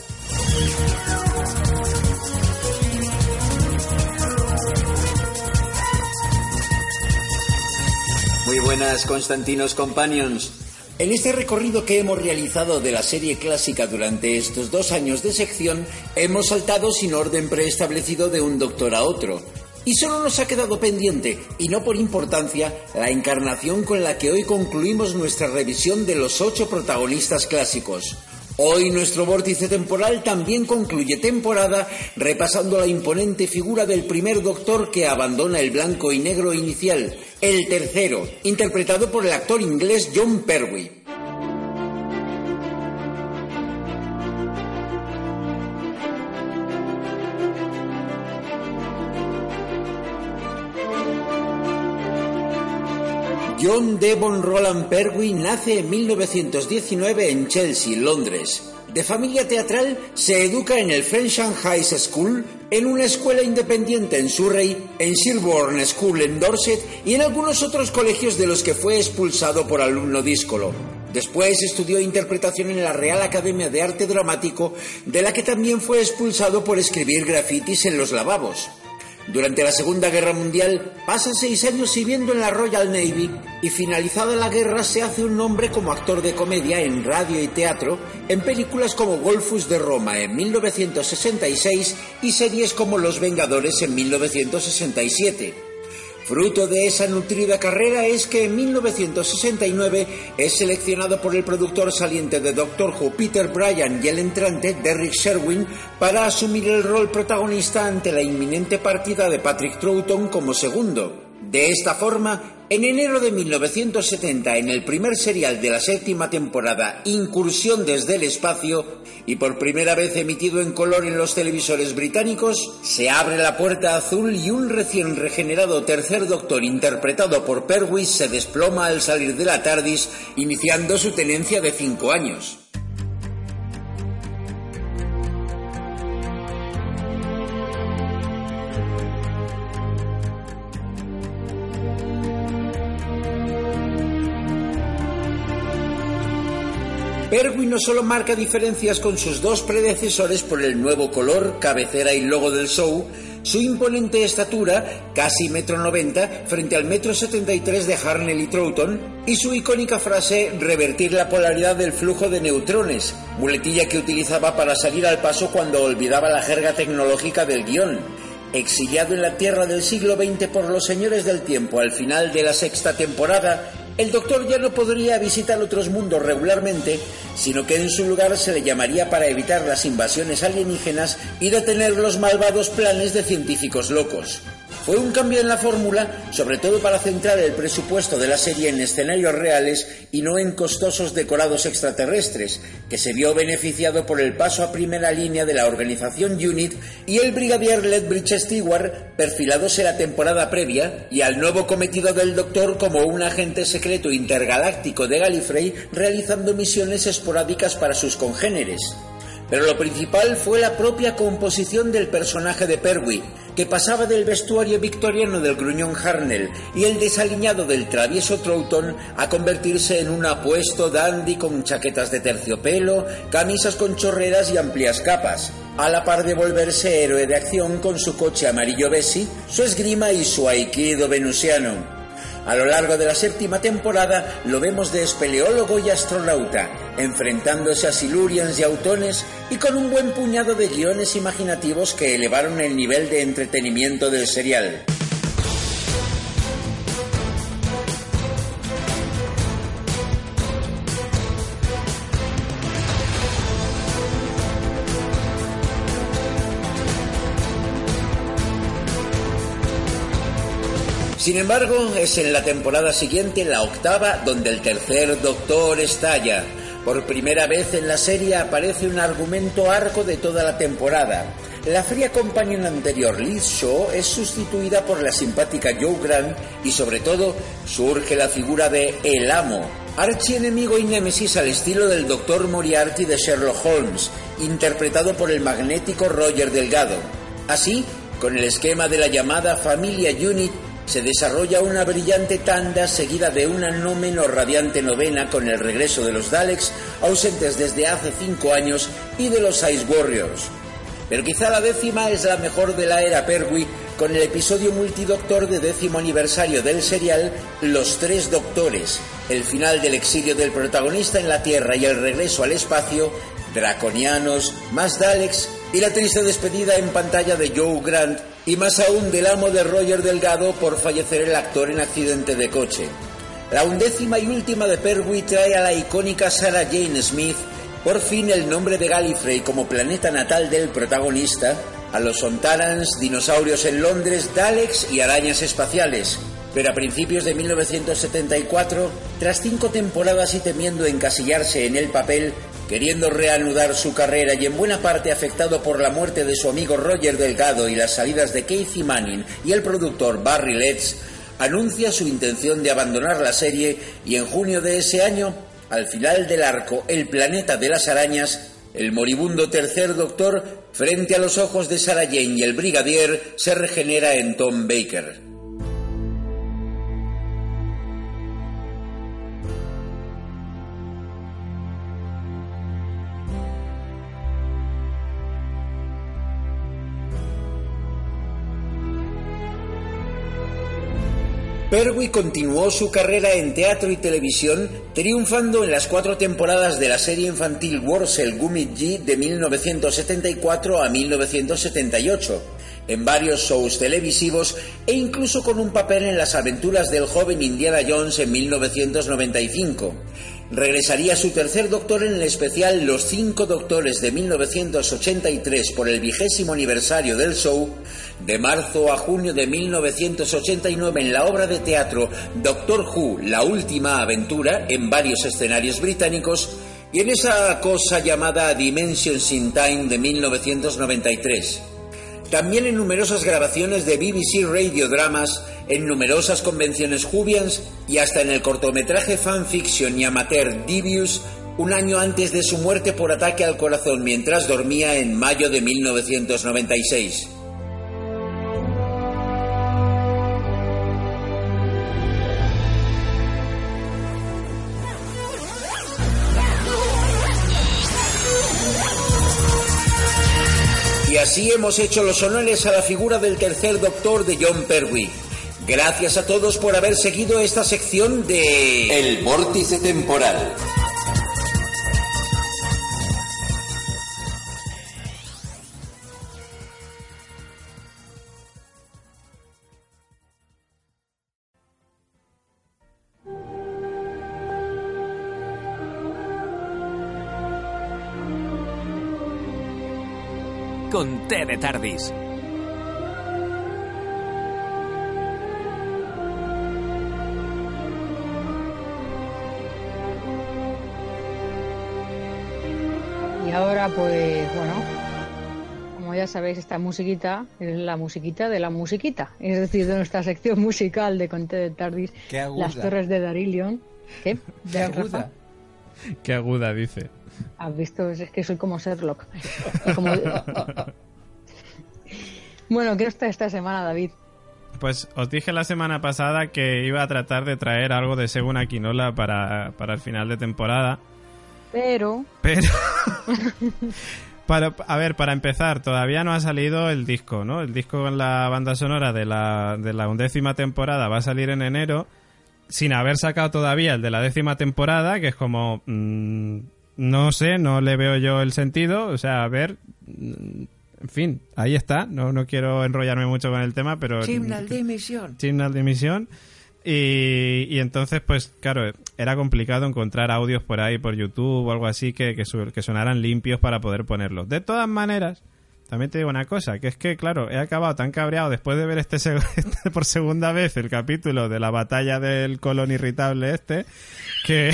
D: Muy buenas, Constantinos Companions. En este recorrido que hemos realizado de la serie clásica durante estos dos años de sección, hemos saltado sin orden preestablecido de un doctor a otro. Y solo nos ha quedado pendiente, y no por importancia, la encarnación con la que hoy concluimos nuestra revisión de los ocho protagonistas clásicos. Hoy nuestro vórtice temporal también concluye temporada repasando la imponente figura del primer doctor que abandona el blanco y negro inicial, el tercero, interpretado por el actor inglés John Pertwee. John Devon Roland Pertwee nace en 1919 en Chelsea, Londres. De familia teatral, se educa en el Frensham High School, en una escuela independiente en Surrey, en Sherborne School en Dorset y en algunos otros colegios de los que fue expulsado por alumno díscolo. Después estudió interpretación en la Real Academia de Arte Dramático, de la que también fue expulsado por escribir grafitis en los lavabos. Durante la Segunda Guerra Mundial pasa seis años sirviendo en la Royal Navy y finalizada la guerra se hace un nombre como actor de comedia en radio y teatro en películas como Golfus de Roma en 1966 y series como Los Vengadores en 1967. Fruto de esa nutrida carrera es que en 1969 es seleccionado por el productor saliente de Doctor Who Peter Bryan y el entrante Derrick Sherwin para asumir el rol protagonista ante la inminente partida de Patrick Troughton como segundo. De esta forma, en enero de 1970, en el primer serial de la séptima temporada, Incursión desde el espacio, y por primera vez emitido en color en los televisores británicos, se abre la puerta azul y un recién regenerado tercer doctor interpretado por Perwis se desploma al salir de la TARDIS, iniciando su tenencia de cinco años. Pertwee no solo marca diferencias con sus dos predecesores por el nuevo color, cabecera y logo del show, su imponente estatura, casi metro noventa, frente al metro setenta y tres de Harnell y Troughton, y su icónica frase revertir la polaridad del flujo de neutrones, muletilla que utilizaba para salir al paso cuando olvidaba la jerga tecnológica del guion. Exiliado en la Tierra del siglo XX por los señores del tiempo al final de la sexta temporada, el doctor ya no podría visitar otros mundos regularmente, sino que en su lugar se le llamaría para evitar las invasiones alienígenas y detener los malvados planes de científicos locos. Fue un cambio en la fórmula, sobre todo para centrar el presupuesto de la serie en escenarios reales y no en costosos decorados extraterrestres, que se vio beneficiado por el paso a primera línea de la organización UNIT y el brigadier Lethbridge Stewart, perfilados en la temporada previa, y al nuevo cometido del Doctor como un agente secreto intergaláctico de Gallifrey realizando misiones esporádicas para sus congéneres. Pero lo principal fue la propia composición del personaje de Pertwee, que pasaba del vestuario victoriano del gruñón Harnell y el desaliñado del travieso Troughton a convertirse en un apuesto dandy con chaquetas de terciopelo, camisas con chorreras y amplias capas, a la par de volverse héroe de acción con su coche amarillo Bessie, su esgrima y su aikido venusiano. A lo largo de la séptima temporada lo vemos de espeleólogo y astronauta, enfrentándose a Silurians y Autones y con un buen puñado de guiones imaginativos que elevaron el nivel de entretenimiento del serial. Sin embargo, es en la temporada siguiente, la octava, donde el tercer doctor estalla. Por primera vez en la serie aparece un argumento arco de toda la temporada. La fría companion anterior, Liz Shaw, es sustituida por la simpática Joe Grant y sobre todo surge la figura de El Amo, archienemigo y némesis al estilo del Dr. Moriarty de Sherlock Holmes, interpretado por el magnético Roger Delgado. Así, con el esquema de la llamada familia Unit, se desarrolla una brillante tanda seguida de una no menos radiante novena con el regreso de los Daleks, ausentes desde hace cinco años, y de los Ice Warriors. Pero quizá la décima es la mejor de la era Pertwee, con el episodio multidoctor de décimo aniversario del serial Los Tres Doctores, el final del exilio del protagonista en la Tierra y el regreso al espacio, draconianos, más Daleks y la triste despedida en pantalla de Joe Grant y más aún del amo de Roger Delgado por fallecer el actor en accidente de coche. La undécima y última de Pertwee trae a la icónica Sarah Jane Smith por fin el nombre de Gallifrey como planeta natal del protagonista, a los Sontarans, dinosaurios en Londres, Daleks y arañas espaciales. Pero a principios de 1974, tras cinco temporadas y temiendo encasillarse en el papel, queriendo reanudar su carrera y en buena parte afectado por la muerte de su amigo Roger Delgado y las salidas de Casey Manning y el productor Barry Letts, anuncia su intención de abandonar la serie y en junio de ese año, al final del arco El planeta de las arañas, el moribundo tercer doctor, frente a los ojos de Sarah Jane y el brigadier, se regenera en Tom Baker. Pertwee continuó su carrera en teatro y televisión, triunfando en las cuatro temporadas de la serie infantil Worcel G de 1974 a 1978, en varios shows televisivos e incluso con un papel en las aventuras del joven Indiana Jones en 1995. Regresaría su tercer doctor en el especial Los Cinco Doctores de 1983 por el vigésimo aniversario del show, de marzo a junio de 1989 en la obra de teatro Doctor Who, La Última Aventura, en varios escenarios británicos, y en esa cosa llamada Dimensions in Time de 1993. También en numerosas grabaciones de BBC Radio Dramas, en numerosas convenciones Jubians y hasta en el cortometraje fanfiction y amateur Divius un año antes de su muerte por ataque al corazón mientras dormía en mayo de 1996. Así hemos hecho los honores a la figura del tercer doctor de John Pertwee. Gracias a todos por haber seguido esta sección de El Vórtice Temporal.
A: Con té de Tardis.
B: Y ahora, pues bueno, como ya sabéis, esta musiquita es la musiquita de la musiquita, es decir, de nuestra sección <laughs> musical de Conte de Tardis,
J: Qué aguda.
B: Las Torres de Darilion. ¿Qué? <laughs>
J: Qué
B: ¿De
J: aguda. <laughs>
F: Qué aguda, dice.
B: ¿Has visto? Es que soy como Sherlock. Como- bueno, ¿qué está esta semana, David?
F: Pues os dije la semana pasada que iba a tratar de traer algo de Según Aquinola para, para el final de temporada.
B: Pero,
F: Pero. <laughs> para, a ver, para empezar, todavía no ha salido el disco, ¿no? El disco con la banda sonora de la, de la undécima temporada va a salir en enero, sin haber sacado todavía el de la décima temporada, que es como. mm, no sé, no le veo yo el sentido. O sea, a ver. mm, En fin, ahí está. No, no quiero enrollarme mucho con el tema, pero.
J: Chimnal de emisión.
F: Chimnal de emisión. Y, y entonces, pues claro, era complicado encontrar audios por ahí, por YouTube o algo así, que, que, su- que sonaran limpios para poder ponerlos. De todas maneras, también te digo una cosa, que es que, claro, he acabado tan cabreado después de ver este, seg- <laughs> este por segunda vez el capítulo de la batalla del colon irritable este, <laughs> que,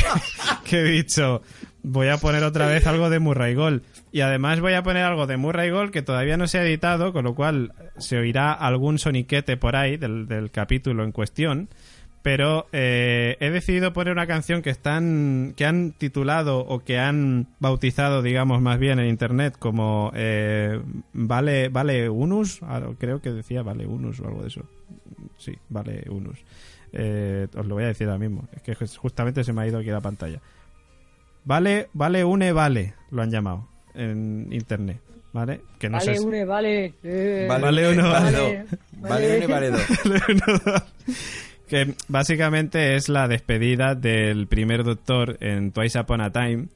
F: he dicho, voy a poner otra vez algo de Murray Gold. Y además voy a poner algo de Murray Gold que todavía no se ha editado, con lo cual se oirá algún soniquete por ahí del, del capítulo en cuestión. Pero eh, he decidido poner una canción que están que han titulado o que han bautizado, digamos, más bien en internet como eh, Vale Vale Unus, creo que decía Vale Unus o algo de eso. sí, vale unus. Eh, os lo voy a decir ahora mismo. Es que jus- justamente se me ha ido aquí la pantalla. Vale, vale, une, vale, lo han llamado en internet, ¿vale? Que no
B: vale,
F: sé si-
B: une, vale. eh,
F: Vale uno, vale
B: vale,
D: Vale uno y vale dos. <laughs>
F: que básicamente es la despedida del primer doctor en Twice Upon a Time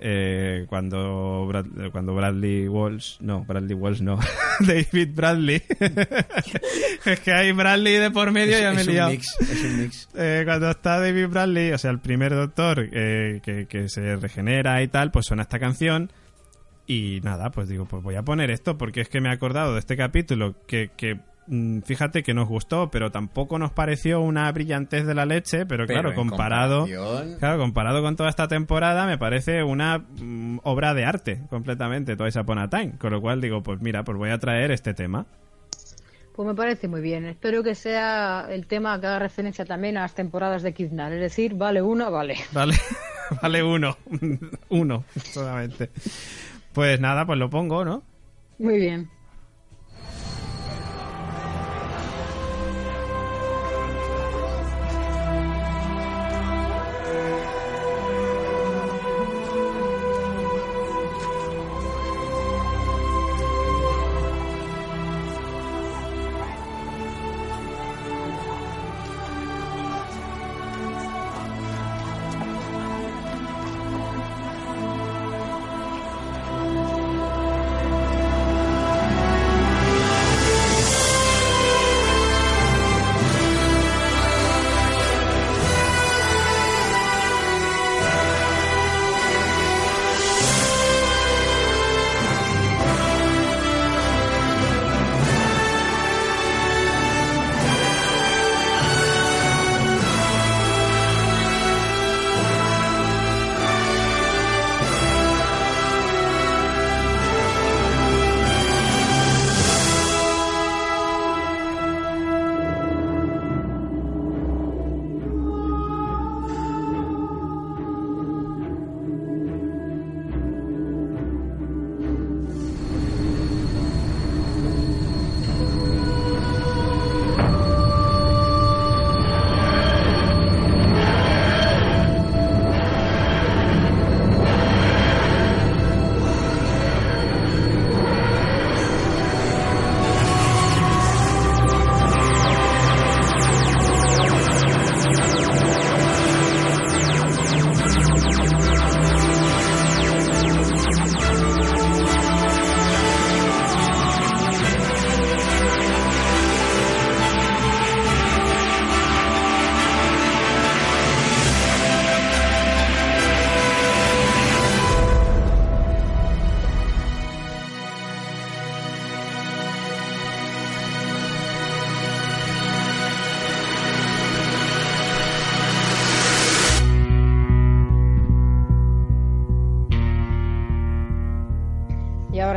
F: eh, cuando Brad- cuando Bradley Walsh no Bradley Walsh no <laughs> David Bradley <laughs> es que hay Bradley de por medio ya me he
D: es un
F: liado
D: mix, es un mix. <laughs>
F: eh, cuando está David Bradley, o sea, el primer doctor eh, que, que se regenera y tal, pues suena esta canción. Y nada, pues digo, pues voy a poner esto porque es que me he acordado de este capítulo que, que fíjate que nos gustó, pero tampoco nos pareció una brillantez de la leche, pero,
D: Pero
F: claro, comparado... Claro, comparado con toda esta temporada, me parece una mm, obra de arte completamente, toda esa Upon a Time. Con lo cual digo, pues mira, pues voy a traer este tema.
B: Pues me parece muy bien. Espero que sea el tema que haga referencia también a las temporadas de Kidnar. Es decir, vale una, vale. <laughs>
F: Vale, vale uno. <laughs> uno, solamente. Pues nada, pues lo pongo, ¿no?
B: Muy bien.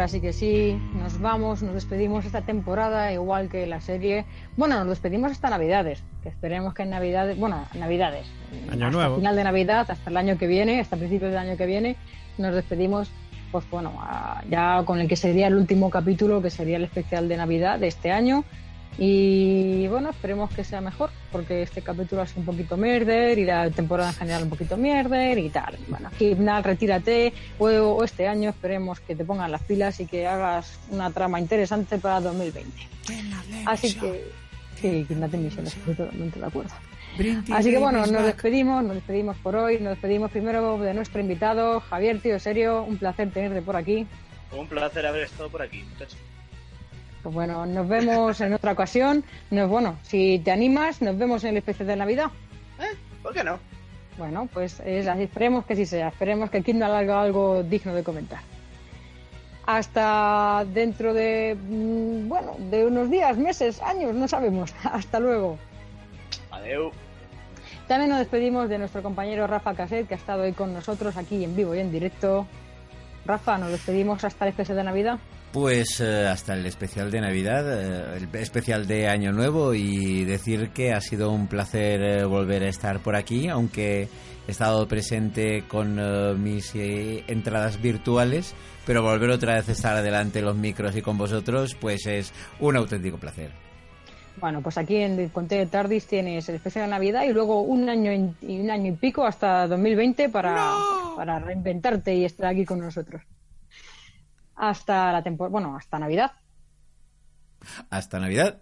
B: Ahora sí que sí, nos vamos, nos despedimos esta temporada, igual que la serie. Bueno, nos despedimos hasta Navidades, que esperemos que en Navidades, bueno, Navidades,
F: Año
B: hasta
F: nuevo.
B: final de Navidad, hasta el año que viene, hasta principios del año que viene, nos despedimos, pues bueno, a- ya con el que sería el último capítulo, que sería el especial de Navidad de este año. Y bueno, esperemos que sea mejor, porque este capítulo es un poquito mierder y la temporada en general un poquito mierder y tal. Bueno, Gibnal, retírate, o, o este año esperemos que te pongan las pilas y que hagas una trama interesante para 2020. Así que, sí, Kidnap Mission, estoy totalmente de acuerdo. Así que bueno, nos despedimos, nos despedimos por hoy, nos despedimos primero de nuestro invitado, Javier, tío, serio, un placer tenerte por aquí.
C: Un placer haber estado por aquí, muchachos.
B: Pues bueno, nos vemos en otra ocasión. Nos, bueno, si te animas, nos vemos en el especial de Navidad.
C: ¿Eh? ¿Por qué no?
B: Bueno, pues es esperemos que sí sea. Esperemos que Kindle haga algo digno de comentar. Hasta dentro de, mm, bueno, de unos días, meses, años, no sabemos. <laughs> Hasta luego.
C: Adeu.
B: También nos despedimos de nuestro compañero Rafa Caset, que ha estado hoy con nosotros aquí en vivo y en directo. Rafa, nos despedimos hasta el especial de Navidad.
D: Pues eh, hasta el especial de Navidad, eh, el especial de Año Nuevo y decir que ha sido un placer eh, volver a estar por aquí, aunque he estado presente con mis entradas virtuales, pero volver otra vez a estar delante de los micros y con vosotros, pues es un auténtico placer.
B: Bueno, pues aquí en el Conte de Tardis tienes el especial de Navidad y luego un año en- y un año y pico hasta 2020 para, para reinventarte y estar aquí con nosotros. Hasta la temporada, bueno, hasta Navidad.
D: Hasta Navidad.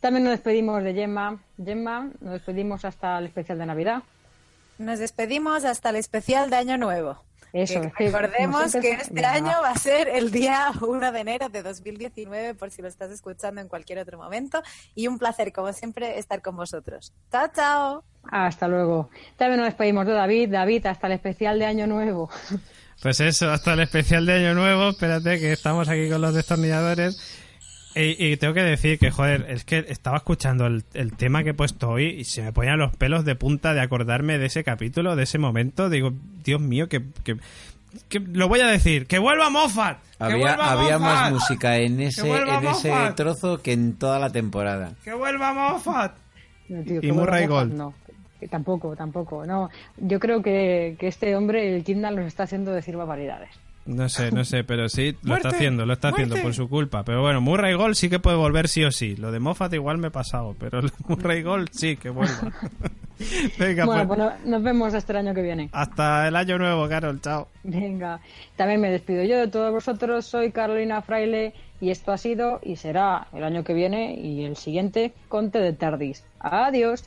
B: También nos despedimos de Gemma. Gemma, nos despedimos hasta el especial de Navidad.
E: Nos despedimos hasta el especial de Año Nuevo.
B: Eso,
E: Que recordemos que este
B: venga,
E: año
B: va.
E: va a ser el día 1 de enero de 2019, por si lo estás escuchando en cualquier otro momento. Y un placer, como siempre, estar con vosotros. Chao, chao.
B: Hasta luego. También nos despedimos de David. David, hasta el especial de Año Nuevo.
F: Pues eso, hasta el especial de Año Nuevo. Espérate, que estamos aquí con los destornilladores. Y, y tengo que decir que, joder, es que estaba escuchando el, el tema que he puesto hoy y se me ponían los pelos de punta de acordarme de ese capítulo, de ese momento. Digo, Dios mío, que, que, que- lo voy a decir, que vuelva Moffat.
D: Había,
F: vuelva
D: había más música en ese, en ese trozo que en toda la temporada.
F: Que vuelva Moffat.
B: No, tío,
F: Y Murray Gold.
B: No, tampoco, tampoco. No, yo creo que, que este hombre, el Kindle, nos está haciendo decir barbaridades.
F: No sé, no sé, pero sí, lo está haciendo, lo está haciendo
K: ¡Muerte!
F: por su culpa. Pero bueno, Murray Gold sí que puede volver sí o sí. Lo de Moffat igual me he pasado, pero Murray Gold sí que vuelva. <laughs> Venga,
B: bueno,
F: pues,
B: pues no- nos vemos hasta el año que viene.
F: hasta el año nuevo, Carol, chao.
B: Venga, también me despido yo de todos vosotros. Soy Carolina Fraile y esto ha sido y será el año que viene y el siguiente Conte de Tardis. Adiós.